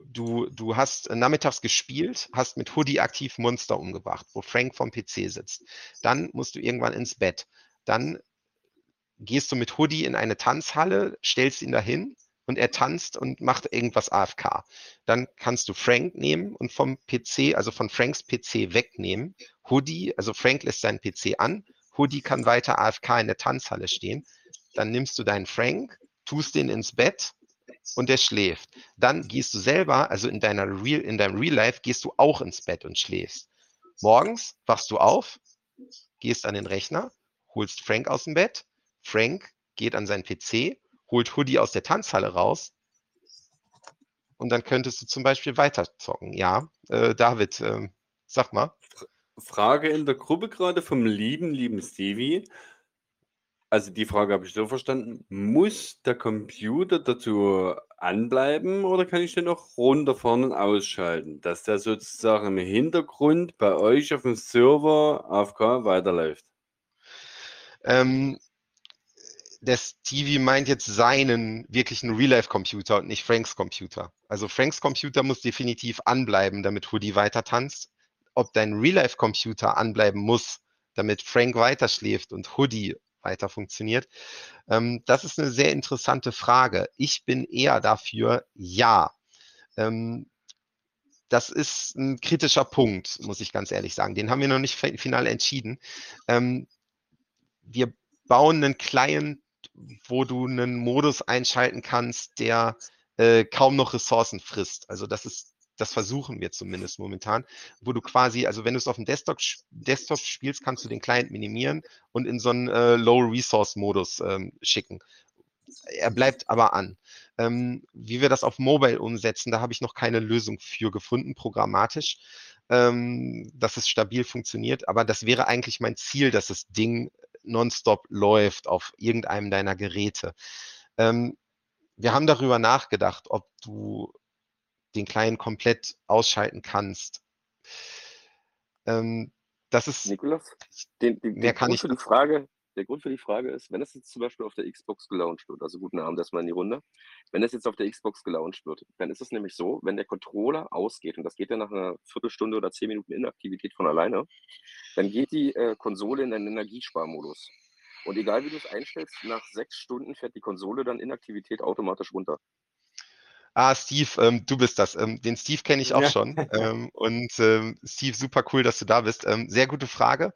du, du hast nachmittags gespielt, hast mit Hoodie aktiv Monster umgebracht, wo Frank vom PC sitzt. Dann musst du irgendwann ins Bett. Dann gehst du mit Hoodie in eine Tanzhalle, stellst ihn dahin und er tanzt und macht irgendwas AFK. Dann kannst du Frank nehmen und vom PC, also von Franks PC wegnehmen. Hoodie, also Frank lässt seinen PC an. Hoodie kann weiter AFK in der Tanzhalle stehen. Dann nimmst du deinen Frank, tust den ins Bett und der schläft. Dann gehst du selber, also in deiner Real, in deinem Real Life, gehst du auch ins Bett und schläfst. Morgens wachst du auf, gehst an den Rechner, holst Frank aus dem Bett. Frank geht an seinen PC, holt Hoodie aus der Tanzhalle raus und dann könntest du zum Beispiel weiter zocken. Ja, äh, David, äh, sag mal. Frage in der Gruppe gerade vom lieben, lieben Stevie. Also die Frage habe ich so verstanden. Muss der Computer dazu anbleiben oder kann ich den auch runterfahren und ausschalten, dass der sozusagen im Hintergrund bei euch auf dem Server AFK weiterläuft? Ähm, der Stevie meint jetzt seinen wirklichen Real-Life-Computer und nicht Franks Computer. Also Franks Computer muss definitiv anbleiben, damit Hoodie weiter tanzt. Ob dein Real-Life-Computer anbleiben muss, damit Frank weiter schläft und Hoodie weiter funktioniert, ähm, das ist eine sehr interessante Frage. Ich bin eher dafür, ja. Ähm, das ist ein kritischer Punkt, muss ich ganz ehrlich sagen. Den haben wir noch nicht final entschieden. Ähm, wir bauen einen Client wo du einen Modus einschalten kannst, der äh, kaum noch Ressourcen frisst. Also das ist, das versuchen wir zumindest momentan, wo du quasi, also wenn du es auf dem Desktop, Desktop spielst, kannst du den Client minimieren und in so einen äh, Low-Resource-Modus ähm, schicken. Er bleibt aber an. Ähm, wie wir das auf Mobile umsetzen, da habe ich noch keine Lösung für gefunden, programmatisch, ähm, dass es stabil funktioniert. Aber das wäre eigentlich mein Ziel, dass das Ding nonstop läuft auf irgendeinem deiner Geräte. Ähm, wir haben darüber nachgedacht, ob du den Client komplett ausschalten kannst. Ähm, das ist. Nikolas, den, den, mehr kann Grund ich. Die Frage, der Grund für die Frage ist, wenn es jetzt zum Beispiel auf der Xbox gelauncht wird, also guten Abend erstmal in die Runde, wenn es jetzt auf der Xbox gelauncht wird, dann ist es nämlich so, wenn der Controller ausgeht, und das geht ja nach einer Viertelstunde oder zehn Minuten Inaktivität von alleine, dann geht die äh, Konsole in einen Energiesparmodus. Und egal wie du es einstellst, nach sechs Stunden fährt die Konsole dann Inaktivität automatisch runter. Ah, Steve, ähm, du bist das. Ähm, den Steve kenne ich auch ja. schon. Ähm, und ähm, Steve, super cool, dass du da bist. Ähm, sehr gute Frage.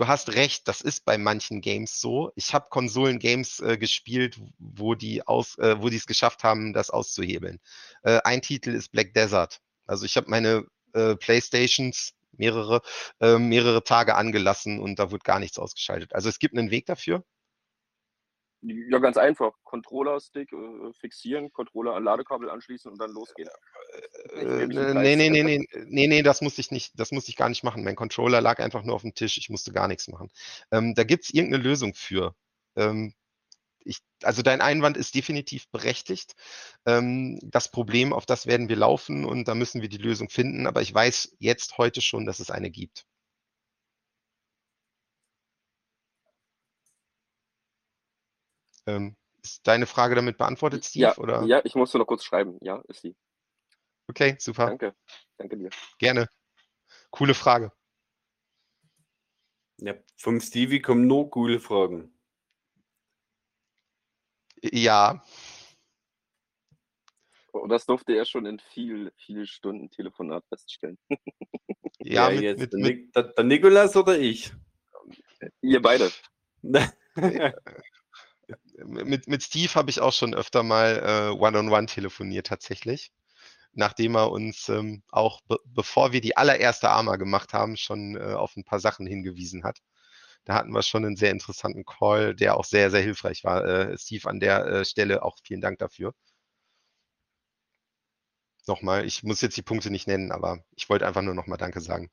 Ähm, du hast recht, das ist bei manchen Games so. Ich habe Konsolen-Games äh, gespielt, wo die aus, äh, wo die es geschafft haben, das auszuhebeln. Äh, ein Titel ist Black Desert. Also ich habe meine äh, Playstations mehrere, äh, mehrere Tage angelassen und da wird gar nichts ausgeschaltet. Also es gibt einen Weg dafür. Ja, ganz einfach. Controller-Stick äh, fixieren, Controller an Ladekabel anschließen und dann losgehen. Äh, nee, nee, nee, nee, nee, nee, das musste ich nicht, das musste ich gar nicht machen. Mein Controller lag einfach nur auf dem Tisch, ich musste gar nichts machen. Ähm, da gibt es irgendeine Lösung für. Ähm, ich, also dein Einwand ist definitiv berechtigt. Ähm, das Problem, auf das werden wir laufen und da müssen wir die Lösung finden, aber ich weiß jetzt heute schon, dass es eine gibt. Ähm, ist deine Frage damit beantwortet, Steve? Ja, oder? ja, ich musste noch kurz schreiben. Ja, ist sie. Okay, super. Danke. Danke dir. Gerne. Coole Frage. Ja, vom Stevie kommen nur coole Fragen. Ja. Und oh, das durfte er schon in viel, vielen Stunden Telefonat feststellen. Ja, ja mit, jetzt mit, mit, der, der Nikolas oder ich? Ihr beide. mit, mit Steve habe ich auch schon öfter mal äh, One-on-One -on -one telefoniert tatsächlich. nachdem er uns ähm, auch be bevor wir die allererste Arma gemacht haben, schon äh, auf ein paar Sachen hingewiesen hat. Da hatten wir schon einen sehr interessanten Call, der auch sehr, sehr hilfreich war. Äh, Steve, an der äh, Stelle auch vielen Dank dafür. Nochmal, ich muss jetzt die Punkte nicht nennen, aber ich wollte einfach nur nochmal Danke sagen.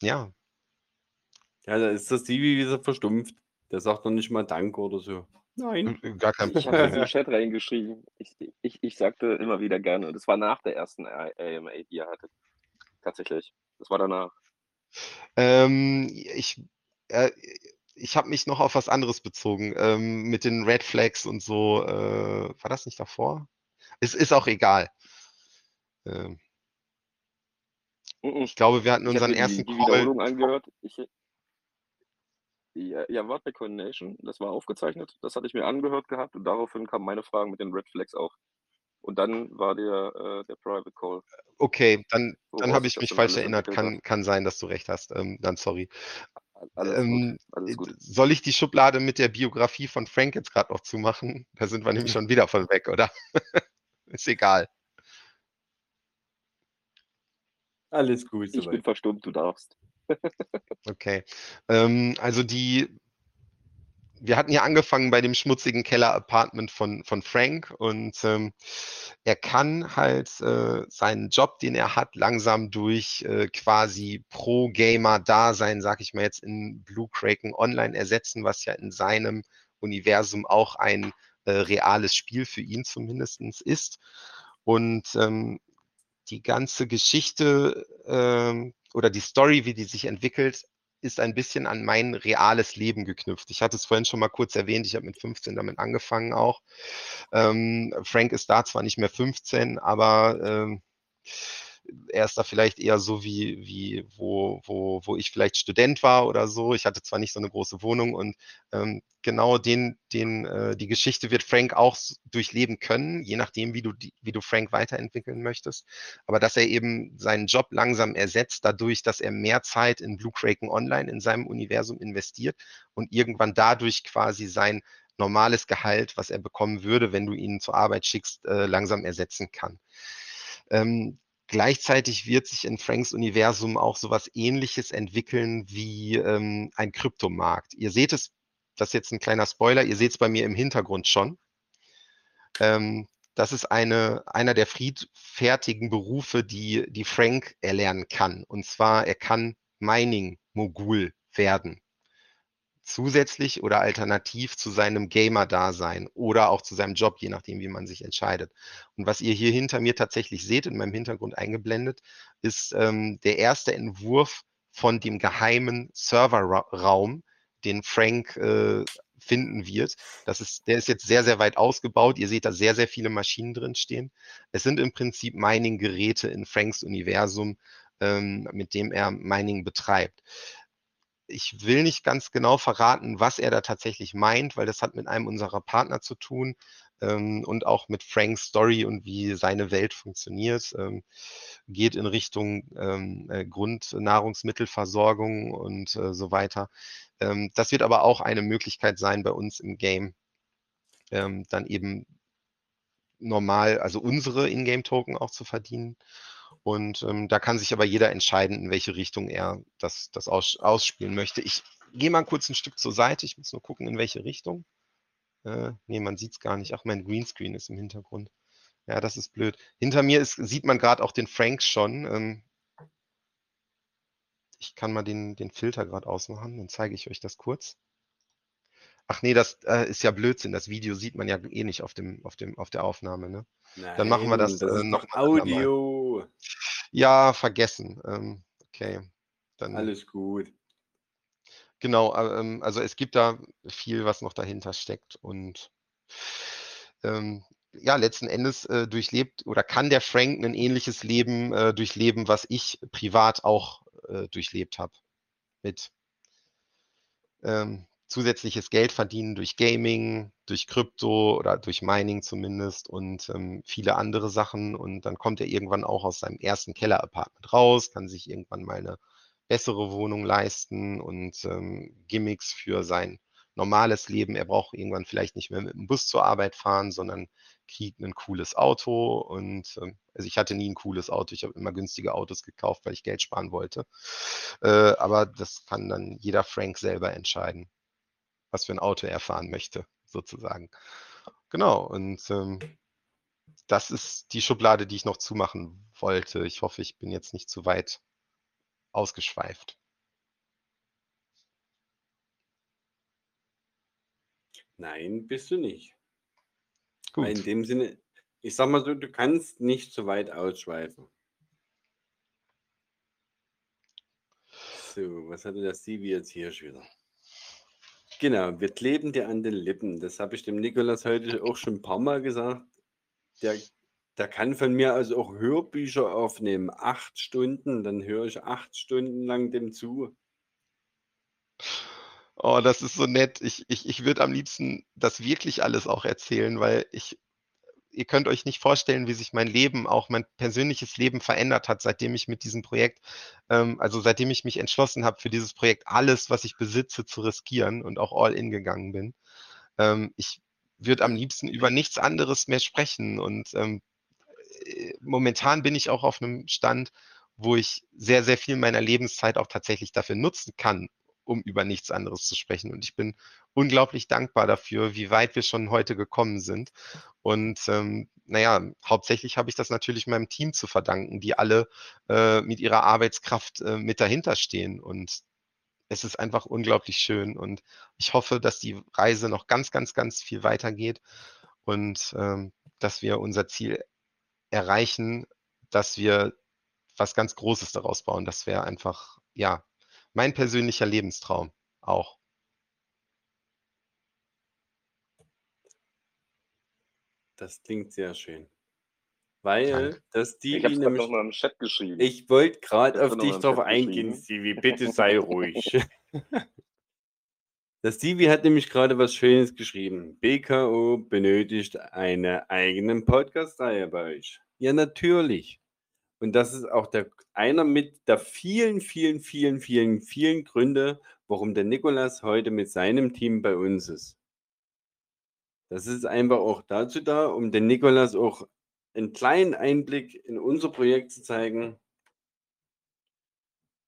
Ja. Ja, da ist das Stevie wieder verstummt. Der sagt noch nicht mal Danke oder so. Nein. Gar kein Ich habe das in den Problem. Chat reingeschrieben. Ich, ich, ich sagte immer wieder gerne. Das war nach der ersten AMA, die ihr hattet. Tatsächlich. Das war danach. Ähm, ich äh, ich habe mich noch auf was anderes bezogen, ähm, mit den Red Flags und so. Äh, war das nicht davor? Es ist auch egal. Ähm, Mhm. ich glaube, wir hatten Ich unseren die, ersten die Call. Wiederholung angehört. Ich, ja, ja, Wordback Coordination, das war aufgezeichnet. Das hatte ich mir angehört gehabt und daraufhin kamen meine Fragen mit den Red Flags auch. Und dann war der, äh, der Private Call, Okay, dann, dann habe ich mich falsch erinnert. Kann, kann sein, dass du recht hast. Ähm, dann sorry. Alles gut, Ähm, alles gut. soll ich die Schublade mit der Biografie von Frank jetzt gerade noch zumachen? Da sind wir nämlich schon wieder von weg, oder? Ist egal. Alles gut Ich bin soweit. verstummt, du darfst. Okay. Ähm, also die, wir hatten ja angefangen bei dem schmutzigen Keller-Apartment von, von Frank und ähm, er kann halt äh, seinen Job, den er hat, langsam durch äh, quasi Pro-Gamer-Dasein, sag ich mal jetzt, in Blue Kraken Online ersetzen, was ja in seinem Universum auch ein äh, reales Spiel für ihn zumindestens ist. Und ähm, die ganze Geschichte ähm, oder die Story, wie die sich entwickelt, ist ein bisschen an mein reales Leben geknüpft. Ich hatte es vorhin schon mal kurz erwähnt, ich habe mit 15 damit angefangen auch. Ähm, Frank ist da zwar nicht mehr 15, aber ähm, er ist da vielleicht eher so wie, wie wo, wo, wo ich vielleicht Student war oder so. Ich hatte zwar nicht so eine große Wohnung und ähm, genau den, den, äh, die Geschichte wird Frank auch durchleben können, je nachdem, wie du, die, wie du Frank weiterentwickeln möchtest. Aber dass er eben seinen Job langsam ersetzt, dadurch, dass er mehr Zeit in Blue Kraken Online in seinem Universum investiert und irgendwann dadurch quasi sein normales Gehalt, was er bekommen würde, wenn du ihn zur Arbeit schickst, äh, langsam ersetzen kann. Ähm, gleichzeitig wird sich in Franks Universum auch sowas ähnliches entwickeln wie ähm, ein Kryptomarkt. Ihr seht es, das ist jetzt ein kleiner Spoiler, ihr seht es bei mir im Hintergrund schon. Ähm, das ist eine, einer der friedfertigen Berufe, die, die Frank erlernen kann. Und zwar, er kann Mining-Mogul werden zusätzlich oder alternativ zu seinem Gamer-Dasein oder auch zu seinem Job, je nachdem, wie man sich entscheidet. Und was ihr hier hinter mir tatsächlich seht, in meinem Hintergrund eingeblendet, ist ähm, der erste Entwurf von dem geheimen Serverraum, den Frank äh, finden wird. Das ist, der ist jetzt sehr, sehr weit ausgebaut. Ihr seht da sehr, sehr viele Maschinen drin stehen. Es sind im Prinzip Mining-Geräte in Franks Universum, ähm, mit dem er Mining betreibt ich will nicht ganz genau verraten, was er da tatsächlich meint, weil das hat mit einem unserer Partner zu tun ähm, und auch mit Franks Story und wie seine Welt funktioniert. Ähm, geht in Richtung ähm, äh, Grundnahrungsmittelversorgung und äh, so weiter. Ähm, das wird aber auch eine Möglichkeit sein bei uns im Game, ähm, dann eben normal, also unsere Ingame-Token auch zu verdienen. Und ähm, da kann sich aber jeder entscheiden, in welche Richtung er das, das aus, ausspielen möchte. Ich gehe mal kurz ein Stück zur Seite. Ich muss nur gucken, in welche Richtung. Äh, nee, man sieht es gar nicht. Ach, mein Greenscreen ist im Hintergrund. Ja, das ist blöd. Hinter mir ist, sieht man gerade auch den Frank schon. Ähm, ich kann mal den, den Filter gerade ausmachen, dann zeige ich euch das kurz. Ach nee, das äh, ist ja Blödsinn. Das Video sieht man ja eh nicht auf, dem, auf, dem, auf der Aufnahme. Ne? Dann machen wir das, Nein, das äh, noch. Audio. Ja, vergessen. Ähm, okay. Dann, Alles gut. Genau, äh, ähm, also es gibt da viel, was noch dahinter steckt und ähm, ja, letzten Endes äh, durchlebt oder kann der Frank ein ähnliches Leben äh, durchleben, was ich privat auch äh, durchlebt habe. Mit ähm, zusätzliches Geld verdienen durch Gaming, durch Krypto oder durch Mining zumindest und ähm, viele andere Sachen. Und dann kommt er irgendwann auch aus seinem ersten Keller-Apartment raus, kann sich irgendwann mal eine bessere Wohnung leisten und ähm, Gimmicks für sein normales Leben. Er braucht irgendwann vielleicht nicht mehr mit dem Bus zur Arbeit fahren, sondern kriegt ein cooles Auto. Und ähm, also ich hatte nie ein cooles Auto. Ich habe immer günstige Autos gekauft, weil ich Geld sparen wollte. Äh, aber das kann dann jeder Frank selber entscheiden, was für ein Auto er fahren möchte, sozusagen. Genau. Und ähm, das ist die Schublade, die ich noch zumachen wollte. Ich hoffe, ich bin jetzt nicht zu weit ausgeschweift. Nein, bist du nicht. Gut. In dem Sinne, ich sag mal so, du kannst nicht zu weit ausschweifen. So, was hatte der Stevie jetzt hier schon wieder? Genau, wir kleben dir an den Lippen. Das habe ich dem Nikolas heute auch schon ein paar Mal gesagt. Der, der kann von mir also auch Hörbücher aufnehmen. Acht Stunden, dann höre ich acht Stunden lang dem zu. Oh, das ist so nett. Ich, ich, ich würde am liebsten das wirklich alles auch erzählen, weil ich, ihr könnt euch nicht vorstellen, wie sich mein Leben, auch mein persönliches Leben verändert hat, seitdem ich mit diesem Projekt, ähm, also seitdem ich mich entschlossen habe, für dieses Projekt alles, was ich besitze, zu riskieren und auch all in gegangen bin. Ähm, ich würde am liebsten über nichts anderes mehr sprechen und ähm, äh, momentan bin ich auch auf einem Stand, wo ich sehr, sehr viel meiner Lebenszeit auch tatsächlich dafür nutzen kann, um über nichts anderes zu sprechen. Und ich bin unglaublich dankbar dafür, wie weit wir schon heute gekommen sind. Und ähm, naja, hauptsächlich habe ich das natürlich meinem Team zu verdanken, die alle äh, mit ihrer Arbeitskraft äh, mit dahinter stehen. Und es ist einfach unglaublich schön. Und ich hoffe, dass die Reise noch ganz, ganz, ganz viel weitergeht und ähm, dass wir unser Ziel erreichen, dass wir was ganz Großes daraus bauen. Das wäre einfach, ja, mein persönlicher Lebenstraum auch. Das klingt sehr schön. Weil Danke. das die Ich habe nämlich, nochmal im Chat geschrieben. ich wollte gerade auf dich mal drauf eingehen? Stevie. Bitte sei ruhig. Das Stevie hat nämlich gerade was Schönes geschrieben. BKO benötigt eine eigenen Podcast-Reihe bei euch. Ja, natürlich. Und das ist auch der, einer mit der vielen, vielen, vielen, vielen, vielen Gründe, warum der Nikolas heute mit seinem Team bei uns ist. Das ist einfach auch dazu da, um den Nikolas auch einen kleinen Einblick in unser Projekt zu zeigen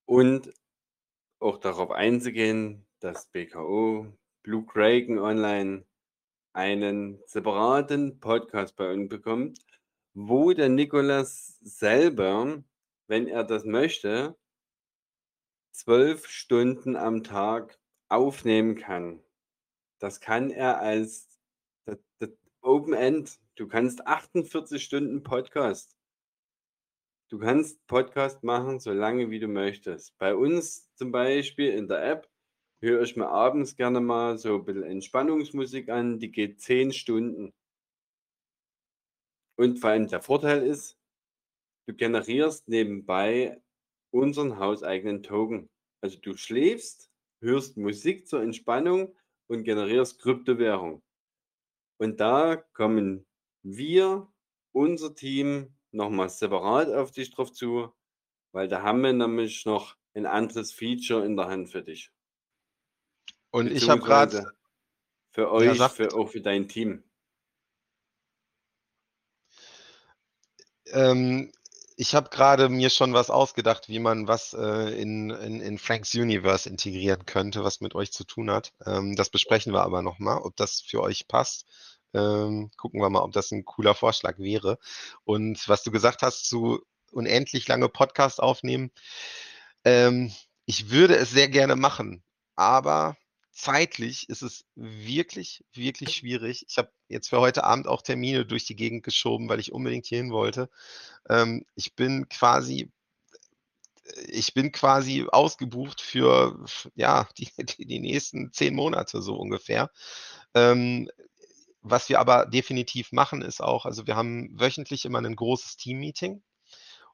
und auch darauf einzugehen, dass BKO Blue Kraken Online einen separaten Podcast bei uns bekommt, wo der Nikolas selber, wenn er das möchte, zwölf Stunden am Tag aufnehmen kann. Das kann er als das, das Open End. Du kannst 48 Stunden Podcast. Du kannst Podcast machen, so lange wie du möchtest. Bei uns zum Beispiel in der App höre ich mir abends gerne mal so ein bisschen Entspannungsmusik an, die geht 10 Stunden. Und vor allem der Vorteil ist, du generierst nebenbei unseren hauseigenen Token. Also du schläfst, hörst Musik zur Entspannung und generierst Kryptowährung. Und da kommen wir, unser Team, nochmal separat auf dich drauf zu, weil da haben wir nämlich noch ein anderes Feature in der Hand für dich. Und ich habe gerade, Für ja, euch, sagt, für, auch für dein Team. Ähm, ich habe gerade mir schon was ausgedacht, wie man was äh, in, in, in Franks Universe integrieren könnte, was mit euch zu tun hat. Ähm, das besprechen wir aber nochmal, ob das für euch passt. Ähm, gucken wir mal, ob das ein cooler Vorschlag wäre. Und was du gesagt hast zu unendlich lange Podcast aufnehmen, ähm, ich würde es sehr gerne machen, aber zeitlich ist es wirklich, wirklich schwierig. Ich habe jetzt für heute Abend auch Termine durch die Gegend geschoben, weil ich unbedingt hierhin wollte. Ähm, ich bin quasi, ich bin quasi ausgebucht für ja, die, die, die nächsten zehn Monate so ungefähr. Ähm, was wir aber definitiv machen, ist auch, also wir haben wöchentlich immer ein großes Team-Meeting,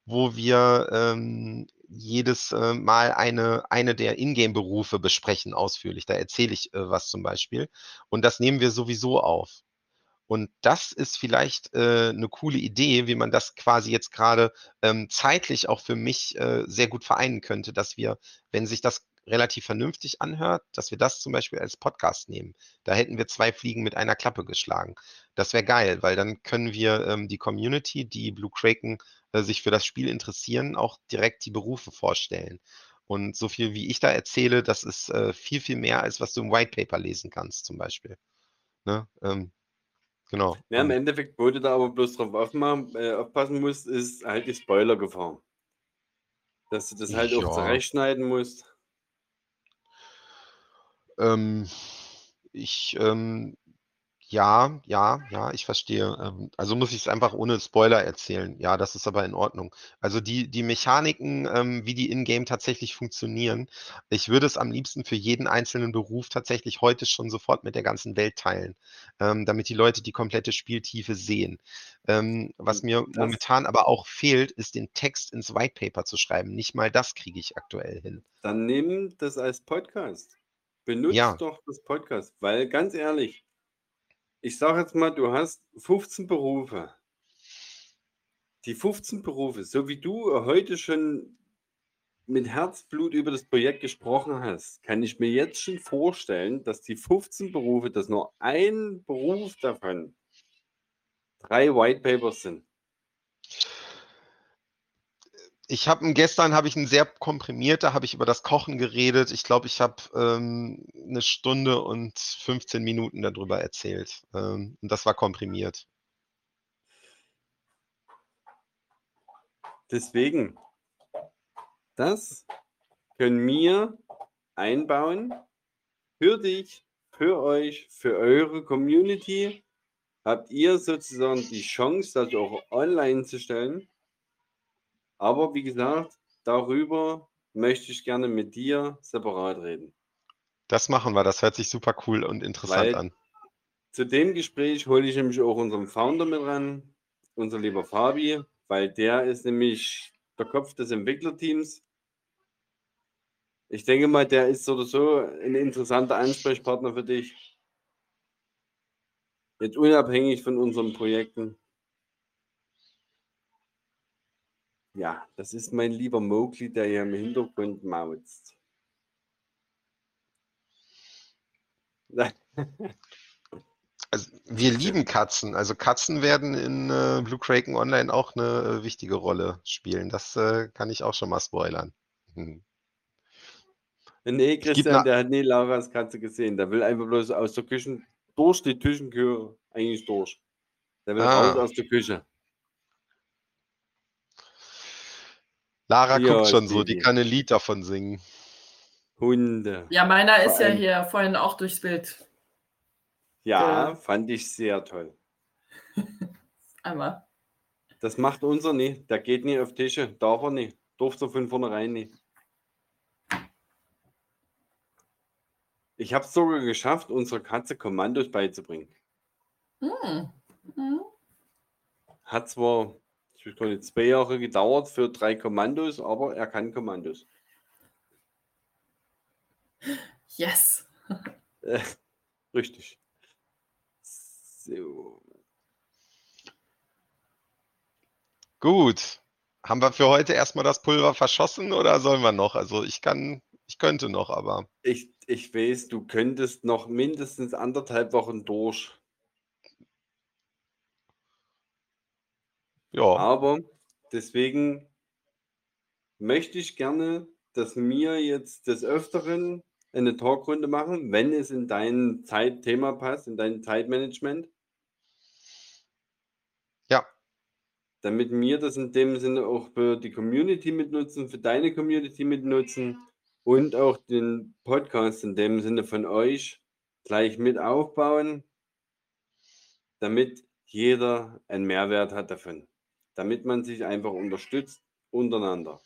wo wir ähm, jedes äh, Mal eine, eine der Ingame-Berufe besprechen ausführlich. Da erzähle ich äh, was zum Beispiel. Und das nehmen wir sowieso auf. Und das ist vielleicht äh, eine coole Idee, wie man das quasi jetzt gerade ähm, zeitlich auch für mich äh, sehr gut vereinen könnte, dass wir, wenn sich das relativ vernünftig anhört, dass wir das zum Beispiel als Podcast nehmen. Da hätten wir zwei Fliegen mit einer Klappe geschlagen. Das wäre geil, weil dann können wir ähm, die Community, die Blue Kraken äh, sich für das Spiel interessieren, auch direkt die Berufe vorstellen. Und so viel wie ich da erzähle, das ist äh, viel, viel mehr, als was du im White Paper lesen kannst, zum Beispiel. Ne? Ähm, genau. Ja, im Endeffekt, wo du da aber bloß drauf aufmachen, äh, aufpassen musst, ist halt die Spoiler-Gefahr. Dass du das halt auch ja, zurechtschneiden musst. Ähm, ich, ähm, ja, ja, ja, ich verstehe. Ähm, also muss ich es einfach ohne Spoiler erzählen. Ja, das ist aber in Ordnung. Also die, die Mechaniken, ähm, wie die in-game tatsächlich funktionieren, ich würde es am liebsten für jeden einzelnen Beruf tatsächlich heute schon sofort mit der ganzen Welt teilen, ähm, damit die Leute die komplette Spieltiefe sehen. Ähm, was Und mir das, momentan aber auch fehlt, ist den Text ins White Paper zu schreiben. Nicht mal das kriege ich aktuell hin. dann nimm das als Podcast. Benutzt Ja, doch das Podcast, weil ganz ehrlich, ich sage jetzt mal, du hast 15 Berufe. Die 15 Berufe, so wie du heute schon mit Herzblut über das Projekt gesprochen hast, kann ich mir jetzt schon vorstellen, dass die 15 Berufe, dass nur ein Beruf davon drei White Papers sind. Ich habe gestern habe ich ein sehr komprimiert, habe ich über das Kochen geredet. Ich glaube, ich habe ähm, eine Stunde und 15 Minuten darüber erzählt. Ähm, und das war komprimiert. Deswegen, das können wir einbauen für dich, für euch, für eure Community. Habt ihr sozusagen die Chance, das auch online zu stellen. Aber wie gesagt, darüber möchte ich gerne mit dir separat reden. Das machen wir. Das hört sich super cool und interessant Weil an. zu dem Gespräch hole ich nämlich auch unseren Founder mit ran, unser lieber Fabi, weil der ist nämlich der Kopf des Entwicklerteams. Ich denke mal, der ist oder so ein interessanter Ansprechpartner für dich. Jetzt unabhängig von unseren Projekten. Ja, das ist mein lieber Mowgli, der hier im Hintergrund mauzt. Also, wir lieben Katzen. Also Katzen werden in äh, Blue Kraken Online auch eine äh, wichtige Rolle spielen. Das äh, kann ich auch schon mal spoilern. Hm. Nee, Christian, der hat nie Laras Katze gesehen. Der will einfach bloß aus der Küche, durch die Küchenkür eigentlich durch. Der will raus ah, aus der Küche. Lara guckt Ja, schon so, die kann ein Lied davon singen. Hunde. Ja, meiner Vor ist ja hier vorhin auch durchs Bild. ja, Ge fand ich sehr toll. einmal. Das macht unser nicht. Der geht nie auf Tische. Darf er nicht. Durfte er von vornherein nicht. Ich habe es sogar geschafft, unserer Katze Kommandos beizubringen. Hm. Hm. Hat zwar, gar nicht, zwei Jahre gedauert für drei Kommandos, aber er kann Kommandos. Yes. Äh, richtig. So. Gut. Haben wir für heute erstmal das Pulver verschossen oder sollen wir noch? Also ich kann, ich könnte noch, aber Ich, ich weiß, du könntest noch mindestens anderthalb Wochen durch. Ja. Aber deswegen möchte ich gerne, dass wir jetzt des Öfteren eine Talkrunde machen, wenn es in dein Zeitthema passt, in dein Zeitmanagement, Ja. damit wir das in dem Sinne auch für die Community mitnutzen, für deine Community mitnutzen und auch den Podcast in dem Sinne von euch gleich mit aufbauen, damit jeder einen Mehrwert hat davon, damit man sich einfach unterstützt untereinander.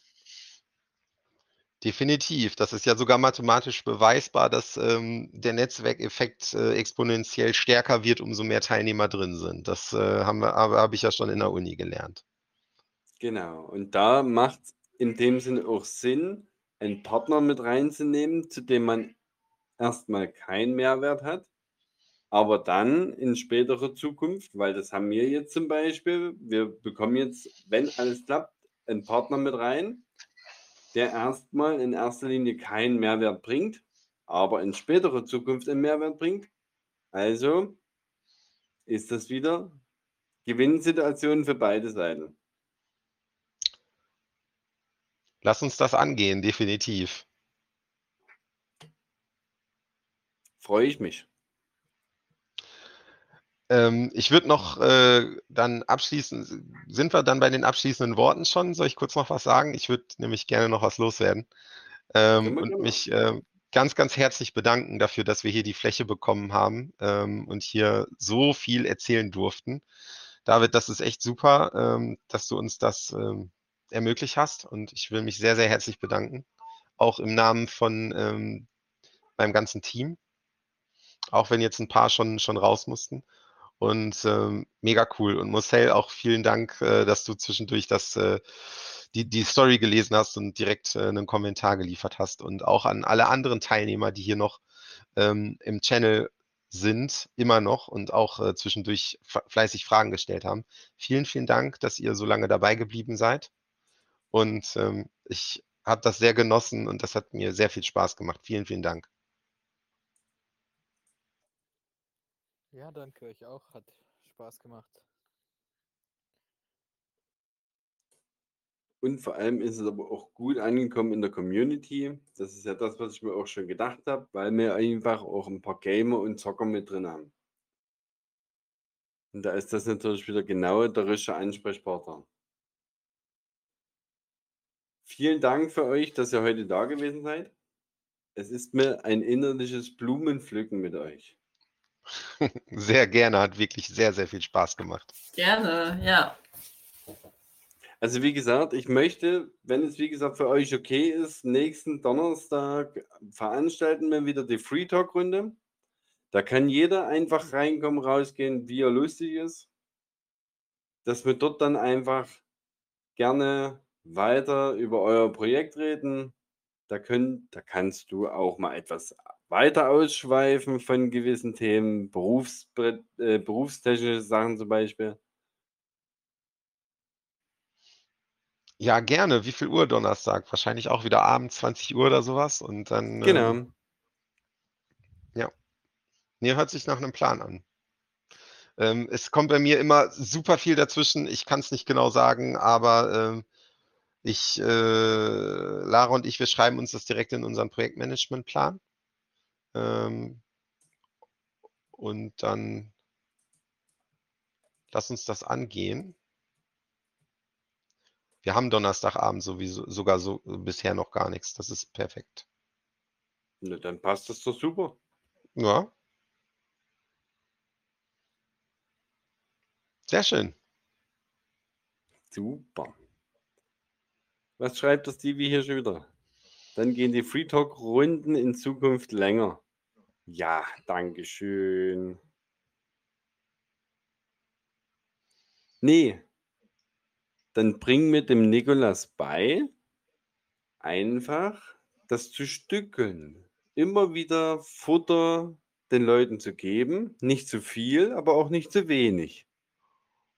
Definitiv. Das ist ja sogar mathematisch beweisbar, dass ähm, der Netzwerkeffekt äh, exponentiell stärker wird, umso mehr Teilnehmer drin sind. Das äh, habe, habe ich ja schon in der Uni gelernt. Genau. Und da macht es in dem Sinne auch Sinn, einen Partner mit reinzunehmen, zu dem man erstmal keinen Mehrwert hat, aber dann in späterer Zukunft, weil das haben wir jetzt zum Beispiel, wir bekommen jetzt, wenn alles klappt, einen Partner mit rein, der erstmal in erster Linie keinen Mehrwert bringt, aber in späterer Zukunft einen Mehrwert bringt. Also ist das wieder Gewinnsituation für beide Seiten. Lass uns das angehen, definitiv. Freue ich mich. Ähm, ich würde noch äh, dann abschließen, sind wir dann bei den abschließenden Worten schon? Soll ich kurz noch was sagen? Ich würde nämlich gerne noch was loswerden ähm, und mich äh, ganz, ganz herzlich bedanken dafür, dass wir hier die Fläche bekommen haben ähm, und hier so viel erzählen durften. David, das ist echt super, ähm, dass du uns das ähm, ermöglicht hast und ich will mich sehr, sehr herzlich bedanken, auch im Namen von ähm, meinem ganzen Team, auch wenn jetzt ein paar schon, schon raus mussten. Und ähm, mega cool. Und Marcel, auch vielen Dank, äh, dass du zwischendurch das, äh, die, die Story gelesen hast und direkt äh, einen Kommentar geliefert hast. Und auch an alle anderen Teilnehmer, die hier noch ähm, im Channel sind, immer noch und auch äh, zwischendurch fleißig Fragen gestellt haben. Vielen, vielen Dank, dass ihr so lange dabei geblieben seid. Und ähm, ich habe das sehr genossen und das hat mir sehr viel Spaß gemacht. Vielen, vielen Dank. Ja, danke euch auch. Hat Spaß gemacht. Und vor allem ist es aber auch gut angekommen in der Community. Das ist ja das, was ich mir auch schon gedacht habe, weil wir einfach auch ein paar Gamer und Zocker mit drin haben. Und da ist das natürlich wieder genau der richtige Ansprechpartner. Vielen Dank für euch, dass ihr heute da gewesen seid. Es ist mir ein innerliches Blumenpflücken mit euch. Sehr gerne, hat wirklich sehr, sehr viel Spaß gemacht. Gerne, ja. Also wie gesagt, ich möchte, wenn es wie gesagt für euch okay ist, nächsten Donnerstag veranstalten wir wieder die Free Talk Runde. Da kann jeder einfach reinkommen, rausgehen, wie er lustig ist. Dass wir dort dann einfach gerne weiter über euer Projekt reden. Da, könnt, da kannst du auch mal etwas weiter ausschweifen von gewissen Themen, Berufs, äh, berufstechnische Sachen zum Beispiel. Ja, gerne. Wie viel Uhr Donnerstag? Wahrscheinlich auch wieder abends 20 Uhr oder sowas und dann. Genau. Ähm, ja. Nee, hört sich nach einem Plan an. Ähm, es kommt bei mir immer super viel dazwischen. Ich kann es nicht genau sagen, aber ähm, ich, äh, Lara und ich, wir schreiben uns das direkt in unseren Projektmanagementplan. Ähm, und dann lass uns das angehen. Wir haben Donnerstagabend sowieso sogar so bisher noch gar nichts. Das ist perfekt. Na, dann passt das doch super. Ja. Sehr schön. Super. Was schreibt das Stevie hier schon wieder? Dann gehen die Free Talk Runden in Zukunft länger. Ja, danke schön. Nee. Dann bring mit dem Nikolas bei, einfach das zu stückeln. Immer wieder Futter den Leuten zu geben. Nicht zu viel, aber auch nicht zu wenig.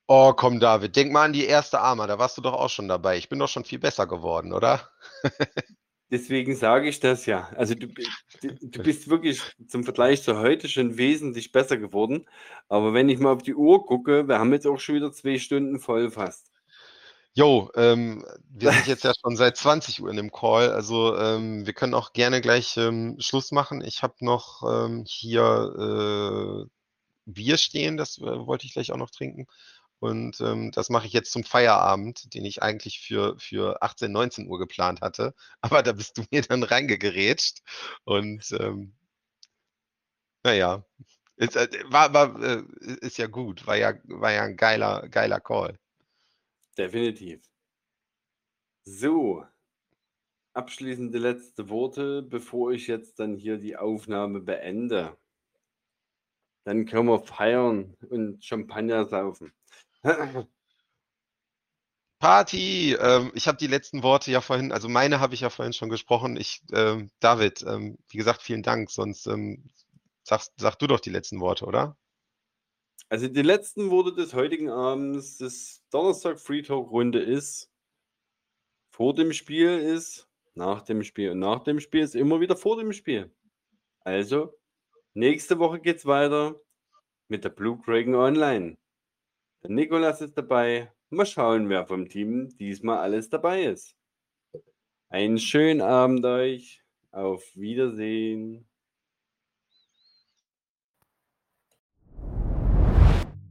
Oh, komm, David, denk mal an die erste Arma, da warst du doch auch schon dabei. Ich bin doch schon viel besser geworden, oder? Deswegen sage ich das ja. Also du, du bist wirklich zum Vergleich zu heute schon wesentlich besser geworden. Aber wenn ich mal auf die Uhr gucke, wir haben jetzt auch schon wieder zwei Stunden voll fast. Jo, ähm, wir sind jetzt ja schon seit 20 Uhr in dem Call. Also ähm, wir können auch gerne gleich ähm, Schluss machen. Ich habe noch ähm, hier äh, Bier stehen, das äh, wollte ich gleich auch noch trinken. Und ähm, das mache ich jetzt zum Feierabend, den ich eigentlich für, für 18, 19 Uhr geplant hatte. Aber da bist du mir dann reingegerätscht. Und ähm, naja, ist, äh, war, war, äh, ist ja gut, war ja, war ja ein geiler, geiler Call. Definitiv. So, abschließende letzte Worte, bevor ich jetzt dann hier die Aufnahme beende. Dann können wir feiern und Champagner saufen. Party! Ähm, ich habe die letzten Worte ja vorhin, also meine habe ich ja vorhin schon gesprochen. Ich, ähm, David, ähm, wie gesagt, vielen Dank. Sonst ähm, sagst, sag du doch die letzten Worte, oder? Also die letzten Worte des heutigen Abends des Donnerstag Free Talk Runde ist, vor dem Spiel ist, nach dem Spiel. Und nach dem Spiel ist immer wieder vor dem Spiel. Also, nächste Woche geht's weiter mit der Blue Dragon Online. Der Nikolas ist dabei. Mal schauen, wer vom Team diesmal alles dabei ist. Einen schönen Abend euch. Auf Wiedersehen.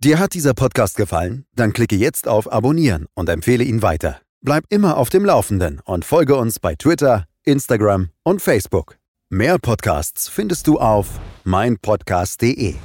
Dir hat dieser Podcast gefallen? Dann klicke jetzt auf Abonnieren und empfehle ihn weiter. Bleib immer auf dem Laufenden und folge uns bei Twitter, Instagram und Facebook. Mehr Podcasts findest du auf meinpodcast.de.